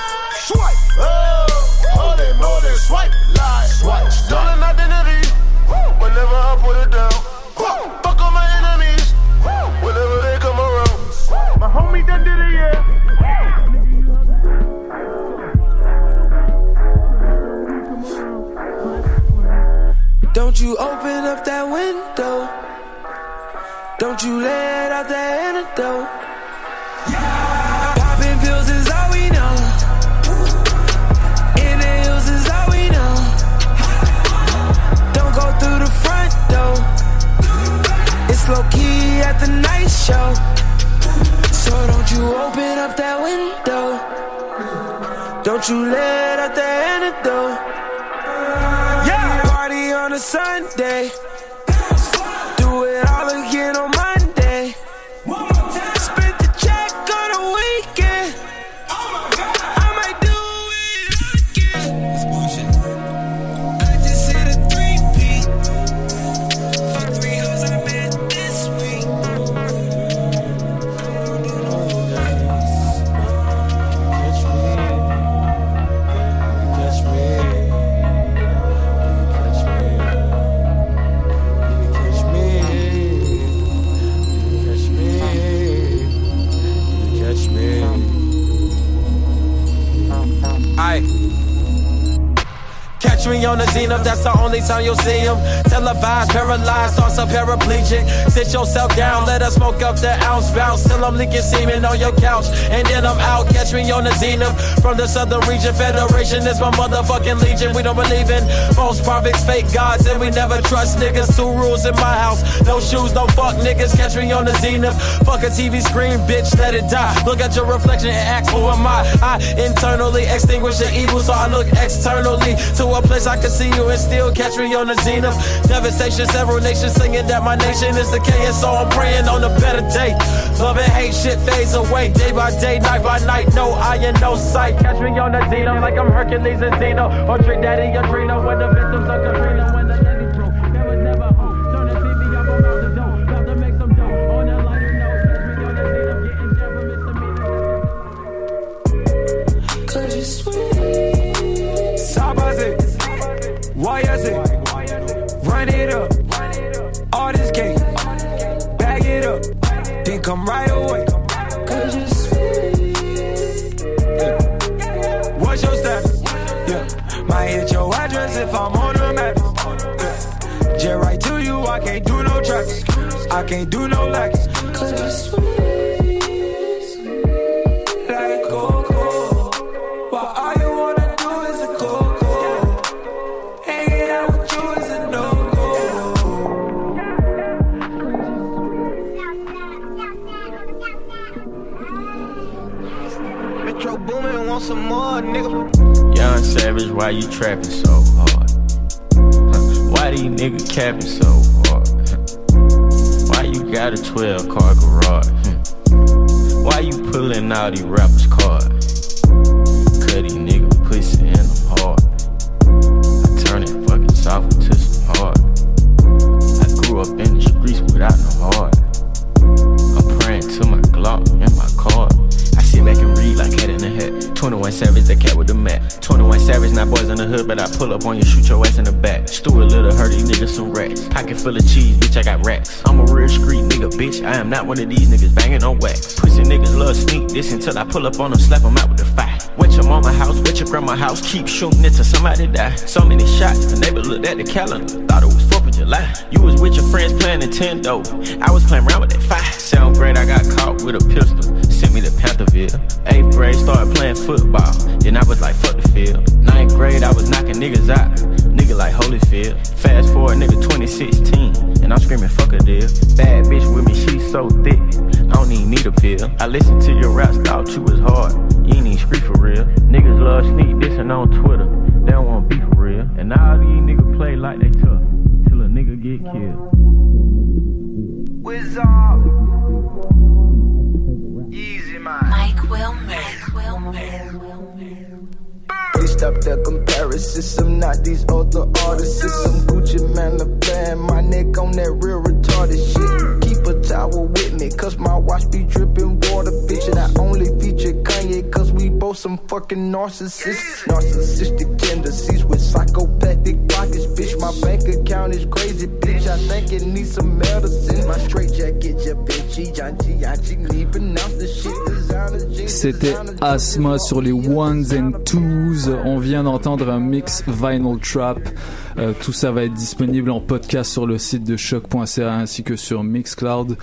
swipe. Oh, holy moly, swipe, like, swipe. Stolen identity, whenever I put it down. Fuck on my enemies, whenever they come around. My homie done did it, yeah. Don't you open up that window. Don't you let out that antidote. though. It's low key at the night show. So don't you open up that window. Don't you let out the antidote. Yeah, party on a Sunday. On the zenith, that's the only time you'll see him. Televised, paralyzed, thoughts of paraplegic. Sit yourself down, let us smoke up the ounce bounce. Till I'm leaking semen on your couch. And then I'm out, catch me on the zenith. From the southern region, Federation is my motherfucking legion. We don't believe in false prophets, fake gods, and we never trust niggas. Two rules in my house no shoes, no fuck niggas. Catch me on the zenith. Fuck a TV screen, bitch, let it die. Look at your reflection and ask, who am I? I internally extinguish the evil, so I look externally to a place I can see you and still catch me on the zenith. Devastation, several nations singing that my nation is decaying, so I'm praying on a better day. Love and hate shit fades away day by day, night by night. No eye and no sight. Catch me on the zenith like I'm Hercules and Xeno, or Trick Daddy or when the victims are Katrina. I can't do no lacks. Cause you sweet. Like cocoa. But all you wanna do is a cocoa. Hanging out with you is a no-go. Metro Boomin want some more, nigga. Young Savage, why you trapping so hard? Why these niggas capping so hard? Why you got a 12 car garage? Why you pulling out these rappers' cards? Cut these nigga pussy and I'm hard. I turn it fucking soft to some hard. I grew up in the streets without no heart. I'm praying to my Glock and my card. I sit back and read like cat in the hat. 21 Savage, the cat with the mat. 21 Savage, not boys in the hood, but I pull up on you, shoot your ass in the back. Stuart Little, hurt these niggas some rats. Pocket full of cheese, bitch, I got racks. I'm a real street bitch. I am not one of these niggas banging on wax. Pussy niggas love sneak this until I pull up on them, slap them out with the fire. Wet your mama house, wet your grandma house, keep shooting it till somebody die. So many shots, the neighbor looked at the calendar, thought it was 4th of July. You was with your friends playing Nintendo, I was playing around with that fire. Sound great, I got caught with a pistol, sent me to Pantherville. Eighth grade, started playing football, then I was like, fuck the field. Ninth grade, I was knocking niggas out, nigga like Holyfield. Fast forward, nigga 2016, and I'm screaming, fuck a deal. Bad bitch with me, she so thick, I don't even need a pill. I listened to your raps, thought you was hard, you ain't even street for real. Niggas love sneak dissing on Twitter, they don't wanna be for real. And now these niggas play like they tough, till a nigga get killed. Wizard. Easy man. Mike Wilmer. Mike Wilmer. Stop the comparisons. I'm not these other artists. I'm Gucci man, the plan. My neck on that real retarded shit. Keep a towel with me, cause my watch be dripping fucking narcissists. Narcissistic tendencies with psychopathic pockets, bitch. My bank account is crazy, bitch. I think it needs some medicine. My straight jacket, ja, bitch. Yanchi, yanchi, need pronounce the shit. C'était Asma sur les ones and twos. On vient d'entendre un mix Vinyl Trap. Euh, tout ça va être disponible en podcast sur le site de choc.ca ainsi que sur Mixcloud.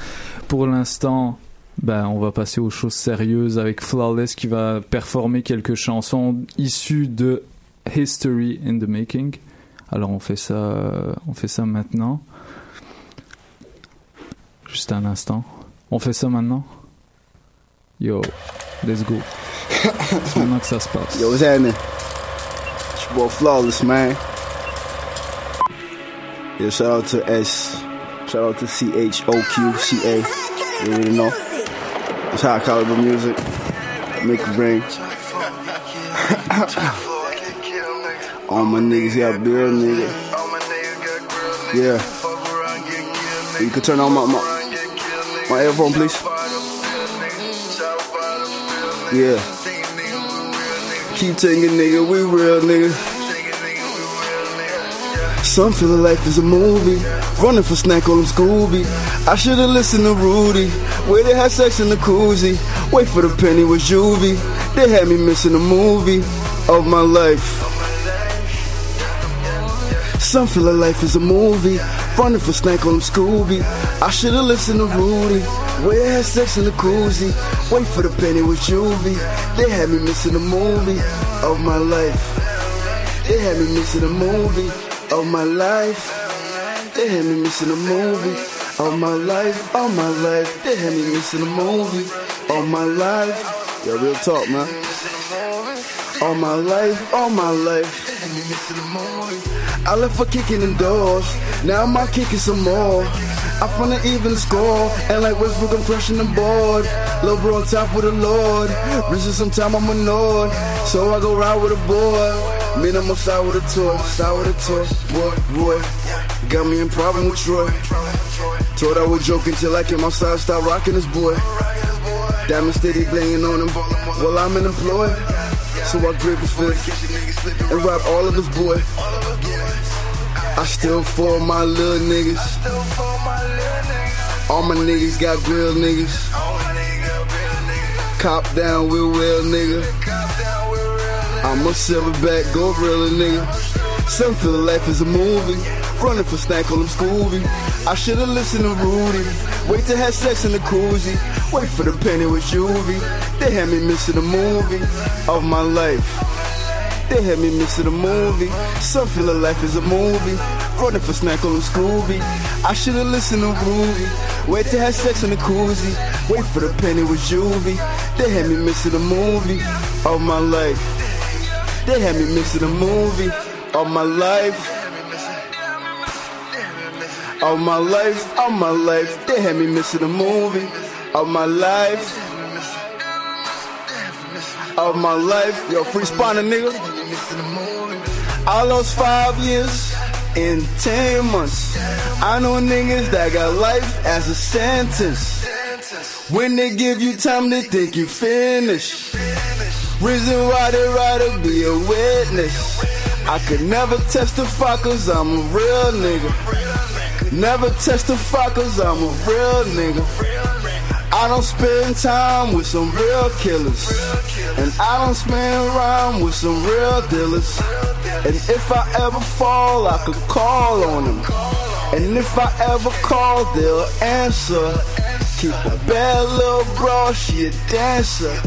Pour l'instant, ben, on va passer aux choses sérieuses avec Flawless qui va performer quelques chansons issues de History in the Making. Alors on fait ça, on fait ça maintenant. juste un instant. On fait ça maintenant? Yo, let's go. C'est maintenant que ça se passe. Yo? It's your boy Flawless, man. Yo, shout out to S. Shout out to C H O Q C A. You know. High caliber music. Make it rain. All my niggas got bill, nigga. Yeah. You can turn on my my, my earphone, please. Yeah. Keep taking nigga, we real nigga. Some feel life is a movie. Running for snack on them Scooby. I should've listened to Rudy. Where they had sex in the koozie. Wait for the penny with juvie. They had me missing a movie of my life. Some feel like life is a movie. Running for snack on them Scooby. I should've listened to Rudy. Where they had sex in the koozie. Wait for the penny with juvie. They had me missing a movie of my life. They had me missing a movie of my life. They had me missing a movie All my life, all my life. They had me missing a movie All my life. Yeah, real talk, man. All my life, all my life. The. I left for kicking in doors. Now I'm out kicking some more. I find an even score. And like Westbrook, I'm crushing the board. Lil' bro on top with the Lord. Reaching some time I'm annoyed. So I go ride with a boy. Side with a toy. Side with a toy. Boy, boy. Got me in problem with Troy. Told I was joking till I came outside, start rocking this boy. Diamond steady blinging on him while I'm unemployed. So I grip his fist and rap all of his boy. I still for my little niggas. All my niggas got real niggas. Cop down with real nigga. I'm a silverback gorilla nigga. Some feel life is a movie. Running for snack on them Scooby. I should've listened to Rudy. Wait to have sex in the koozie. Wait for the penny with juvie. They had me missing a movie of my life. They had me missing a movie. Some feel life is a movie. Running for snack on Scooby. I should've listened to Rudy. Wait to have sex in the koozie. Wait for the penny with juvie. They had me missing a movie of my life. They had me missing a movie all my life. All my life, all my life, they had me missing a movie All my life. Of my life, yo, free spawner nigga. I lost five years in ten months. I know niggas that got life as a sentence. When they give you time, they think you finished. Reason why they rather be a witness. I could never testify cause I'm a real nigga. Never testify cause I'm a real nigga. I don't spend time with some real killers. And I don't spend around with some real dealers. And if I ever fall, I could call on them. And if I ever call, they'll answer. Keep a bad little bro, she a dancer.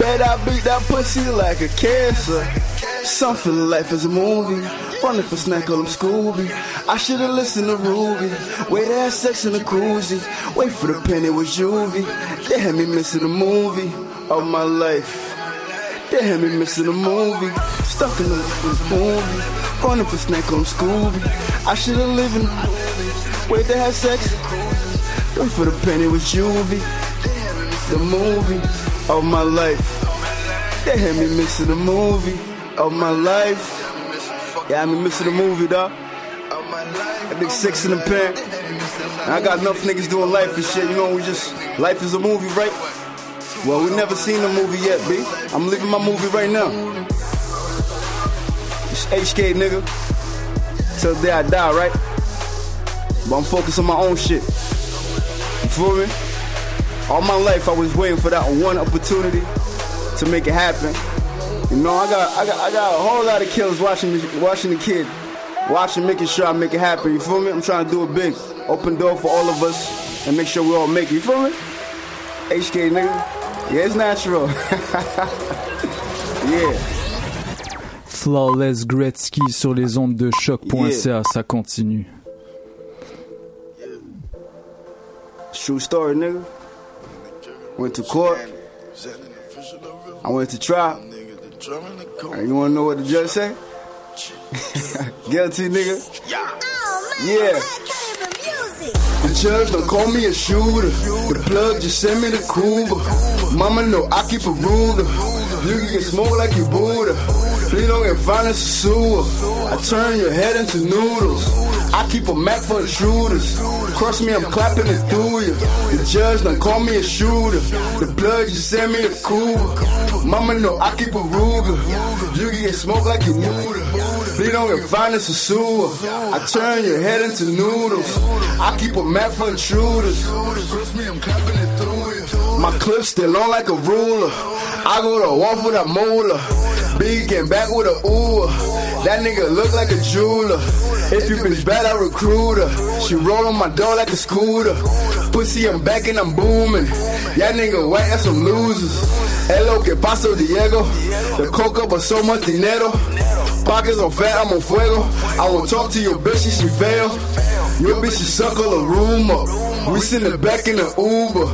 Bet I beat that pussy like a cancer. Something life is a movie. Running for snack on them Scooby. I should've listened to Ruby. Wait, they had sex in the koozie. Wait for the penny with juvie. They had me missing the movie of my life. They had me missing the movie. Stuck in the movie. Running for snack on Scooby. I should've lived in. Wait, they had sex. Wait for the penny with juvie. The movie of my life. They had me missing the movie of my life. Yeah, I been missing the movie, dog. That big six in the pen. And I got enough niggas doing life and shit. You know, we just life is a movie, right? Well, we never seen the movie yet, B. I'm living my movie right now. It's HK, nigga. Till the day I die, right? But I'm focused on my own shit. You feel me? All my life I was waiting for that one opportunity to make it happen. You know, I got, I got, I got a whole lot of killers watching, me, watching the kid, watching, making sure I make it happen. You feel me? I'm trying to do it big, open door for all of us, and make sure we all make it. You feel me? HK nigga, yeah, it's natural. yeah. Flawless Gretzky sur les ondes de choc.ca, ça continue. True story, nigga. Went to court. I went to trial. And you wanna know what the judge say? Guilty, nigga. Yeah. The judge don't call me a shooter. The plug just send me the Cuba. Mama know I keep a ruler. You can get smoke like you Buddha. Please don't get violence or sewer. I turn your head into noodles. I keep a Mac for intruders. Cross me, I'm clapping it through you. The judge done call me a shooter. The blood just send me a Cuba. Mama know I keep a Ruger. You get smoke like you Buddha. Please don't get violence or sewer. I turn your head into noodles. I keep a Mac for intruders. Cross me, I'm clapping it through you. My clip still on like a ruler. I go to war for that molar. Big back with a ooh. That nigga look like a jeweler. If you bitch bad, I recruit her. She roll on my door like a scooter. Pussy, I'm back and I'm booming. Y'all nigga white, that's some losers. Hello, que paso, Diego? The coca, but so much dinero. Pockets on fat, I'm on fuego. I won't talk to your bitch, if she fail. Your bitch, she suck all the room up. We send it back in the Uber.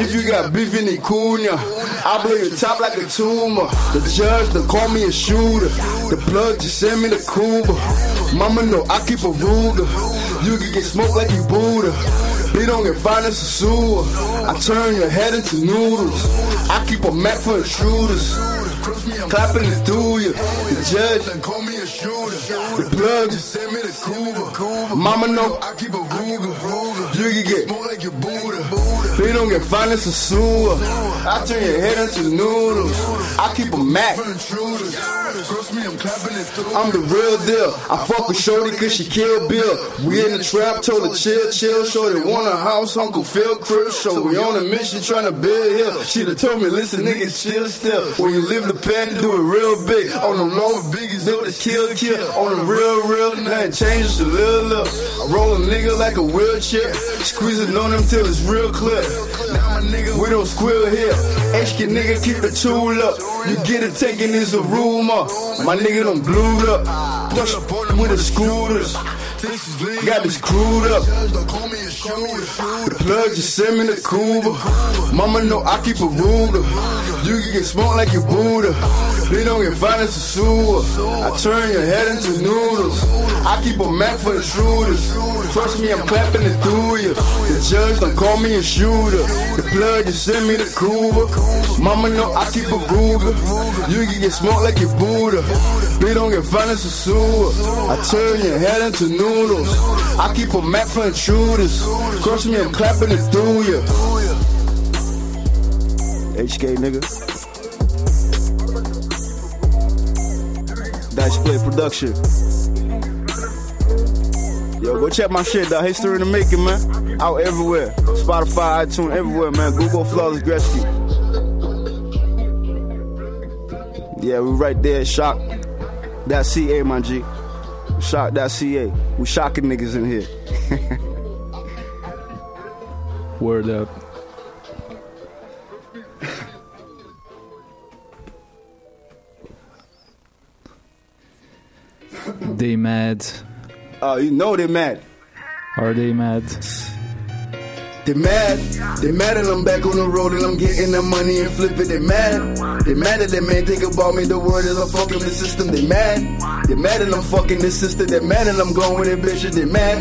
If you got beef in the Cunha, I blow your top like a tumor. The judge done call me a shooter. The plug just send me the Cuba. Mama know I keep a Ruger. You can get smoked like you Buddha. They don't get finance or sewer. I turn your head into noodles. I keep a map for intruders. Clapping it through you. The judge done call me a shooter. The plug just send me the Cuba. Mama know I keep a Ruger. You can get more like you Buddha. They don't get finance or sewer. I turn your head into noodles. I keep a Mac. I'm the real deal. I fuck with Shorty cause she kill Bill. We in the trap, told her chill, chill. Shorty want a house, Uncle Phil crib. So we on a mission trying to build here. She done told me, listen, niggas chill still. When you live the pen, do it real big. On them long biggies, do the kill, kill. On the real, real, nothing changes a little, little. I roll a nigga like a wheelchair. Squeezing on them till it's real clear. Now my nigga, we don't squill here. HK nigga keep the tool up. You get it taken is a rumor. My nigga done blued up. Push up on them with the scooters. Got me screwed up. The plug just send me the Cuba. Mama know I keep a Ruger. You can get smoked like you Buddha. They don't get violence or sewer. I turn your head into noodles. I keep a Mac for intruders. Trust me, I'm clapping it through you. The judge don't call me a shooter. The plug just send me the Cuba. Mama know I keep a Ruger. You can get smoked like you Buddha. They don't get violence or sewer. I turn your head into noodles. I keep a Mac for intruders. Crush me, I'm clapping it through you. HK nigga. Dice Play Production. Yo, go check my shit, dog. History in the making, man. Out everywhere. Spotify, iTunes, everywhere, man. Google Flawless Gretzky. Yeah, we right there, shock. That CA, my G. Shock that CA. We shocking niggas in here. Word up. They mad. Oh, you know they mad. Are they mad? They mad, they mad and I'm back on the road and I'm getting the money and flip it. They mad, they mad that they man think about me. The word is I'm fucking the system. They mad, they mad and I'm fucking the system. They mad and I'm going with their bitches. They mad,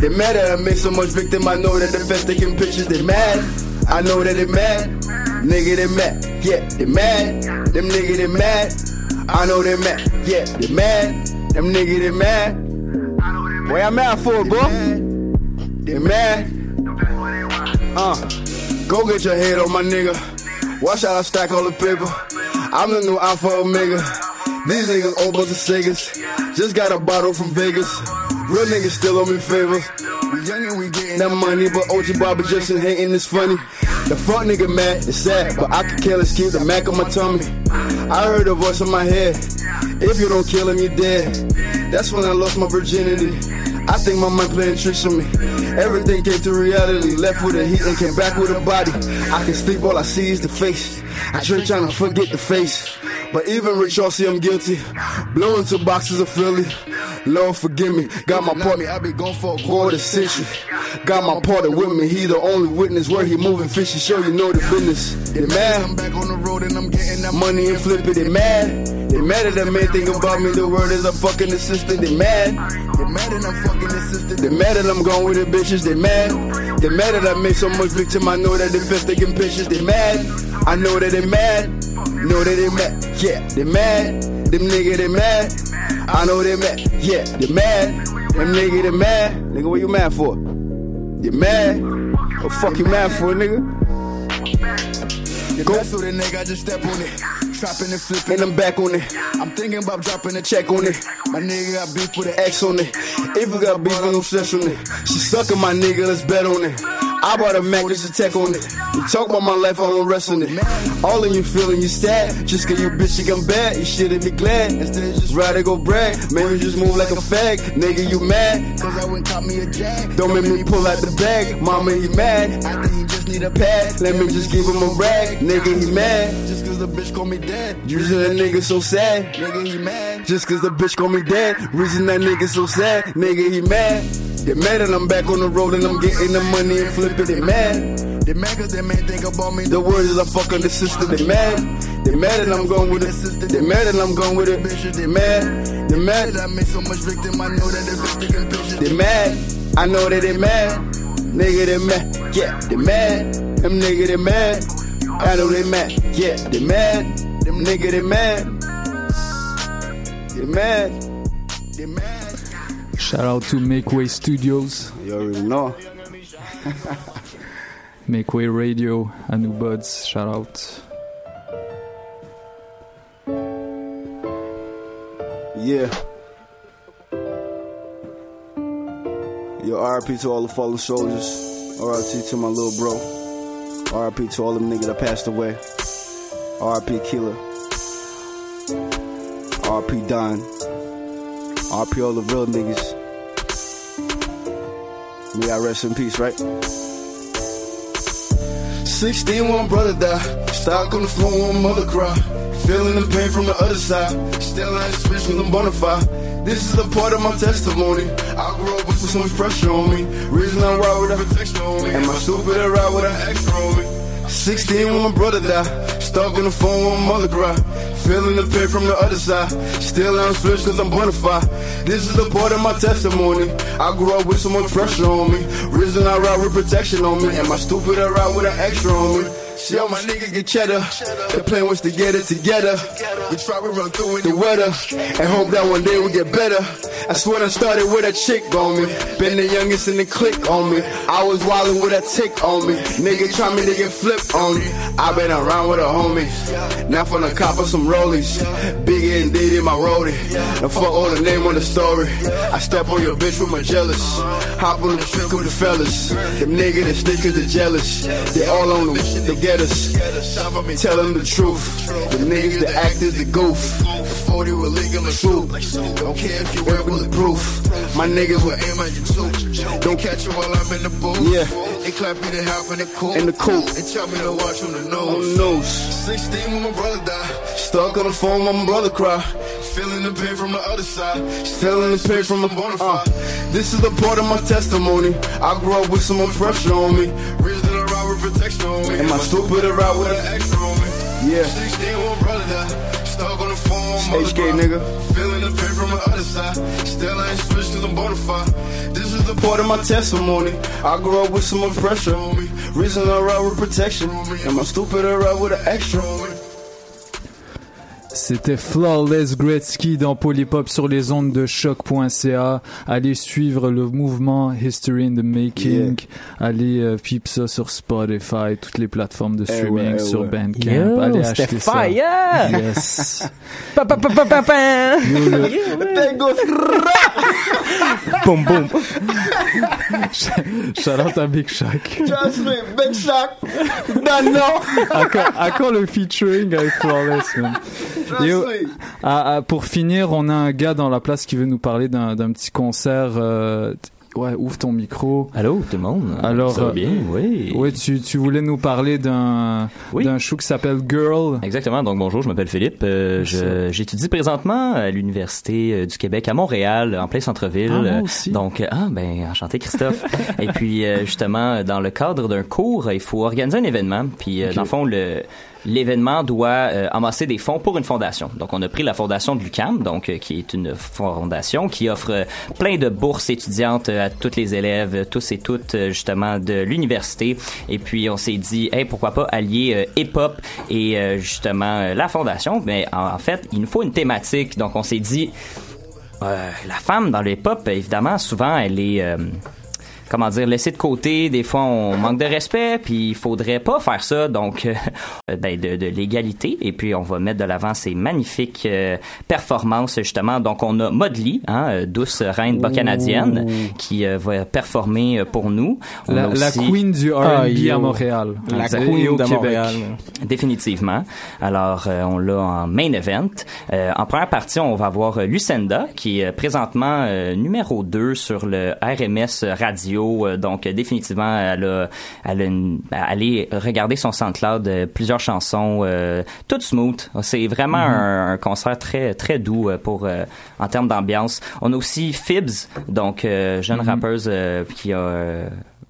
they mad that I make so much victim. I know that the feds taking pictures. They mad, I know that they mad, nigga they mad, yeah they mad. Them nigga they mad, I know they mad, yeah they mad. Them nigga they mad. Where I'm at for, bro? They mad. Uh, go get your head on my nigga. Watch out I stack all the paper. I'm the new Alpha Omega. These niggas old bunch of Segas. Just got a bottle from Vegas. Real niggas still owe me favors. We young and we getting that money, but OG Bobby Jackson hating is funny. The fuck nigga mad, it's sad, but I could his keep the Mac on my tummy. I heard a voice in my head. If you don't kill him, you're dead. That's when I lost my virginity. I think my mind playing tricks on me. Everything came to reality. Left with a heat and came back with a body. I can sleep, all I see is the face. I drink trying to forget the face. But even rich, y'all see I'm guilty. Blowing two boxes of Philly. Lord forgive me. Got my part me, I be gone for a quarter century. Got my partner with me, he the only witness where he moving fishy, Sure, you know the business. They mad, I'm back on the road and I'm getting that money and flip it, they mad. They mad at that man think about me, the word is a fucking assistant, they mad. They mad and I'm fucking assistant. They mad that I'm going with the bitches, they mad. They mad that I made so much victim, I know that they fifth taking pictures, they mad. I know that they mad, know that they mad, yeah, they mad. Them nigga they mad, I know they mad, yeah, they mad. Them nigga they mad, nigga what you mad for? You mad? What fuck you mad for, nigga? You mess with a nigga, I just step on it. Trapping and flipping. And I'm back on it. I'm thinking about dropping a Check on it. My nigga got beef with an X on it. If you got beef, I don't stress on it. She sucking my nigga, let's bet on it. I bought a Mac, just a tech on it. You talk about my life, I don't rest on it. All of you feeling you sad, just cause you bitch, you come bad. You shouldn't be glad. Instead, just ride rather go brag. Man, you just move like a fag. Nigga, you mad? Cause I went caught me a jag. Don't make me pull out the bag. Mama, he mad. I think he just need a pad. Let me just give him a rag. Nigga, he mad. Just cause the bitch call me dead. Reason that nigga so sad. Nigga, he mad. Just cause the bitch call me dead. Reason that nigga so sad. Nigga, he mad. They mad and I'm back on the road and I'm getting the money and flipping. They mad. They mad cause they man think about me. The word is I fucking the sister. They mad. They mad and I'm going with it. They mad and I'm going with it. Bitches, They mad. They mad. I made so much victim, I know that they're taking pictures. They mad. I know that they mad. Nigga, they mad. Yeah, they mad. Them nigga, they mad. I know they mad. Yeah, they mad. Them nigga, they mad. They mad. They mad. Shout out to Make Way Studios, You already know. Make Way Radio, nous buds, shout out. Yeah. Yo, RIP to all the fallen soldiers. RIP to my little bro. RIP to all them niggas that passed away. RIP Killer. RIP Don. All the real niggas. May I rest in peace, right? 16, one brother died. Stock on the floor, one mother cry. Feeling the pain from the other side. Still I switch from the bonafide. This is a part of my testimony. I grew up with so much pressure on me. Reason I ride with a protection on me. And my stupid I ride with an extra on me. 16 when my brother died. Stuck on the phone my mother cry. Feeling the pain from the other side. Still I'm switch cause I'm bonafide. This is a part of my testimony. I grew up with so much pressure on me. Reason I ride with protection on me. And my stupid I ride with an extra on me. See all my niggas get cheddar. The plan was to get it together. We try to run through in the weather. And hope that one day we get better. I swear I started with a chick on me. Been the youngest in the clique on me. I was wildin' with a tick on me. Nigga try me to get flipped on me. I been around with the homies. Now from the cop of some rollies. Biggie and Diddy my roadie. Now fuck all the name on the story. I step on your bitch with my jealous. Hop on the trip with the fellas. Them niggas that stick cause they jealous. They all on the they get us. Tell them the truth. The niggas that act as the goof. The 40 with legal and swoop. Don't care if you wear bulletproof. My niggas will aim at you too. Don't catch you while I'm in the booth. Yeah. They clap me to help in the cool. In the cool. And tell me to watch on the nose. On the nose. 16 when my brother died. Stuck on the phone when my brother cry. Feeling the pain from the other side. Feeling the pain from the bonafide. Uh. this is the part of my testimony. I grew up with so much pressure on me. Reason I ride with protection on me. And my stupid I ride with an extra on me. Yeah. 16 when brother died. Stuck on the phone when my mother HK, nigga. Feeling the pain from the other side. Still I ain't switched to the bonafide. This is the part of my testimony. I grew up with so much pressure on me. Reason I ride with protection on me. And my stupid I ride with an extra on me. C'était Flawless Gretzky dans Polypop sur les ondes de choc.ca. Allez suivre le mouvement History in the Making. Allez euh, pipe ça sur Spotify, toutes les plateformes de Eh streaming, ouais, eh sur ouais. Bandcamp. Yo, Allez acheter ça. fire! Yes. Pa, pa, pa, pa, pa, pa. Yo, le- There goes Boom, boom. Shout out à Big Shaq. Just me, Big Shock. Done now. à, quand, à quand le featuring avec Flawless, man? À- à- pour finir, on a un gars dans la place qui veut nous parler d'un petit concert. euh, Ouais, ouvre ton micro. Allô, tout le monde? Alors, Ça va euh, bien, oui. Ouais, tu, tu voulais nous parler d'un d'un show qui s'appelle Girl. Exactement. Donc bonjour, je m'appelle Philippe. Euh, je- J'étudie présentement à l'université euh, du Québec à Montréal, en plein centre-ville. Ah, moi aussi. Donc ah ben enchanté Christophe. Et puis euh, justement dans le cadre d'un cours, il faut organiser un événement. Puis euh, Ok. dans le fond le L'événement doit euh, amasser des fonds pour une fondation. Donc, on a pris la fondation de l'UCAM, donc euh, qui est une fondation qui offre euh, plein de bourses étudiantes à tous les élèves, tous et toutes justement de l'université. Et puis, on s'est dit, hey, pourquoi pas allier hip-hop et justement la fondation. Mais en, fait, il nous faut une thématique. Donc, on s'est dit, euh, la femme dans le hip-hop, évidemment, souvent, elle est... comment dire, laissée de côté. Des fois, on manque de respect, puis il faudrait pas faire ça. Donc, euh, ben, de, de l'égalité. Et puis, on va mettre de l'avant ces magnifiques euh, performances, justement. Donc, on a Modley, hein, euh, douce reine bas canadienne, qui euh, va performer pour nous. On La, queen du Ah, R&B yo. à Montréal. La queen au de Québec. Montréal. Définitivement. Alors, euh, on l'a en main event. Euh, en première partie, on va avoir euh, Lucinda, qui est présentement euh, numéro 2 sur le RMS radio. Euh, donc, euh, définitivement, elle a, elle a une- allé regarder son SoundCloud, euh, plusieurs chansons, toutes smooth. C'est vraiment Mhm. un, un concert très très doux pour en termes d'ambiance. On a aussi Fibs, donc jeune Mhm. rappeuse qui a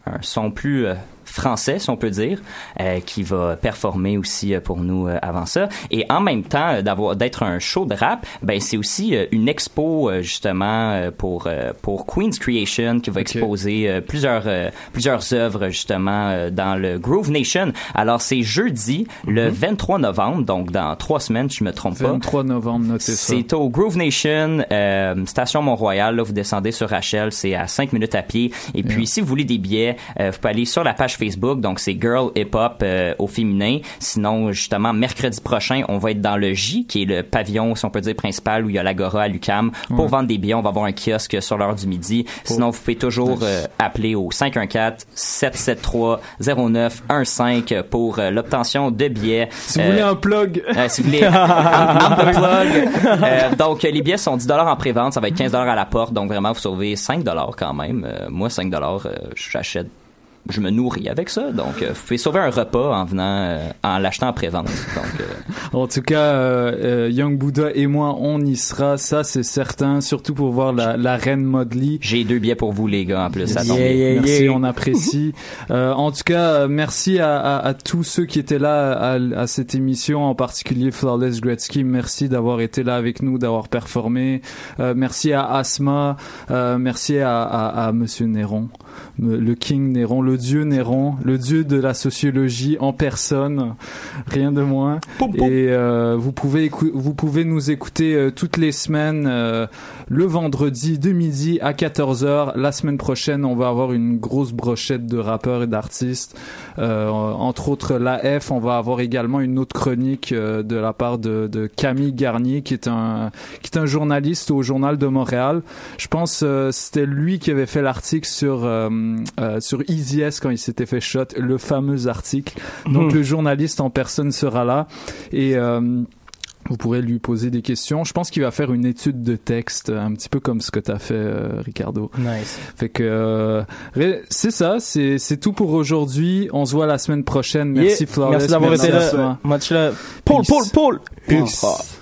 un son plus français, si on peut dire, euh, qui va performer aussi euh, pour nous euh, avant ça. Et en même temps, euh, d'avoir d'être un show de rap, ben c'est aussi euh, une expo euh, justement pour euh, pour Queen's Creation qui va exposer euh, plusieurs euh, plusieurs œuvres justement euh, dans le Groove Nation. Alors c'est jeudi le 23 novembre, donc dans trois semaines, je me trompe pas. 23 novembre, notez ça. C'est au Groove Nation, euh, station Mont-Royal. Là, vous descendez sur Rachel, c'est à 5 minutes à pied. Et puis, si vous voulez des billets, euh, vous pouvez aller sur la page Facebook. Donc, c'est Girl Hip Hop euh, au féminin. Sinon, justement, mercredi prochain, on va être dans le J, qui est le pavillon, si on peut dire, principal, où il y a l'Agora à l'UCAM. Pour Ouais. vendre des billets, on va avoir un kiosque sur l'heure du midi. Sinon, vous pouvez toujours euh, appeler au 514-773-0915 pour euh, l'obtention de billets. Si vous voulez un plug. Si vous voulez un, plug. Donc, les billets sont 10 en pré-vente. Ça va être 15 à la porte. Donc, vraiment, vous sauvez 5 quand même. Moi, 5 euh, j'achète je me nourris avec ça. Donc, euh, vous pouvez sauver un repas en venant, euh, en l'achetant en pré-vente. Donc, euh, En tout cas, euh, euh, Young Buddha et moi, on y sera, ça c'est certain, surtout pour voir la, la reine Modley. J'ai deux billets pour vous, les gars, en plus. Ça Yeah, yeah, merci, on apprécie. Euh, en tout cas, euh, merci à, à, à tous ceux qui étaient là à, à cette émission, en particulier Flawless Gretzky. Merci d'avoir été là avec nous, d'avoir performé. Euh, merci à Asma, euh, merci à, à, à Monsieur Néron, le King Néron, le dieu Néron, le dieu de la sociologie en personne, rien de moins. Et euh, vous pouvez vous pouvez nous écouter euh, toutes les semaines euh, le vendredi de midi à 14h. La semaine prochaine, on va avoir une grosse brochette de rappeurs et d'artistes. Euh, entre autres la F, on va avoir également une autre chronique euh, de la part de, de Camille Garnier qui est un qui est un journaliste au journal de Montréal. Je pense euh, c'était lui qui avait fait l'article sur sur Easy S quand il s'était fait shot, le fameux article. Donc Mhm. le journaliste en personne sera là et euh, vous pourrez lui poser des questions. Je pense qu'il va faire une étude de texte, un petit peu comme ce que tu as fait, euh, Ricardo. Nice. Fait que euh, c'est ça, c'est c'est tout pour aujourd'hui. On se voit la semaine prochaine. Merci Yeah. Flawless. Merci d'avoir été là. Love. Paul, Paul, Paul. Peace.